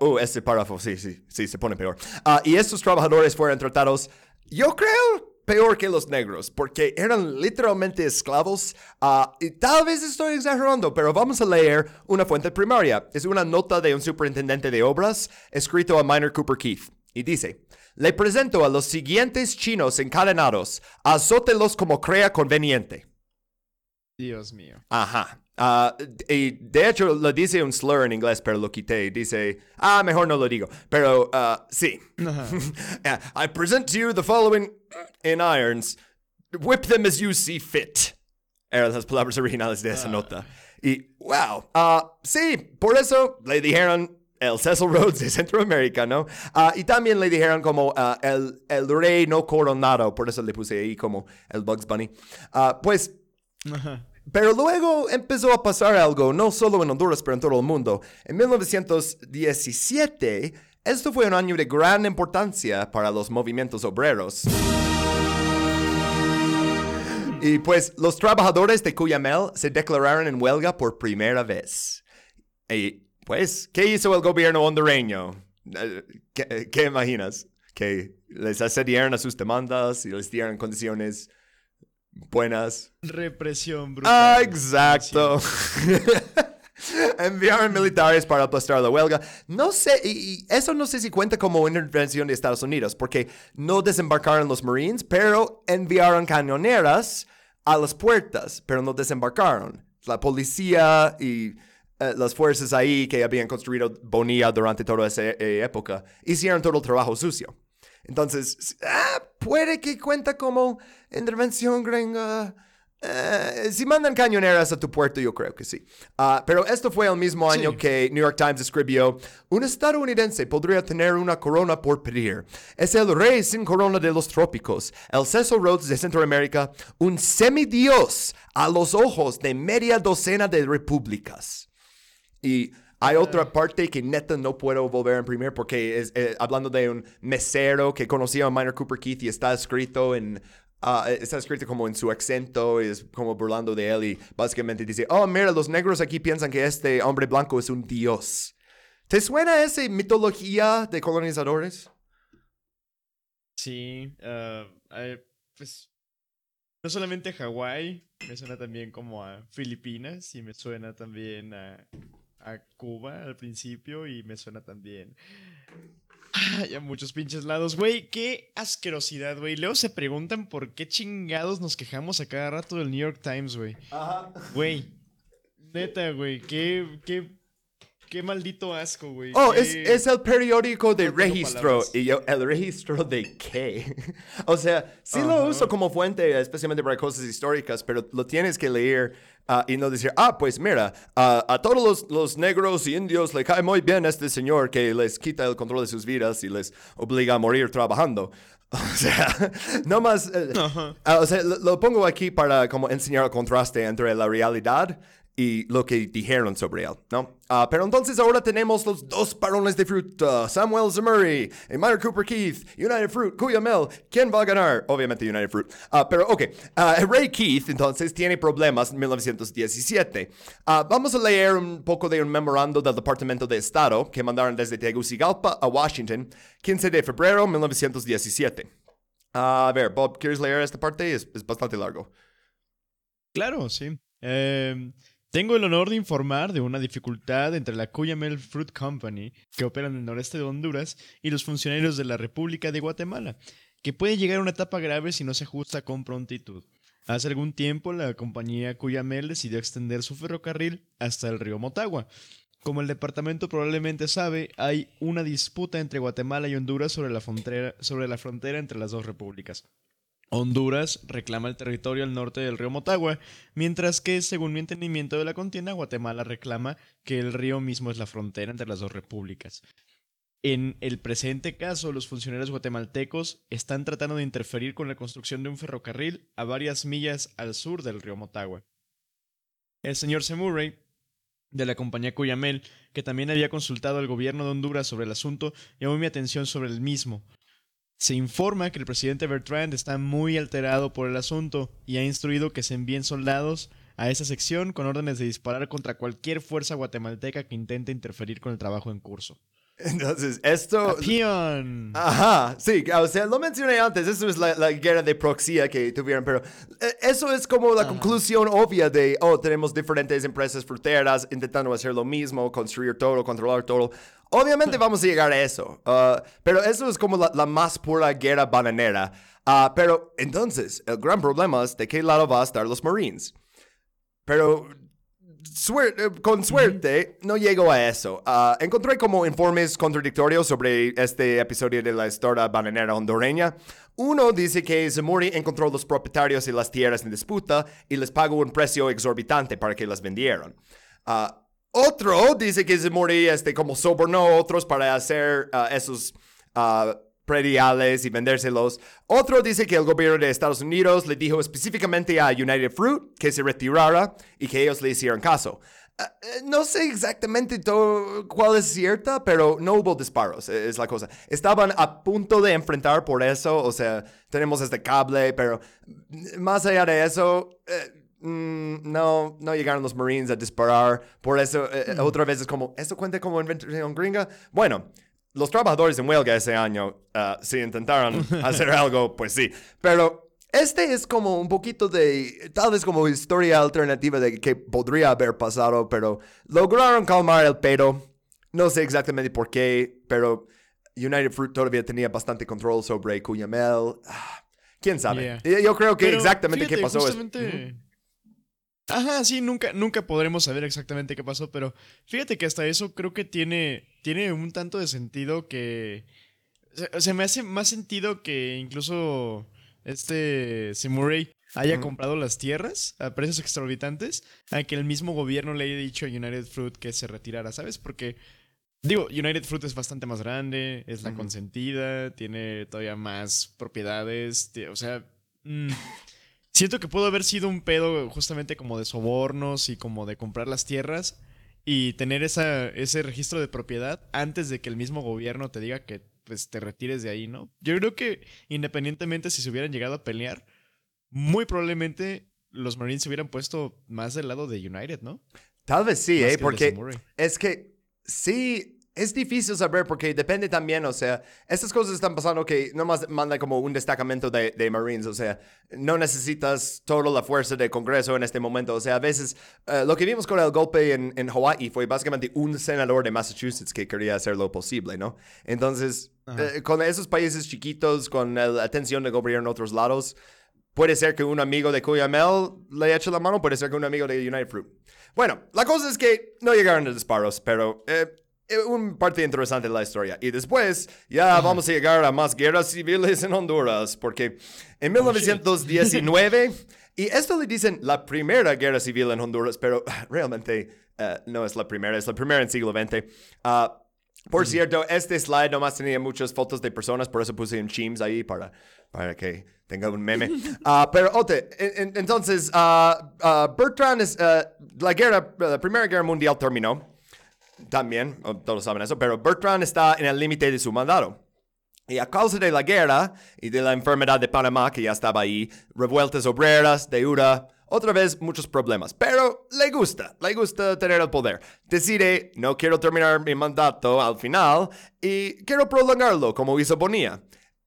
Uh, este párrafo, sí, sí, sí, se pone peor. Ah, y estos trabajadores fueron tratados, yo creo, peor que los negros, porque eran literalmente esclavos. Ah, y tal vez estoy exagerando, pero vamos a leer una fuente primaria. Es una nota de un superintendente de obras escrito a Minor Cooper Keith. Y dice, le presento a los siguientes chinos encadenados, azótelos como crea conveniente. Dios mío. Ajá. Ah, y de hecho lo dice un slur en inglés, pero lo quité. Dice, ah, mejor no lo digo. Pero ah, sí. Yeah, I present to you the following in irons. Whip them as you see fit. Eran las palabras originales de esa nota. Y, wow. sí, por eso le dijeron el Cecil Rhodes de Centroamérica, ¿no? Ah, y también le dijeron como ah, el, el rey no coronado. Por eso le puse ahí como el Bugs Bunny. Ah, pues Pero luego empezó a pasar algo, no solo en Honduras, pero en todo el mundo. En 1917, esto fue un año de gran importancia para los movimientos obreros. Y pues los trabajadores de Cuyamel se declararon en huelga por primera vez. Y pues, ¿qué hizo el gobierno hondureño? Eh, ¿Qué, qué imaginas? Que les accedieron a sus demandas y les dieron condiciones buenas. Represión brutal. Ah, exacto. Enviaron militares para aplastar la huelga. No sé, y, y eso no sé si cuenta como intervención de Estados Unidos, porque no desembarcaron los Marines, pero enviaron cañoneras a las puertas, pero no desembarcaron. La policía y eh, las fuerzas ahí que habían construido Bonilla durante toda esa eh, época hicieron todo el trabajo sucio. Entonces, ah, puede que cuenta como intervención gringa. Eh, si mandan cañoneras a tu puerto, yo creo que sí. Ah, pero esto fue el mismo año Sí. que New York Times escribió, un estadounidense podría tener una corona por pedir. Es el rey sin corona de los trópicos, el Cecil Rhodes de Centroamérica, un semidios a los ojos de media docena de repúblicas. Y hay otra parte que neta no puedo volver a imprimir porque es eh, hablando de un mesero que conocía a Minor Cooper Keith y está escrito en ah, está escrito como en su acento es como burlando de él y básicamente dice oh mira los negros aquí piensan que este hombre blanco es un dios ¿te suena esa mitología de colonizadores? Sí. ah, eh, pues. No solamente a Hawái, me suena también como a Filipinas y me suena también a, a Cuba al principio y me suena también Ay, a muchos pinches lados. Güey, qué asquerosidad, güey. Luego se preguntan por qué chingados nos quejamos a cada rato del New York Times, güey. Ajá. Güey. Neta, güey. Qué, qué, qué maldito asco, güey. Oh, Qué- es, es el periódico de no registro. Y yo, ¿el registro de qué? o sea, sí lo uso como fuente, especialmente para cosas históricas, pero lo tienes que leer ah, y no decir, ah, pues mira, ah, a todos los, los negros y indios le cae muy bien este señor que les quita el control de sus vidas y les obliga a morir trabajando. O sea, no más. eh, Ajá. ah, o sea, lo, lo pongo aquí para como enseñar el contraste entre la realidad y lo que dijeron sobre él, ¿no? Ah, pero entonces ahora tenemos los dos parones de fruta, Samuel Zamuri y Myra Cooper Keith, United Fruit, Cuyamel, ¿quién va a ganar? Obviamente United Fruit. Ah, pero ok, Ah, Ray Keith entonces tiene problemas en 1917. Ah, vamos a leer un poco de un memorando del Departamento de Estado que mandaron desde Tegucigalpa a Washington, 15 de febrero de 1917. Ah, a ver, Bob, ¿quieres leer esta parte? Es, bastante largo. Claro, sí. Eh, tengo el honor de informar de una dificultad entre la Cuyamel Fruit Company, que opera en el noreste de Honduras, y los funcionarios de la República de Guatemala, que puede llegar a una etapa grave si no se ajusta con prontitud. Hace algún tiempo, la compañía Cuyamel decidió extender su ferrocarril hasta el río Motagua. Como el departamento probablemente sabe, hay una disputa entre Guatemala y Honduras sobre la frontera, sobre la frontera entre las dos repúblicas. Honduras reclama el territorio al norte del río Motagua, mientras que, según mi entendimiento de la contienda, Guatemala reclama que el río mismo es la frontera entre las dos repúblicas. En el presente caso, los funcionarios guatemaltecos están tratando de interferir con la construcción de un ferrocarril a varias millas al sur del río Motagua. El señor Semurray, de la compañía Cuyamel, que también había consultado al gobierno de Honduras sobre el asunto, llamó mi atención sobre el mismo. Se informa que el presidente Bertrand está muy alterado por el asunto y ha instruido que se envíen soldados a esa sección con órdenes de disparar contra cualquier fuerza guatemalteca que intente interferir con el trabajo en curso. Entonces, esto... ¡Pion! Ajá, sí, o sea, lo mencioné antes, eso es la, la guerra de proxía que tuvieron, pero eh, eso es como la conclusión obvia de, oh, tenemos diferentes empresas fruteras intentando hacer lo mismo, construir todo, controlar todo. Obviamente vamos a llegar a eso, ah, pero eso es como la, la más pura guerra bananera. Ah, pero entonces, el gran problema es de qué lado va a estar los Marines. Pero eh, con suerte no llego a eso. Ah, encontré como informes contradictorios sobre este episodio de la historia bananera hondureña. Uno dice que Zamuri encontró los propietarios de las tierras en disputa y les pagó un precio exorbitante para que las vendieran. Ah, otro dice que Zamuri este, como sobornó a otros para hacer ah, esos prediales y vendérselos. Otro dice que el gobierno de Estados Unidos le dijo específicamente a United Fruit que se retirara y que ellos le hicieran caso. Eh, no sé exactamente todo cuál es cierta, pero no hubo disparos, eh, es la cosa. Estaban a punto de enfrentar por eso, o sea, tenemos este cable, pero mm, más allá de eso, mm, no, no llegaron los Marines a disparar. Por eso, eh, eh, otra vez es como, ¿esto cuenta como invención gringa? Bueno, los trabajadores en huelga ese año, ah, si intentaron hacer algo, pues sí. Pero este es como un poquito de, tal vez como historia alternativa de que podría haber pasado, pero lograron calmar el pedo. No sé exactamente por qué, pero United Fruit todavía tenía bastante control sobre Cuyamel. Ah, ¿Quién sabe? Yeah. Yo creo que Pero, exactamente qué pasó es... justamente- Ajá, sí, nunca, nunca podremos saber exactamente qué pasó, pero fíjate que hasta eso creo que tiene, tiene un tanto de sentido que... Se, se me hace más sentido que incluso este Simurray haya comprado las tierras a precios exorbitantes a que el mismo gobierno le haya dicho a United Fruit que se retirara, ¿sabes? Porque, digo, United Fruit es bastante más grande, es la consentida, tiene todavía más propiedades, o sea... mm, Siento que pudo haber sido un pedo justamente como de sobornos y como de comprar las tierras y tener esa, ese registro de propiedad antes de que el mismo gobierno te diga que pues te retires de ahí, ¿no? Yo creo que independientemente si se hubieran llegado a pelear, muy probablemente los Marines se hubieran puesto más del lado de United, ¿no? Tal vez sí, Más ¿eh? Porque es que sí, es difícil saber porque depende también, o sea, estas cosas están pasando que nomás manda como un destacamento de, de Marines, o sea, no necesitas toda la fuerza del Congreso en este momento, o sea, a veces eh, lo que vimos con el golpe en, en Hawaii fue básicamente un senador de Massachusetts que quería hacer lo posible, ¿no? Entonces, eh, con esos países chiquitos, con la atención del gobierno en otros lados, Puede ser que un amigo de Cuyamel le eche la mano, puede ser que un amigo de United Fruit. Bueno, la cosa es que no llegaron a disparos, pero eh, un parte interesante de la historia. Y después ya vamos a llegar a más guerras civiles en Honduras, porque en 1919, y esto le dicen la primera guerra civil en Honduras, pero realmente eh, no es la primera, es la primera en siglo XX. Ah, por cierto, este slide nomás tenía muchas fotos de personas, por eso puse un Chims ahí para, para que tenga un meme. Ah, pero, Ote, en- en- entonces, ah, ah, Bertrand es, ah, la guerra, la Primera Guerra Mundial terminó. También, todos saben eso, pero Bertrand está en el límite de su mandato. Y a causa de la guerra y de la enfermedad de Panamá, que ya estaba ahí, revueltas obreras, deuda, otra vez muchos problemas. Pero le gusta, le gusta tener el poder. Decide, no quiero terminar mi mandato al final y quiero prolongarlo como hizo Bonilla.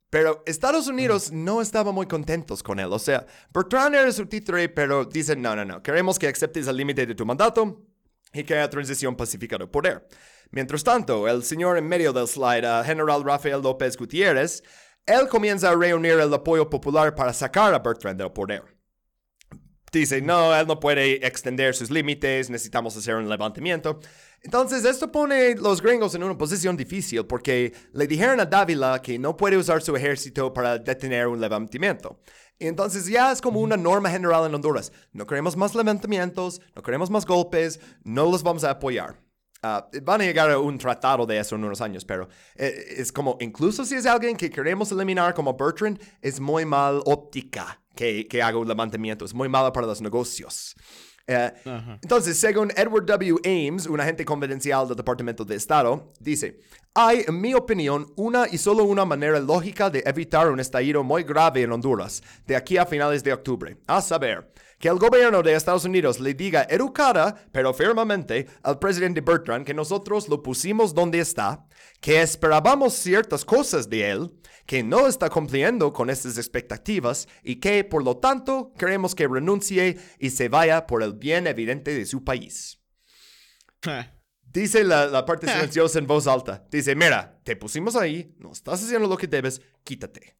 Pero Estados Unidos no estaba muy contentos con él. O sea, Bertrand era su títere, pero dicen, no, no, no, queremos que aceptes el límite de tu mandato y que haya transición pacífica de poder. Mientras tanto, el señor en medio del slide, uh, general Rafael López Gutiérrez, él comienza a reunir el apoyo popular para sacar a Bertrand del poder. Dice, no, él no puede extender sus límites, necesitamos hacer un levantamiento. Entonces, esto pone los gringos en una posición difícil porque le dijeron a Dávila que no puede usar su ejército para detener un levantamiento. Entonces ya es como una norma general en Honduras. No queremos más levantamientos, no queremos más golpes, no los vamos a apoyar. Ah, van a llegar a un tratado de eso en unos años, pero eh, es como, incluso si es alguien que queremos eliminar como Bertrand, es muy mal óptica que, que haga un levantamiento, es muy malo para los negocios. Eh, entonces, según Edward W. Ames, un agente confidencial del Departamento de Estado, dice, hay, en mi opinión, una y solo una manera lógica de evitar un estallido muy grave en Honduras de aquí a finales de octubre, a saber, que el gobierno de Estados Unidos le diga educada, pero firmemente, al presidente Bertrand que nosotros lo pusimos donde está, que esperábamos ciertas cosas de él, que no está cumpliendo con estas expectativas y que, por lo tanto, queremos que renuncie y se vaya por el bien evidente de su país. Dice la, la parte silenciosa en voz alta. Dice, mira, te pusimos ahí, no estás haciendo lo que debes, quítate.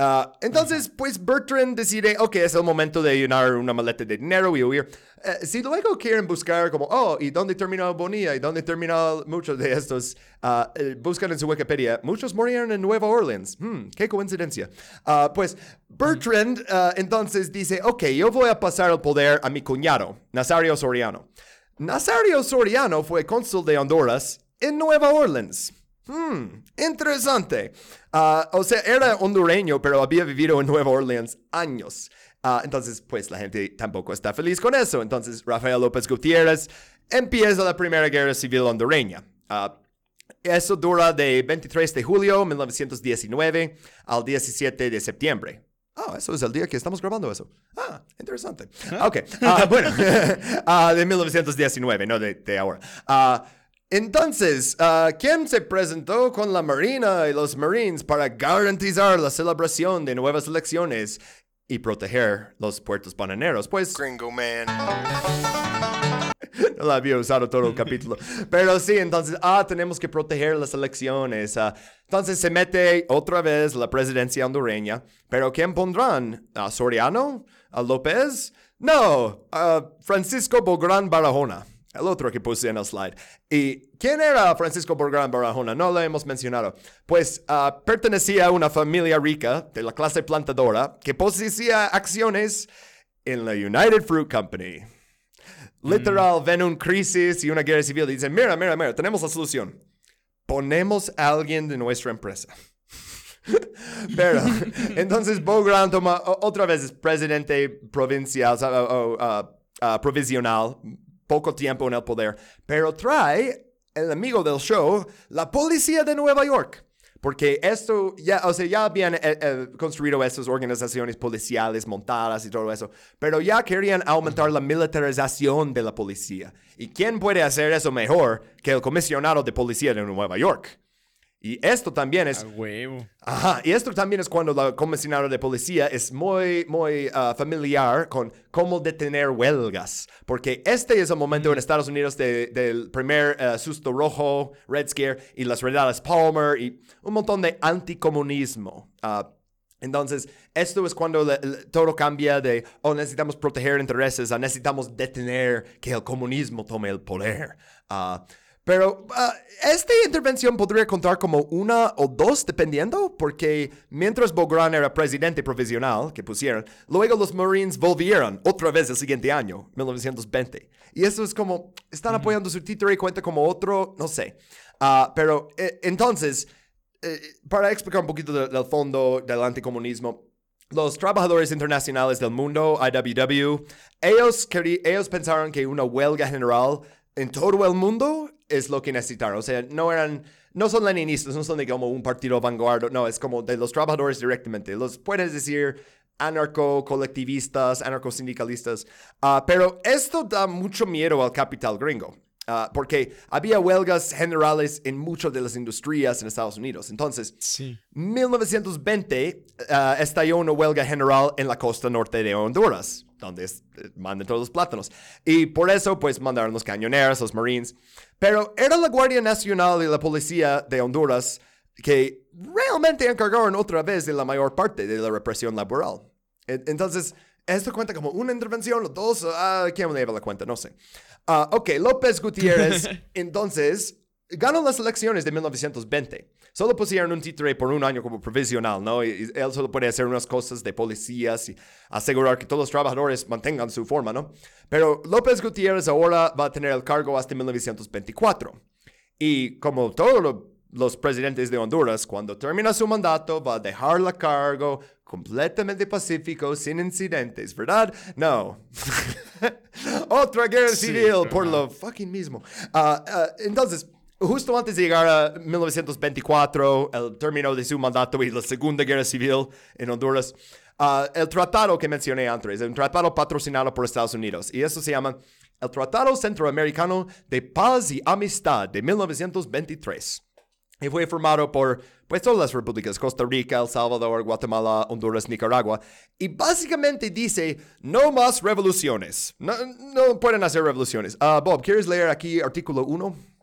Ah, entonces, pues Bertrand decide, ok, es el momento de llenar una maleta de dinero y huir. Eh, si luego quieren buscar como, oh, ¿y dónde terminó Bonilla? ¿Y dónde terminó muchos de estos? Eh, buscan en su Wikipedia, muchos murieron en Nueva Orleans. Hmm, qué coincidencia. Ah, pues Bertrand entonces dice, ok, yo voy a pasar el poder a mi cuñado, Nazario Soriano. Nazario Soriano fue cónsul de Honduras en Nueva Orleans. Hmm, interesante. Ah, o sea, era hondureño, pero había vivido en Nueva Orleans años. Ah, entonces, pues la gente tampoco está feliz con eso. Entonces, Rafael López Gutiérrez empieza la Primera Guerra Civil hondureña. Ah, eso dura de 23 de julio de 1919 al 17 de septiembre. Ah, eso es el día que estamos grabando eso. Ah, interesante. Ok, bueno, de 1919, no de, de ahora. Entonces, uh, ¿quién se presentó con la Marina y los Marines para garantizar la celebración de nuevas elecciones y proteger los puertos bananeros? Pues... Gringo Man. no la había usado todo el capítulo. Pero sí, entonces, ah, tenemos que proteger las elecciones. Uh, entonces se mete otra vez la presidencia hondureña. Pero ¿quién pondrán? ¿A Soriano? ¿A López? No, a Francisco Bográn Barahona el otro que puse en el slide. ¿Y quién era Francisco Borgrán Barahona? No lo hemos mencionado. Pues uh, pertenecía a una familia rica de la clase plantadora que poseía acciones en la United Fruit Company. Literal, ven un crisis y una guerra civil y dicen, mira, mira, mira, tenemos la solución. Ponemos a alguien de nuestra empresa. Pero, entonces Bográn toma otra vez presidente provincial, o, uh, provisional, poco tiempo en el poder, pero trae el amigo del show, la policía de Nueva York. Porque esto ya, o sea, ya habían eh, eh, construido esas organizaciones policiales montadas y todo eso, pero ya querían aumentar la militarización de la policía. ¿Y quién puede hacer eso mejor que el comisionado de policía de Nueva York? Y esto también es... A huevo. Ajá, y esto también es cuando la comisionada de policía es muy, muy ah, familiar con cómo detener huelgas. Porque este es el momento en Estados Unidos del primer ah, susto rojo, Red Scare, y las redadas Palmer, y un montón de anticomunismo. Uh, entonces, esto es cuando todo cambia de, oh, necesitamos proteger intereses, a necesitamos detener que el comunismo tome el poder. Pero ah, esta intervención podría contar como una o dos, dependiendo, porque mientras Bográn era presidente provisional, que pusieron, luego los Marines volvieron otra vez el siguiente año, 1920. Y eso es como, están apoyando su título y cuenta como otro, no sé. Ah, pero eh, entonces, eh, para explicar un poquito del fondo del anticomunismo, los trabajadores internacionales del mundo, IWW, ellos, ellos pensaron que una huelga general en todo el mundo es lo que necesitaron. O sea, no eran, no son leninistas, no son de como un partido vanguardia, no, es como de los trabajadores directamente. Los puedes decir anarco-colectivistas, anarco-sindicalistas, Ah, pero esto da mucho miedo al capital gringo. ah, porque había huelgas generales en muchas de las industrias en Estados Unidos. Entonces, Sí. 1920 ah, estalló una huelga general en la costa norte de Honduras, donde es- eh, mandan todos los plátanos. Y por eso, pues, mandaron los cañoneros, los marines. Pero era la Guardia Nacional y la Policía de Honduras que realmente encargaron otra vez de la mayor parte de la represión laboral. Entonces, esto cuenta como una intervención o dos. ah, ¿Quién me lleva la cuenta? No sé. Ah, ok, López Gutiérrez, entonces, ganó las elecciones de 1920. Solo pusieron un títere por un año como provisional, ¿no? Y, él solo puede hacer unas cosas de policías y asegurar que todos los trabajadores mantengan su forma, ¿no? Pero López Gutiérrez ahora va a tener el cargo hasta 1924. Y como todos lo- los presidentes de Honduras, cuando termina su mandato, va a dejar la cargo completamente pacífico, sin incidentes, ¿verdad? No. Otra guerra Sí, civil por lo fucking mismo. Ah, ah, entonces, justo antes de llegar a 1924, el término de su mandato y la Segunda Guerra Civil en Honduras, ah, el tratado que mencioné antes, un tratado patrocinado por Estados Unidos, y eso se llama el Tratado Centroamericano de Paz y Amistad de 1923. Y fue formado por pues, todas las repúblicas, Costa Rica, El Salvador, Guatemala, Honduras, Nicaragua. Y básicamente dice, no más revoluciones. No, no pueden hacer revoluciones. Ah, Bob, ¿quieres leer aquí artículo 1?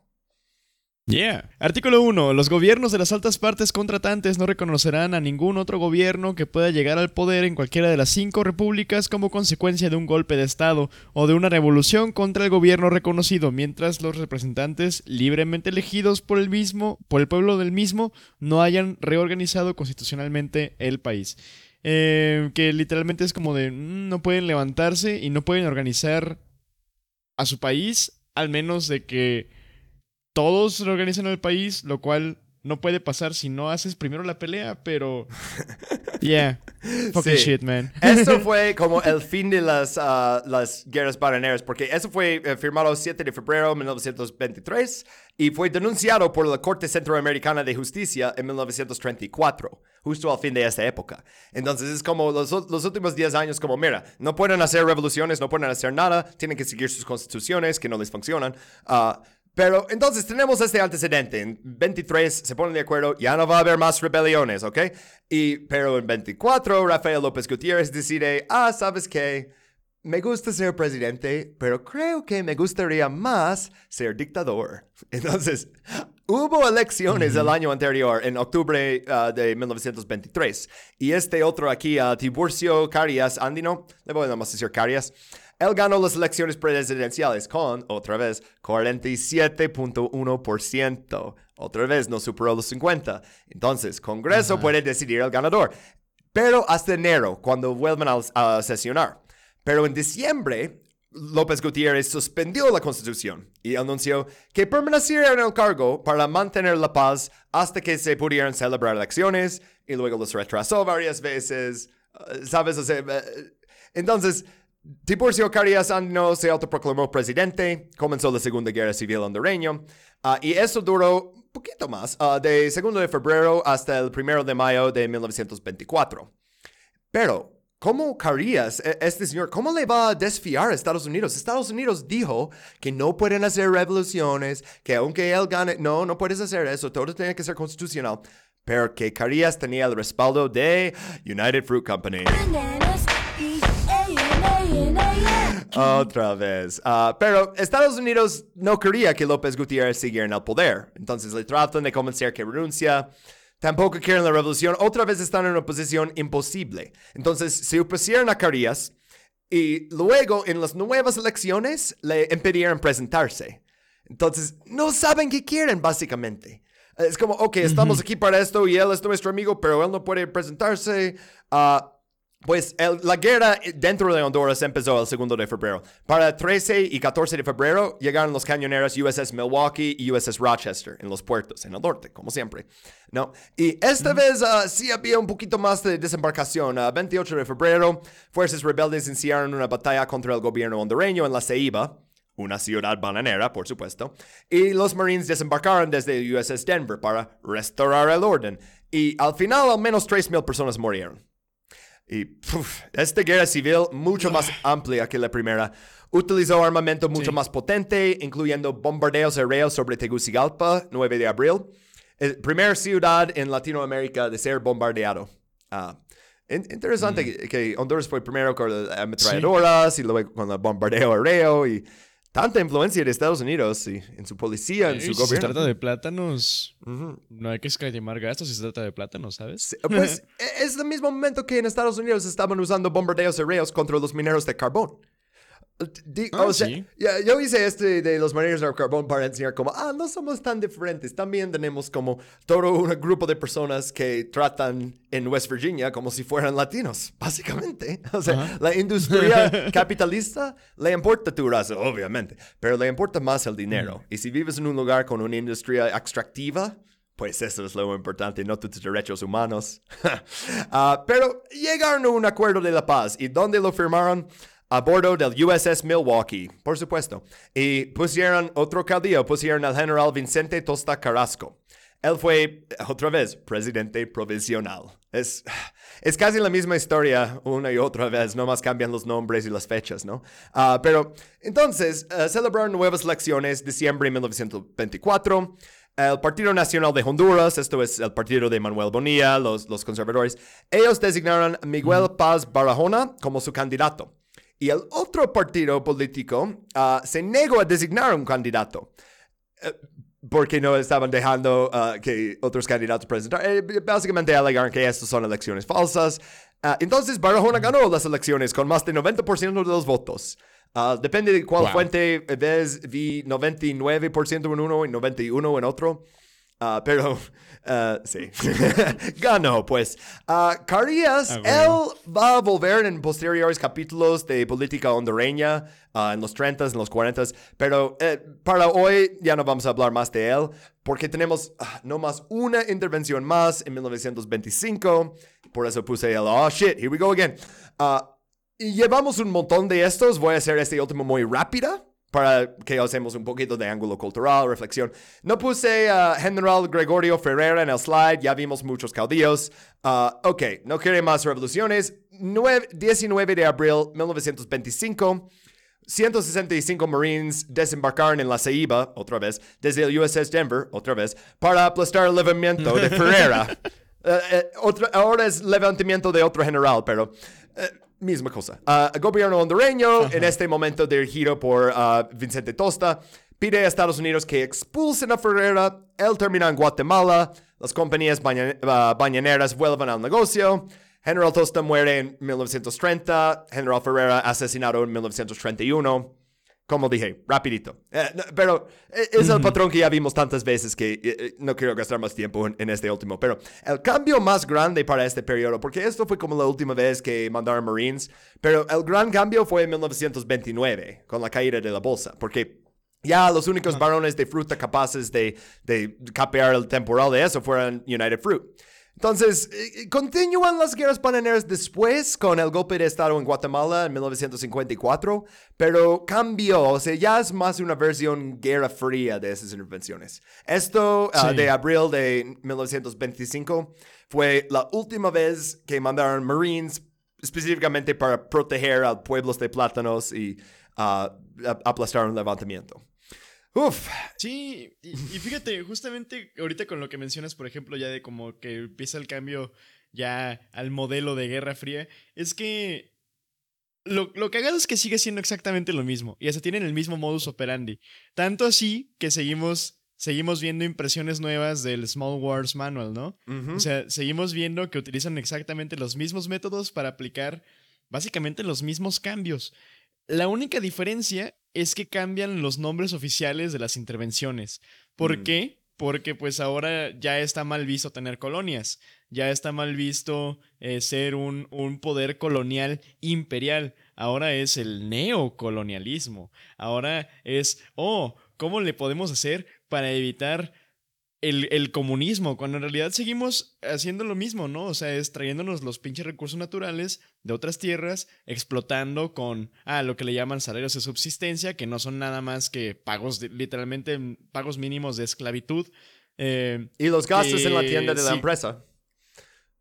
Yeah. Artículo 1. Los gobiernos de las altas partes contratantes no reconocerán a ningún otro gobierno que pueda llegar al poder en cualquiera de las cinco repúblicas como consecuencia de un golpe de Estado o de una revolución contra el gobierno reconocido, mientras los representantes libremente elegidos por el mismo, por el pueblo del mismo, no hayan reorganizado constitucionalmente el país. Eh, que literalmente es como de mm, no pueden levantarse y no pueden organizar a su país, al menos de que todos reorganizan el país, lo cual no puede pasar si no haces primero la pelea, pero... Yeah. Fucking Sí. shit, man. Eso fue como el fin de las, ah, las guerras bananeras, porque eso fue eh, firmado el 7 de febrero de 1923 y fue denunciado por la Corte Centroamericana de Justicia en 1934, justo al fin de esta época. Entonces es como los, los últimos 10 años, como mira, no pueden hacer revoluciones, no pueden hacer nada, tienen que seguir sus constituciones que no les funcionan. Ah, pero entonces tenemos este antecedente. En 23 se ponen de acuerdo, ya no va a haber más rebeliones, ¿ok? Y, pero en 24 Rafael López Gutiérrez decide, ah, ¿sabes qué? Me gusta ser presidente, pero creo que me gustaría más ser dictador. Entonces, hubo elecciones el año anterior, en octubre ah, de 1923. Y este otro aquí, a Tiburcio Carias Andino, le voy a nomás decir Carias, él ganó las elecciones presidenciales con, otra vez, 47.1%. Otra vez no superó los 50. Entonces, Congreso puede decidir el ganador. Pero hasta enero, cuando vuelvan a, a sesionar. Pero en diciembre, López Gutiérrez suspendió la constitución y anunció que permanecería en el cargo para mantener la paz hasta que se pudieran celebrar elecciones y luego los retrasó varias veces. Uh, ¿Sabes? O sea, eh, entonces, Tiburcio Carías Andino se autoproclamó presidente, comenzó la Segunda Guerra Civil hondureño, ah, y eso duró un poquito más, ah, de 2 de febrero hasta el 1 de mayo de 1924. Pero, ¿cómo Carías, e- este señor, cómo le va a desfiar a Estados Unidos? Estados Unidos dijo que no pueden hacer revoluciones, que aunque él gane, no, no puedes hacer eso, todo tiene que ser constitucional, pero que Carías tenía el respaldo de United Fruit Company. Otra vez. Ah, pero Estados Unidos no quería que López Gutiérrez siguiera en el poder. Entonces le tratan de convencer que renuncia. Tampoco quieren la revolución. Otra vez están en una posición imposible. Entonces se opusieron a Carías y luego en las nuevas elecciones le impidieron presentarse. Entonces no saben qué quieren básicamente. Es como, ok, estamos aquí para esto y él es nuestro amigo, pero él no puede presentarse. Ah, Pues el- la guerra dentro de Honduras empezó el 2 de febrero. Para 13 y 14 de febrero llegaron los cañoneros USS Milwaukee y USS Rochester en los puertos, en el norte, como siempre. ¿no? Y esta vez ah, sí había un poquito más de desembarcación. Ah, 28 de febrero, fuerzas rebeldes iniciaron una batalla contra el gobierno hondureño en la Ceiba, una ciudad bananera, por supuesto, y los Marines desembarcaron desde el USS Denver para restaurar el orden. Y al final al menos 3.000 personas murieron. Y puf, esta guerra civil, mucho más amplia que la primera, utilizó armamento mucho Sí. más potente, incluyendo bombardeos aéreos sobre Tegucigalpa, 9 de abril, el primera ciudad en Latinoamérica de ser bombardeado. Ah, in- interesante Mm. que, que Honduras fue primero con las ametralladoras y luego con el bombardeo aéreo y tanta influencia de Estados Unidos y en su policía, en Ey, su si se gobierno. trata de plátanos, no hay que escatimar gastos si se trata de plátanos, ¿sabes? Sí, Pues e- es el mismo momento que en Estados Unidos estaban usando bombardeos aéreos contra los mineros de carbón. Di- Ah, o sea, sí. ya- yo hice este de los mineros de carbón para enseñar como, ah, no somos tan diferentes. También tenemos como todo un grupo de personas que tratan en West Virginia como si fueran latinos, básicamente. O sea, Ajá. la industria capitalista le importa tu raza, obviamente, pero le importa más el dinero. Mm. Y si vives en un lugar con una industria extractiva, pues eso es lo importante, no tus derechos humanos. Ah, pero llegaron a un acuerdo de la paz. ¿Y dónde lo firmaron? A bordo del USS Milwaukee, por supuesto. Y pusieron otro caudillo, pusieron al general Vicente Tosta Carrasco. Él fue, otra vez, presidente provisional. Es, es casi la misma historia una y otra vez, nomás cambian los nombres y las fechas, ¿no? Ah, pero entonces, eh, celebraron nuevas elecciones, diciembre de 1924. El Partido Nacional de Honduras, esto es el partido de Manuel Bonilla, los, los conservadores, ellos designaron a Miguel Paz Barahona como su candidato. Y el otro partido político ah, se negó a designar un candidato porque no estaban dejando ah, que otros candidatos presentaran. Eh, básicamente alegaron que estas son elecciones falsas. Ah, entonces Barahona ganó las elecciones con más del 90% de los votos. Depende de cuál Wow. fuente ves, vi 99% en uno y 91 en otro. Ah, pero, ah, sí, ganó, pues. Ah, Carías, Ah, él va a volver en posteriores capítulos de política hondureña, en los 30s, en los 40s, pero eh, para hoy ya no vamos a hablar más de él, porque tenemos no más una intervención más en 1925, por eso puse el, oh shit, here we go again. Y llevamos un montón de estos, voy a hacer este último muy rápida. Para que hacemos un poquito de ángulo cultural, reflexión. No puse a General Gregorio Ferrera en el slide, ya vimos muchos caudillos. Ah, ok, no quiere más revoluciones. Nueve- 19 de abril 1925. 165 Marines desembarcaron en la Ceiba, otra vez, desde el USS Denver, otra vez, para aplastar el levantamiento de Ferrera. Eh, otra- ahora es levantamiento de otro general, pero misma cosa. El gobierno hondureño, en este momento dirigido por ah, Vicente Tosta, pide a Estados Unidos que expulsen a Ferrera. Él termina en Guatemala. Las compañías baña- ah, bañaneras vuelven al negocio. General Tosta muere en 1930. General Ferrera asesinado en 1931. Como dije, rapidito. Eh, no, pero eh, es el patrón que ya vimos tantas veces que eh, eh, no quiero gastar más tiempo en, en este último. Pero el cambio más grande para este periodo, porque esto fue como la última vez que mandaron Marines, pero el gran cambio fue en 1929, con la caída de la bolsa, porque ya los únicos varones de fruta capaces de, de capear el temporal de eso fueron United Fruit. Entonces, eh, continúan las guerras bananeras después con el golpe de Estado en Guatemala en 1954, pero cambió, o sea, ya es más una versión guerra fría de esas intervenciones. Esto ah, Sí. de abril de 1925 fue la última vez que mandaron Marines específicamente para proteger a pueblos de plátanos y ah, a- aplastar un levantamiento. Uf, Sí, y, y fíjate, justamente ahorita con lo que mencionas, por ejemplo, ya de como que empieza el cambio ya al modelo de Guerra Fría, es que lo, lo cagado es que sigue siendo exactamente lo mismo y hasta tienen el mismo modus operandi. Tanto así que seguimos, seguimos viendo impresiones nuevas del Small Wars Manual, ¿no? O sea, seguimos viendo que utilizan exactamente los mismos métodos para aplicar básicamente los mismos cambios. La única diferencia es que cambian los nombres oficiales de las intervenciones. ¿Por Mm. qué? Porque pues ahora ya está mal visto tener colonias. ya está mal visto eh, ser un, un poder colonial imperial. Ahora es el neocolonialismo. Ahora es, oh, ¿cómo le podemos hacer para evitar el, el comunismo? Cuando en realidad seguimos haciendo lo mismo, ¿no? O sea, es trayéndonos los pinches recursos naturales de otras tierras, explotando con, ah, lo que le llaman salarios de subsistencia, que no son nada más que pagos, de- literalmente pagos mínimos de esclavitud. Eh, Y los gastos en la tienda de la sí. empresa.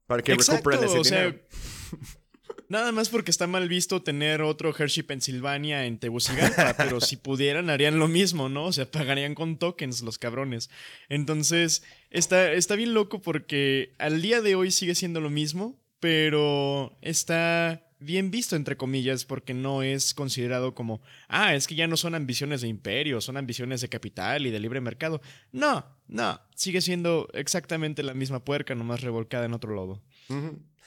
Para que Exacto, recuperen ese o sea, dinero. Nada más porque está mal visto tener otro Hershey Pensilvania en Tegucigalpa, pero si pudieran harían lo mismo, ¿no? O sea, pagarían con tokens los cabrones. Entonces, está, está bien loco porque al día de hoy sigue siendo lo mismo, pero está bien visto, entre comillas, porque no es considerado como, ah, es que ya no son ambiciones de imperio, son ambiciones de capital y de libre mercado. No, no, sigue siendo exactamente la misma puerca, nomás revolcada en otro lodo.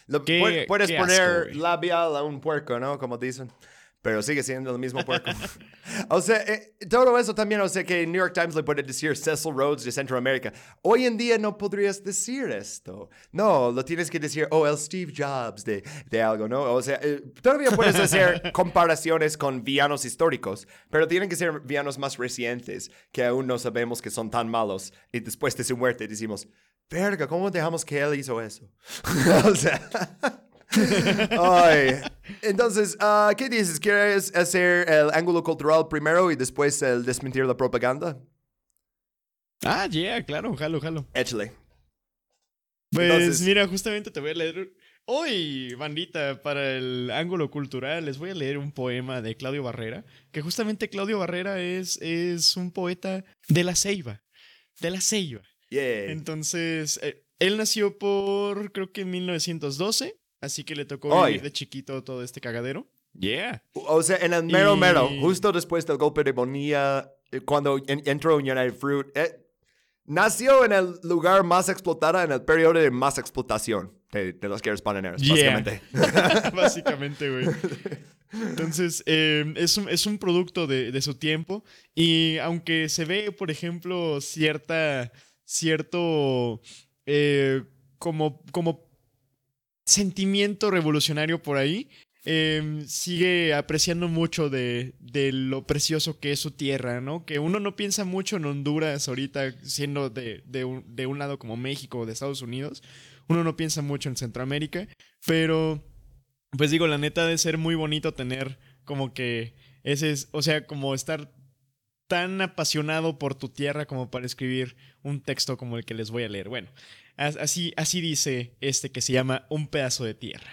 Lo- Qué- pu- puedes qué asco, poner güey. labial a un puerco, ¿no? Como dicen. Pero sigue siendo el mismo puerco. o sea, eh, todo eso también, o sea, que New York Times le puede decir Cecil Rhodes de Centroamérica. Hoy en día no podrías decir esto. No, lo tienes que decir, oh, el Steve Jobs de, de algo, ¿no? O sea, eh, todavía puedes hacer comparaciones con villanos históricos, pero tienen que ser villanos más recientes, que aún no sabemos que son tan malos. Y después de su muerte decimos, verga, ¿cómo dejamos que él hizo eso? o sea... Ay. Entonces, ah, ¿qué dices? ¿Quieres hacer el ángulo cultural primero y después el desmentir la propaganda? Ah, yeah, claro, jalo, jalo. Échale. Pues Entonces- mira, justamente te voy a leer hoy, bandita, para el ángulo cultural, les voy a leer un poema de Claudio Barrera, que justamente Claudio Barrera es, es un poeta de la ceiba, de la ceiba. Yeah. Entonces, eh, él nació por, creo que en 1912, así que le tocó Ay. vivir de chiquito todo este cagadero. Yeah. O sea, en el mero Y- mero, justo después del golpe de Bonilla, eh, cuando en- entró United Fruit, eh, nació en el lugar más explotada en el periodo de más explotación de, de los guerras bananeras, Yeah. básicamente. Básicamente, güey. Entonces, eh, es, un, es un producto de, de su tiempo. Y aunque se ve, por ejemplo, cierta. Cierto. eh, como. como sentimiento revolucionario por ahí. eh, sigue apreciando mucho de, de lo precioso que es su tierra, ¿no? Que uno no piensa mucho en Honduras ahorita, siendo de, de un, de un lado como México o de Estados Unidos. Uno no piensa mucho en Centroamérica, pero pues digo, la neta de ser muy bonito tener como que ese es, o sea, como estar tan apasionado por tu tierra como para escribir un texto como el que les voy a leer. Bueno, as- así, así dice este que se llama Un pedazo de tierra.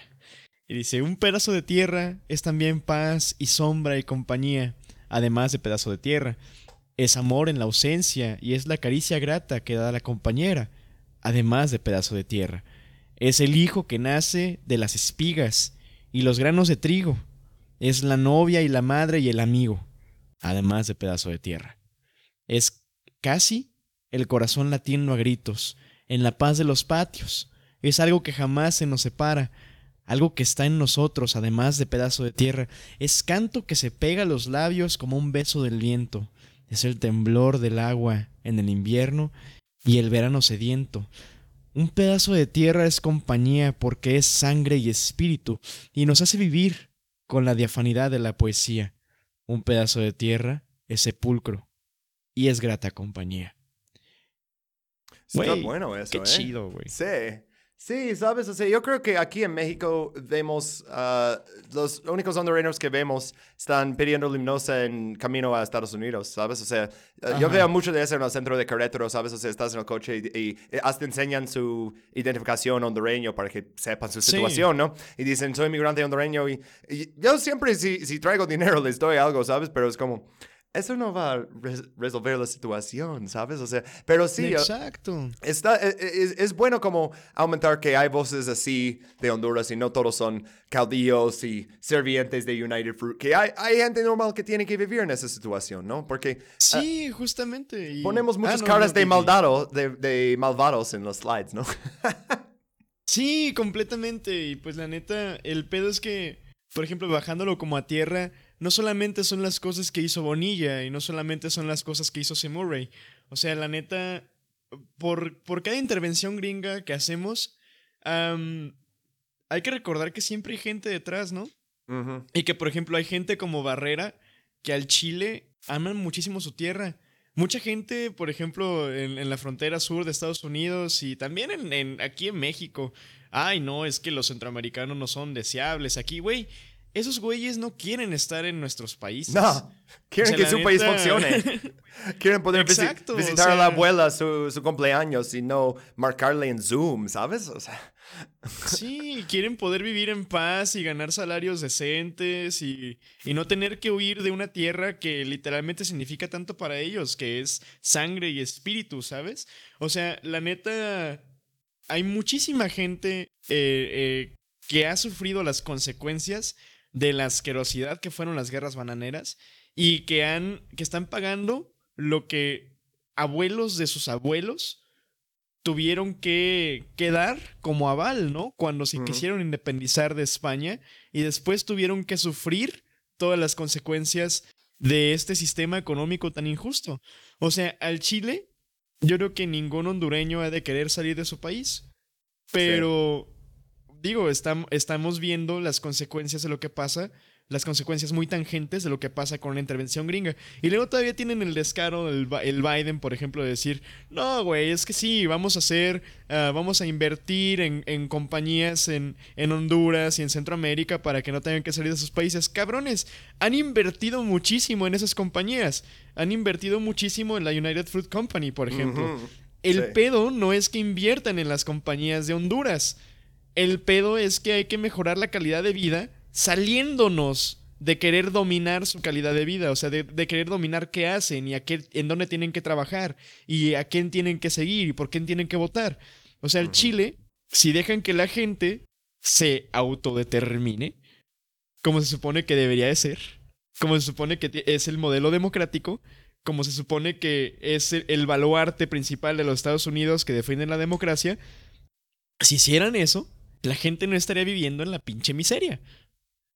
Y dice, un pedazo de tierra es también paz y sombra y compañía, además de pedazo de tierra. Es amor en la ausencia y es la caricia grata que da la compañera, además de pedazo de tierra. Es el hijo que nace de las espigas y los granos de trigo. Es la novia y la madre y el amigo, además de pedazo de tierra. Es casi el corazón latiendo a gritos, en la paz de los patios. Es algo que jamás se nos separa, algo que está en nosotros, además de pedazo de tierra. Es canto que se pega a los labios como un beso del viento. Es el temblor del agua en el invierno y el verano sediento. Un pedazo de tierra es compañía porque es sangre y espíritu y nos hace vivir con la diafanidad de la poesía. Un pedazo de tierra es sepulcro y es grata compañía. Está Güey, bueno eso, Qué ¿eh? chido, güey. Sí. Sí, sabes, o sea, yo creo que aquí en México vemos, ah, los únicos hondureños que vemos están pidiendo limnosa en camino a Estados Unidos, ¿sabes? O sea, yo veo mucho de eso en el centro de Querétaro, ¿sabes? O sea, estás en el coche y, y hasta enseñan su identificación hondureño para que sepan su Sí. situación, ¿no? Y dicen, soy migrante hondureño y, y yo siempre, si, si traigo dinero, les doy algo, ¿sabes? Pero es como... Eso no va a res- resolver la situación, ¿sabes? O sea, pero sí, ah, Exacto. Está, e- e- es, es bueno como aumentar que hay voces así de Honduras y no todos son caudillos y servientes de United Fruit, que hay, hay gente normal que tiene que vivir en esa situación, ¿no? Porque Sí, justamente. y- ponemos Ah, muchas no, caras no, de, maldado, de, de malvados en los slides, ¿no? Sí, completamente. Y pues la neta, el pedo es que, por ejemplo, bajándolo como a tierra, no solamente son las cosas que hizo Bonilla y no solamente son las cosas que hizo Murray. O sea, la neta, por, por cada intervención gringa que hacemos, hay que recordar que siempre hay gente detrás, ¿no? Y que, por ejemplo, hay gente como Barrera que al Chile aman muchísimo su tierra. Mucha gente, por ejemplo, en, en la frontera sur de Estados Unidos y también en, en- aquí en México. Ay, no, es que los centroamericanos no son deseables. Aquí, güey, esos güeyes no quieren estar en nuestros países. No, quieren O sea, que su país funcione. Quieren poder visi- Exacto, o visitar a la abuela su, su cumpleaños y no marcarle en Zoom, ¿sabes? O sea, Sí, quieren poder vivir en paz y ganar salarios decentes y, y no tener que huir de una tierra que literalmente significa tanto para ellos, que es sangre y espíritu, ¿sabes? O sea, la neta, hay muchísima gente eh, eh, que ha sufrido las consecuencias de la asquerosidad que fueron las guerras bananeras y que han, que están pagando lo que abuelos de sus abuelos tuvieron que, que dar como aval, ¿no? Cuando se quisieron independizar de España y después tuvieron que sufrir todas las consecuencias de este sistema económico tan injusto. O sea, al Chile, yo creo que ningún hondureño ha de querer salir de su país. Pero, digo, estam- estamos viendo las consecuencias de lo que pasa, las consecuencias muy tangentes de lo que pasa con la intervención gringa. Y luego todavía tienen el descaro el Biden, por ejemplo, de decir, no, güey, es que sí, vamos a hacer, ah, vamos a invertir en, en compañías en, en Honduras y en Centroamérica para que no tengan que salir de sus países. Cabrones, han invertido muchísimo en esas compañías. Han invertido muchísimo en la United Fruit Company, por ejemplo. El Sí. pedo no es que inviertan en las compañías de Honduras. El pedo es que hay que mejorar la calidad de vida saliéndonos de querer dominar su calidad de vida, o sea, de, de querer dominar qué hacen y a qué, en dónde tienen que trabajar y a quién tienen que seguir y por quién tienen que votar. O sea, el Chile, si dejan que la gente se autodetermine, como se supone que debería de ser, como se supone que es el modelo democrático, como se supone que es el, el baluarte principal de los Estados Unidos que defienden la democracia, si hicieran eso, la gente no estaría viviendo en la pinche miseria.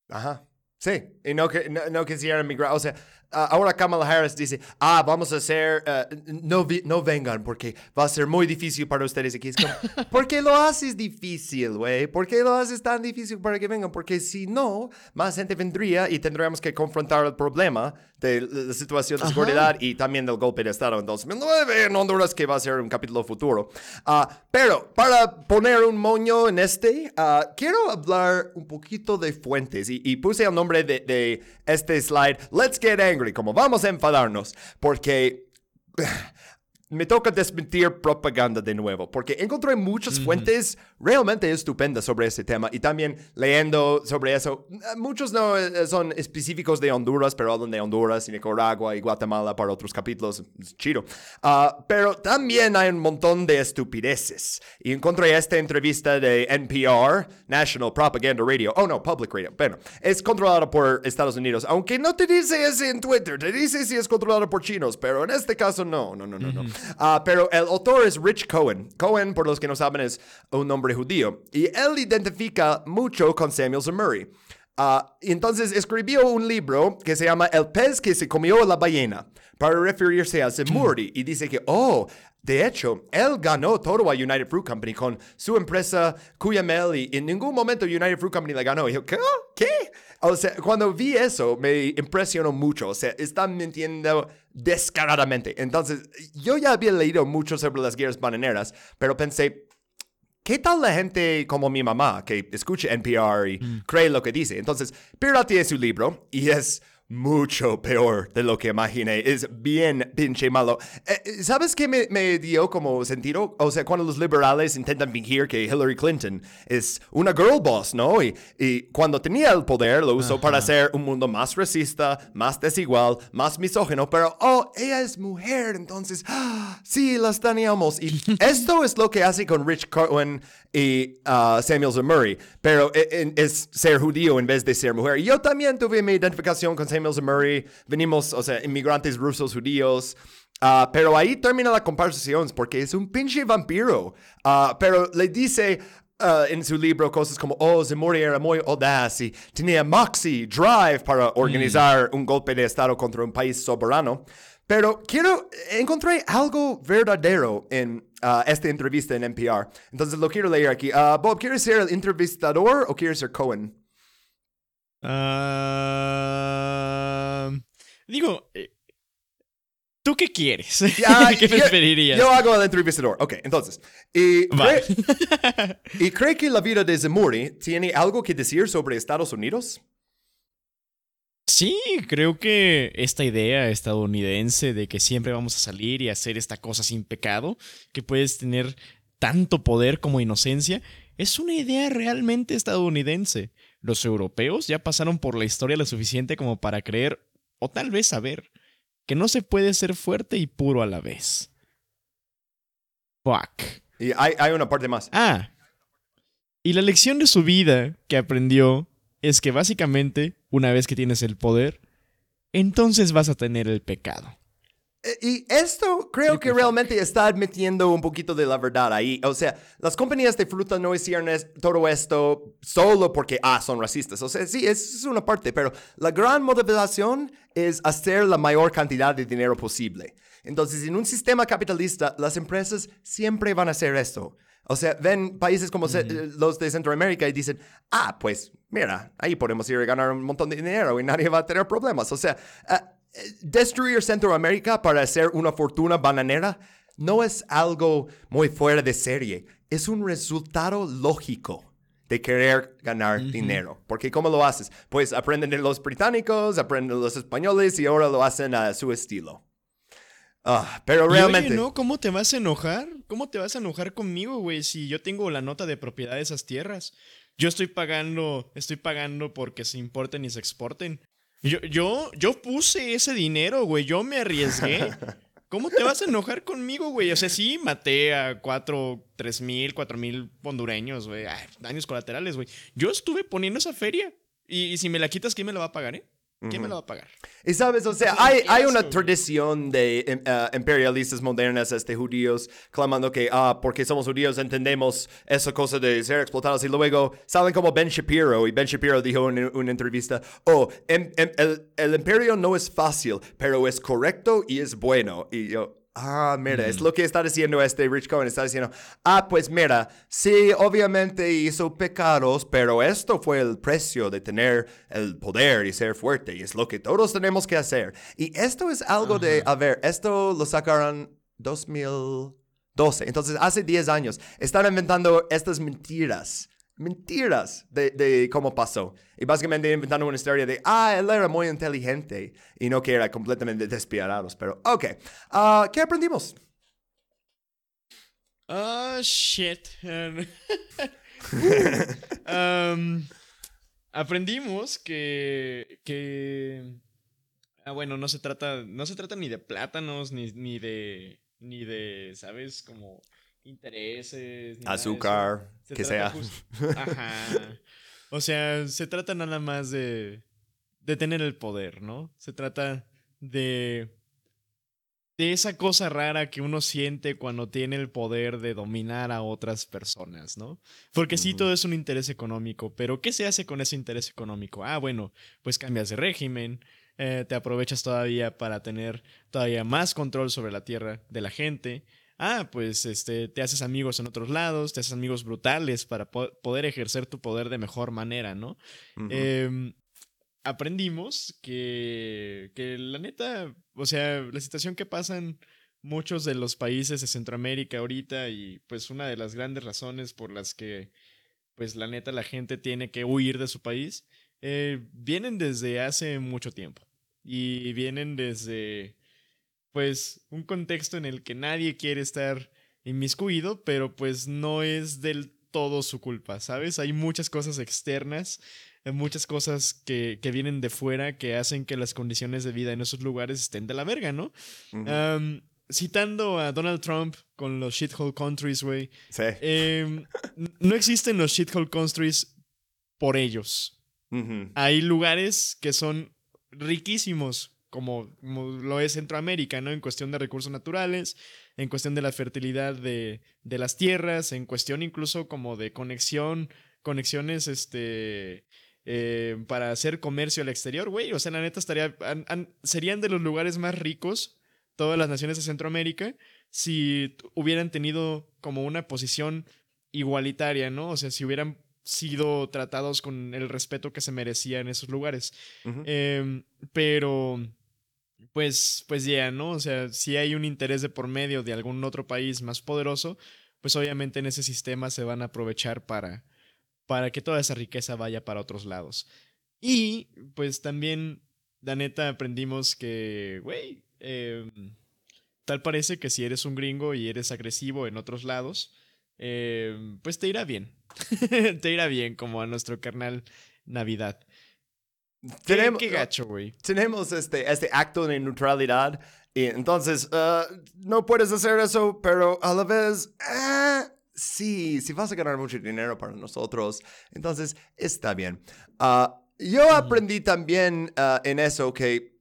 Ajá. Sí, y no, que, no, no quisieran migrar. O sea, ah, ahora Kamala Harris dice, ah, vamos a hacer, eh, no, vi- no vengan porque va a ser muy difícil para ustedes aquí. Es como, ¿Por qué lo haces difícil, güey? ¿Por qué lo haces tan difícil para que vengan? Porque si no, más gente vendría y tendríamos que confrontar el problema de la situación de Ajá. seguridad y también del golpe de Estado en 2009 en Honduras, que va a ser un capítulo futuro. Ah, pero para poner un moño en este, ah, quiero hablar un poquito de fuentes y, y puse el nombre de, de este slide, Let's Get Angry, como vamos a enfadarnos, porque me toca desmentir propaganda de nuevo, porque encontré muchas fuentes realmente estupendas sobre ese tema y también leyendo sobre eso, eh, muchos no eh, son específicos de Honduras, pero hablan de Honduras y Nicaragua y Guatemala para otros capítulos, es chido. Ah, pero también hay un montón de estupideces y encontré esta entrevista de NPR, National Propaganda Radio, oh no, Public Radio, bueno, es controlada por Estados Unidos, aunque no te dice ese en Twitter, te dice si es controlada por chinos, pero en este caso no, no, no, no, no. Ah, pero el autor es Rich Cohen. Cohen, por los que no saben, es un nombre judío. Y él identifica mucho con Samuel Murray. y entonces escribió un libro que se llama El pez que se comió la ballena, para referirse a Zemurdi. Y dice que, oh, de hecho, él ganó todo a United Fruit Company con su empresa Cuyamel y en ningún momento United Fruit Company le ganó. Y yo, ¿qué? ¿Qué? O sea, cuando vi eso me impresionó mucho. O sea, están mintiendo descaradamente. Entonces, yo ya había leído mucho sobre las guerras bananeras, pero pensé, ¿Qué tal la gente como mi mamá que escucha NPR y cree lo que dice? Entonces, pirateé su libro y es mucho peor de lo que imaginé. Es bien pinche malo. Eh, ¿Sabes qué me, me dio como sentido? O sea, cuando los liberales intentan fingir que Hillary Clinton es una girl boss, ¿no? Y, y cuando tenía el poder lo usó para hacer un mundo más racista, más desigual, más misógino, pero, oh, ella es mujer, entonces, ah, sí, las teníamos. Y esto es lo que hace con Rich Cohen y uh, Samuel Murray, pero e- en- es ser judío en vez de ser mujer. Y yo también tuve mi identificación con Samuel Murray, venimos, o sea, inmigrantes rusos judíos. ah, pero ahí termina la conversación porque es un pinche vampiro. Ah, pero le dice ah, en su libro cosas como, oh, Zemuri era muy audaz y tenía moxie, drive para organizar un golpe de Estado contra un país soberano. Pero quiero, encontré algo verdadero en ah, esta entrevista en NPR. Entonces lo quiero leer aquí. Ah, Bob, ¿quieres ser el entrevistador o quieres ser Cohen? Ah, digo, eh, ¿tú qué quieres? ¿Qué yo- preferirías? Yo hago el entrevistador. Ok, entonces. ¿y Va. cree, ¿Y cree que la vida de Zemuri tiene algo que decir sobre Estados Unidos? Sí, creo que esta idea estadounidense de que siempre vamos a salir y hacer esta cosa sin pecado, que puedes tener tanto poder como inocencia, es una idea realmente estadounidense. Los europeos ya pasaron por la historia lo suficiente como para creer, o tal vez saber, que no se puede ser fuerte y puro a la vez. Fuck. Y hay, hay una parte más. Ah. Y la lección de su vida que aprendió es que básicamente, una vez que tienes el poder, entonces vas a tener el pecado. Eh, Y esto creo que realmente está admitiendo un poquito de la verdad ahí. O sea, las compañías de fruta no hicieron es- todo esto solo porque, ah, son racistas. O sea, sí, es, una parte, pero la gran motivación es hacer la mayor cantidad de dinero posible. Entonces, en un sistema capitalista, las empresas siempre van a hacer esto. O sea, ven países como los de Centroamérica y dicen, ah, pues mira, ahí podemos ir a ganar un montón de dinero y nadie va a tener problemas. O sea, eh, destruir Centroamérica para hacer una fortuna bananera no es algo muy fuera de serie, es un resultado lógico de querer ganar dinero. Porque ¿cómo lo haces? Pues aprenden de los británicos, aprenden de los españoles y ahora lo hacen a su estilo. Ah, pero Y realmente... oye, ¿no? ¿Cómo te vas a enojar? ¿Cómo te vas a enojar conmigo, güey? Si yo tengo la nota de propiedad de esas tierras. Yo estoy pagando, estoy pagando porque se importen y se exporten. Yo, yo, yo puse ese dinero, güey. Yo me arriesgué. ¿Cómo te vas a enojar conmigo, güey? O sea, sí, maté a cuatro, tres mil, cuatro mil hondureños, güey. Ay, Daños colaterales, güey. Yo estuve poniendo esa feria. Y, y si me la quitas, ¿quién me la va a pagar, eh? ¿Quién me la va a pagar? Y sabes, o sea, hay, ¿qué hay una tradición de eh, imperialistas modernas, este, judíos, clamando que, ah, porque somos judíos entendemos esa cosa de ser explotados. Y luego salen como Ben Shapiro, y Ben Shapiro dijo en una entrevista, oh, em- em- el, el imperio no es fácil, pero es correcto y es bueno. Y yo... Ah, mira, es lo que está diciendo este Rich Cohen. Está diciendo, ah, pues mira, sí, obviamente hizo pecados, pero esto fue el precio de tener el poder y ser fuerte, y es lo que todos tenemos que hacer. Y esto es algo de, a ver, esto lo sacaron 2012, entonces hace 10 años. Están inventando estas mentiras. Mentiras de, de cómo pasó. Y básicamente inventando una historia de, ah, él era muy inteligente y no que era completamente despiadados. Pero, ok. Ah, ¿Qué aprendimos? Ah, shit. Um, aprendimos que, que... Ah, bueno, no se trata, no se trata ni de plátanos, ni, ni de, ni de, ¿sabes? Como intereses. ni. Azúcar, Se que sea. Ajá. O sea, se trata nada más de, de tener el poder, ¿no? Se trata de, de esa cosa rara que uno siente cuando tiene el poder de dominar a otras personas, ¿no? Porque sí, Ujú. todo es un interés económico, pero ¿qué se hace con ese interés económico? Ah, bueno, pues cambias de régimen, eh, te aprovechas todavía para tener todavía más control sobre la tierra de la gente. Ah, pues este, te haces amigos en otros lados, te haces amigos brutales para po- poder ejercer tu poder de mejor manera, ¿no? Em, aprendimos que, que la neta, o sea, la situación que pasan muchos de los países de Centroamérica ahorita y pues una de las grandes razones por las que pues la neta la gente tiene que huir de su país, eh, vienen desde hace mucho tiempo y vienen desde pues un contexto en el que nadie quiere estar inmiscuido, pero pues no es del todo su culpa, ¿sabes? Hay muchas cosas externas, eh, muchas cosas que, que vienen de fuera que hacen que las condiciones de vida en esos lugares estén de la verga, ¿no? Citando a Donald Trump con los shithole countries, güey. sí. em, no existen los shithole countries por ellos. Hay lugares que son riquísimos, como, como lo es Centroamérica, ¿no? En cuestión de recursos naturales, en cuestión de la fertilidad de, de las tierras, en cuestión incluso como de conexión, conexiones, este... eh, para hacer comercio al exterior, güey. O sea, la neta estaría. an- an- serían de los lugares más ricos, todas las naciones de Centroamérica, si hubieran tenido como una posición igualitaria, ¿no? O sea, si hubieran sido tratados con el respeto que se merecía en esos lugares. Em, pero, pues, pues ya, ¿no? O sea, si hay un interés de por medio de algún otro país más poderoso, pues obviamente en ese sistema se van a aprovechar para, para que toda esa riqueza vaya para otros lados. Y, pues también, la neta, aprendimos que, güey, em, tal parece que si eres un gringo y eres agresivo en otros lados, em, pues te irá bien. te irá bien, como a nuestro carnal Navidad. Tenemos- qué gacho, güey. tenemos este, este acto de neutralidad y entonces ah, no puedes hacer eso, pero a la vez, ah, sí, si vas a ganar mucho dinero para nosotros, entonces está bien. Ah, yo aprendí también ah, en eso que,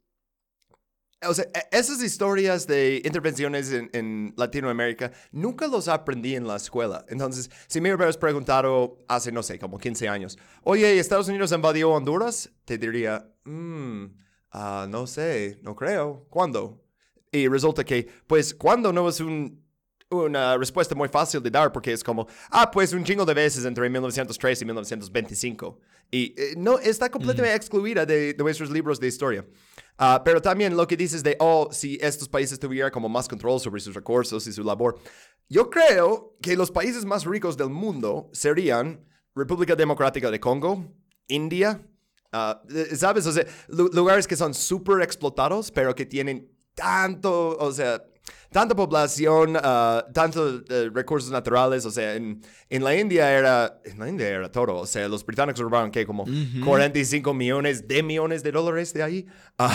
o sea, e- esas historias de intervenciones en, en Latinoamérica nunca los aprendí en la escuela. Entonces, si me hubieras preguntado hace, no sé, como 15 años, oye, ¿Estados Unidos invadió Honduras? Te diría, "Mm, ah, no sé, no creo. ¿Cuándo? Y resulta que, pues, ¿cuándo no es un, una respuesta muy fácil de dar? Porque es como, ah, pues un chingo de veces entre 1903 y 1925. Y eh, no, está completamente excluida de, de nuestros libros de historia. Ah, pero también lo que dices de, oh, si estos países tuvieran como más control sobre sus recursos y su labor. Yo creo que los países más ricos del mundo serían República Democrática de Congo, India, ah, eh, ¿sabes? O sea, lu- lugares que son súper explotados, pero que tienen tanto, o sea, tanta población, ah, tantos eh, recursos naturales, o sea, en, en la India era, en la India era todo, o sea, los británicos robaron, ¿qué? Como 45 millones de millones de dólares de ahí. Ah,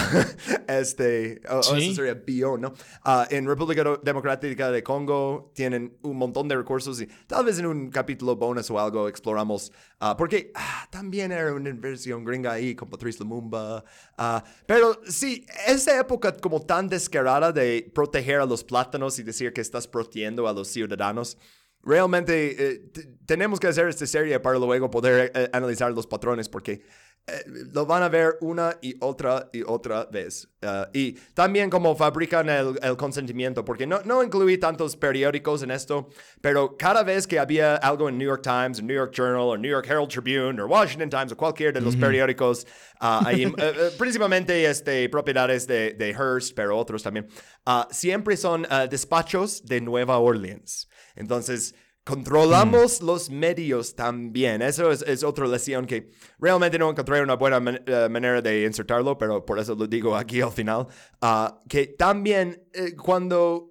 este, Sí. eso sería billón, ¿no? Ah, en República Democrática de Congo tienen un montón de recursos y tal vez en un capítulo bonus o algo exploramos, porque también era una inversión gringa ahí con Patrice Lumumba. pero sí, esa época como tan descarada de proteger a los plátanos y decir que estás protegiendo a los ciudadanos. Realmente eh, tenemos que hacer esta serie para luego poder eh, analizar los patrones porque eh, lo van a ver una y otra y otra vez. Ah, y también como fabrican el, el consentimiento, porque no, no incluí tantos periódicos en esto, pero cada vez que había algo en New York Times, New York Journal, o New York Herald Tribune, o Washington Times, o cualquier de los periódicos, ah, ahí, eh, eh, principalmente este, propiedades de, de Hearst, pero otros también, ah, siempre son ah, despachos de Nueva Orleans. Entonces, controlamos los medios también. Eso es, es otra lección que realmente no encontré una buena man- eh, manera de insertarlo, pero por eso lo digo aquí al final. Ah, que también eh, cuando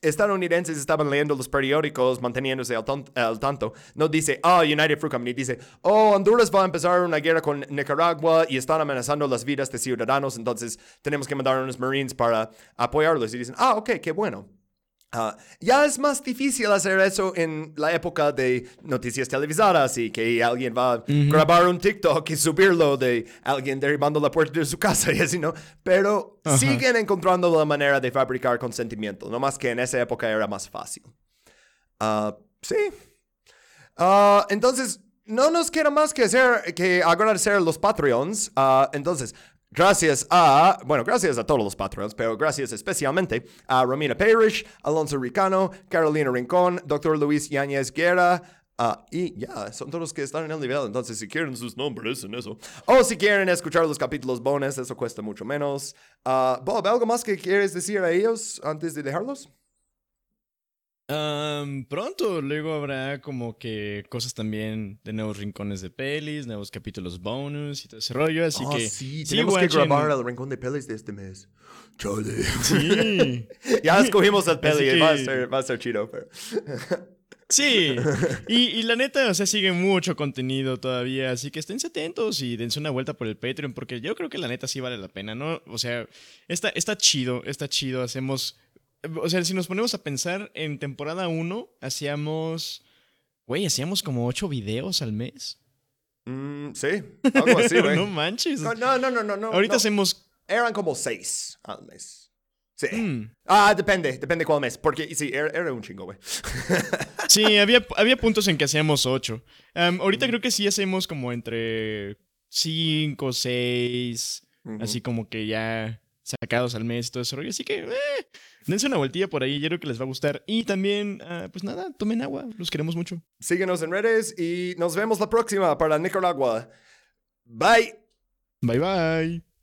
estadounidenses estaban leyendo los periódicos, manteniéndose al, al tanto, no dice, oh, United Fruit Company, dice, oh, Honduras va a empezar una guerra con Nicaragua y están amenazando las vidas de ciudadanos, entonces tenemos que mandar unos Marines para apoyarlos. Y dicen, ah, ok, qué bueno. Ah, ya es más difícil hacer eso en la época de noticias televisadas y que alguien va a grabar un TikTok y subirlo de alguien derribando la puerta de su casa y así, ¿no? Pero siguen encontrando la manera de fabricar consentimiento, no más que en esa época era más fácil. Ah, sí. Ah, entonces, no nos queda más que hacer que agradecer a los Patreons. Entonces, gracias a, bueno, gracias a todos los Patreons, pero gracias especialmente a Romina Parrish, Alonso Ricano, Carolina Rincón, Dr. Luis Yáñez Guerra. ah, y ya, son todos los que están en el nivel. Entonces, si quieren sus nombres en eso. O si quieren escuchar los capítulos bonus, eso cuesta mucho menos. Ah, Bob, ¿algo más que quieres decir a ellos antes de dejarlos? Am, pronto, luego habrá como que cosas también de nuevos rincones de pelis, nuevos capítulos bonus y todo ese rollo, así Ah, que... sí, tenemos que grabar el rincón de pelis de este mes. Chale. Sí. ya escogimos el peli, va, a ser, va a ser chido, pero... Sí, y, y la neta, o sea, sigue mucho contenido todavía, así que esténse atentos y dense una vuelta por el Patreon, porque yo creo que la neta sí vale la pena, ¿no? O sea, está, está chido, está chido, hacemos... O sea, si nos ponemos a pensar, en temporada 1 hacíamos... Güey, hacíamos como 8 videos al mes. Mm, sí, algo así, güey. no manches. no, no, no, no, no. Ahorita no. hacemos... Eran como seis al mes. Sí. Mm. Ah, depende, depende cuál mes. Porque sí, era, era un chingo, güey. Sí, había, había puntos en que hacíamos 8. ahorita creo que sí hacemos como entre 5, 6, Ujú. así como que ya sacados al mes y todo rollo. Así que, eh, dense una vueltilla por ahí, yo creo que les va a gustar. Y también, ah, pues nada, tomen agua, los queremos mucho. Síguenos en redes y nos vemos la próxima para Nicaragua. Bye. Bye bye.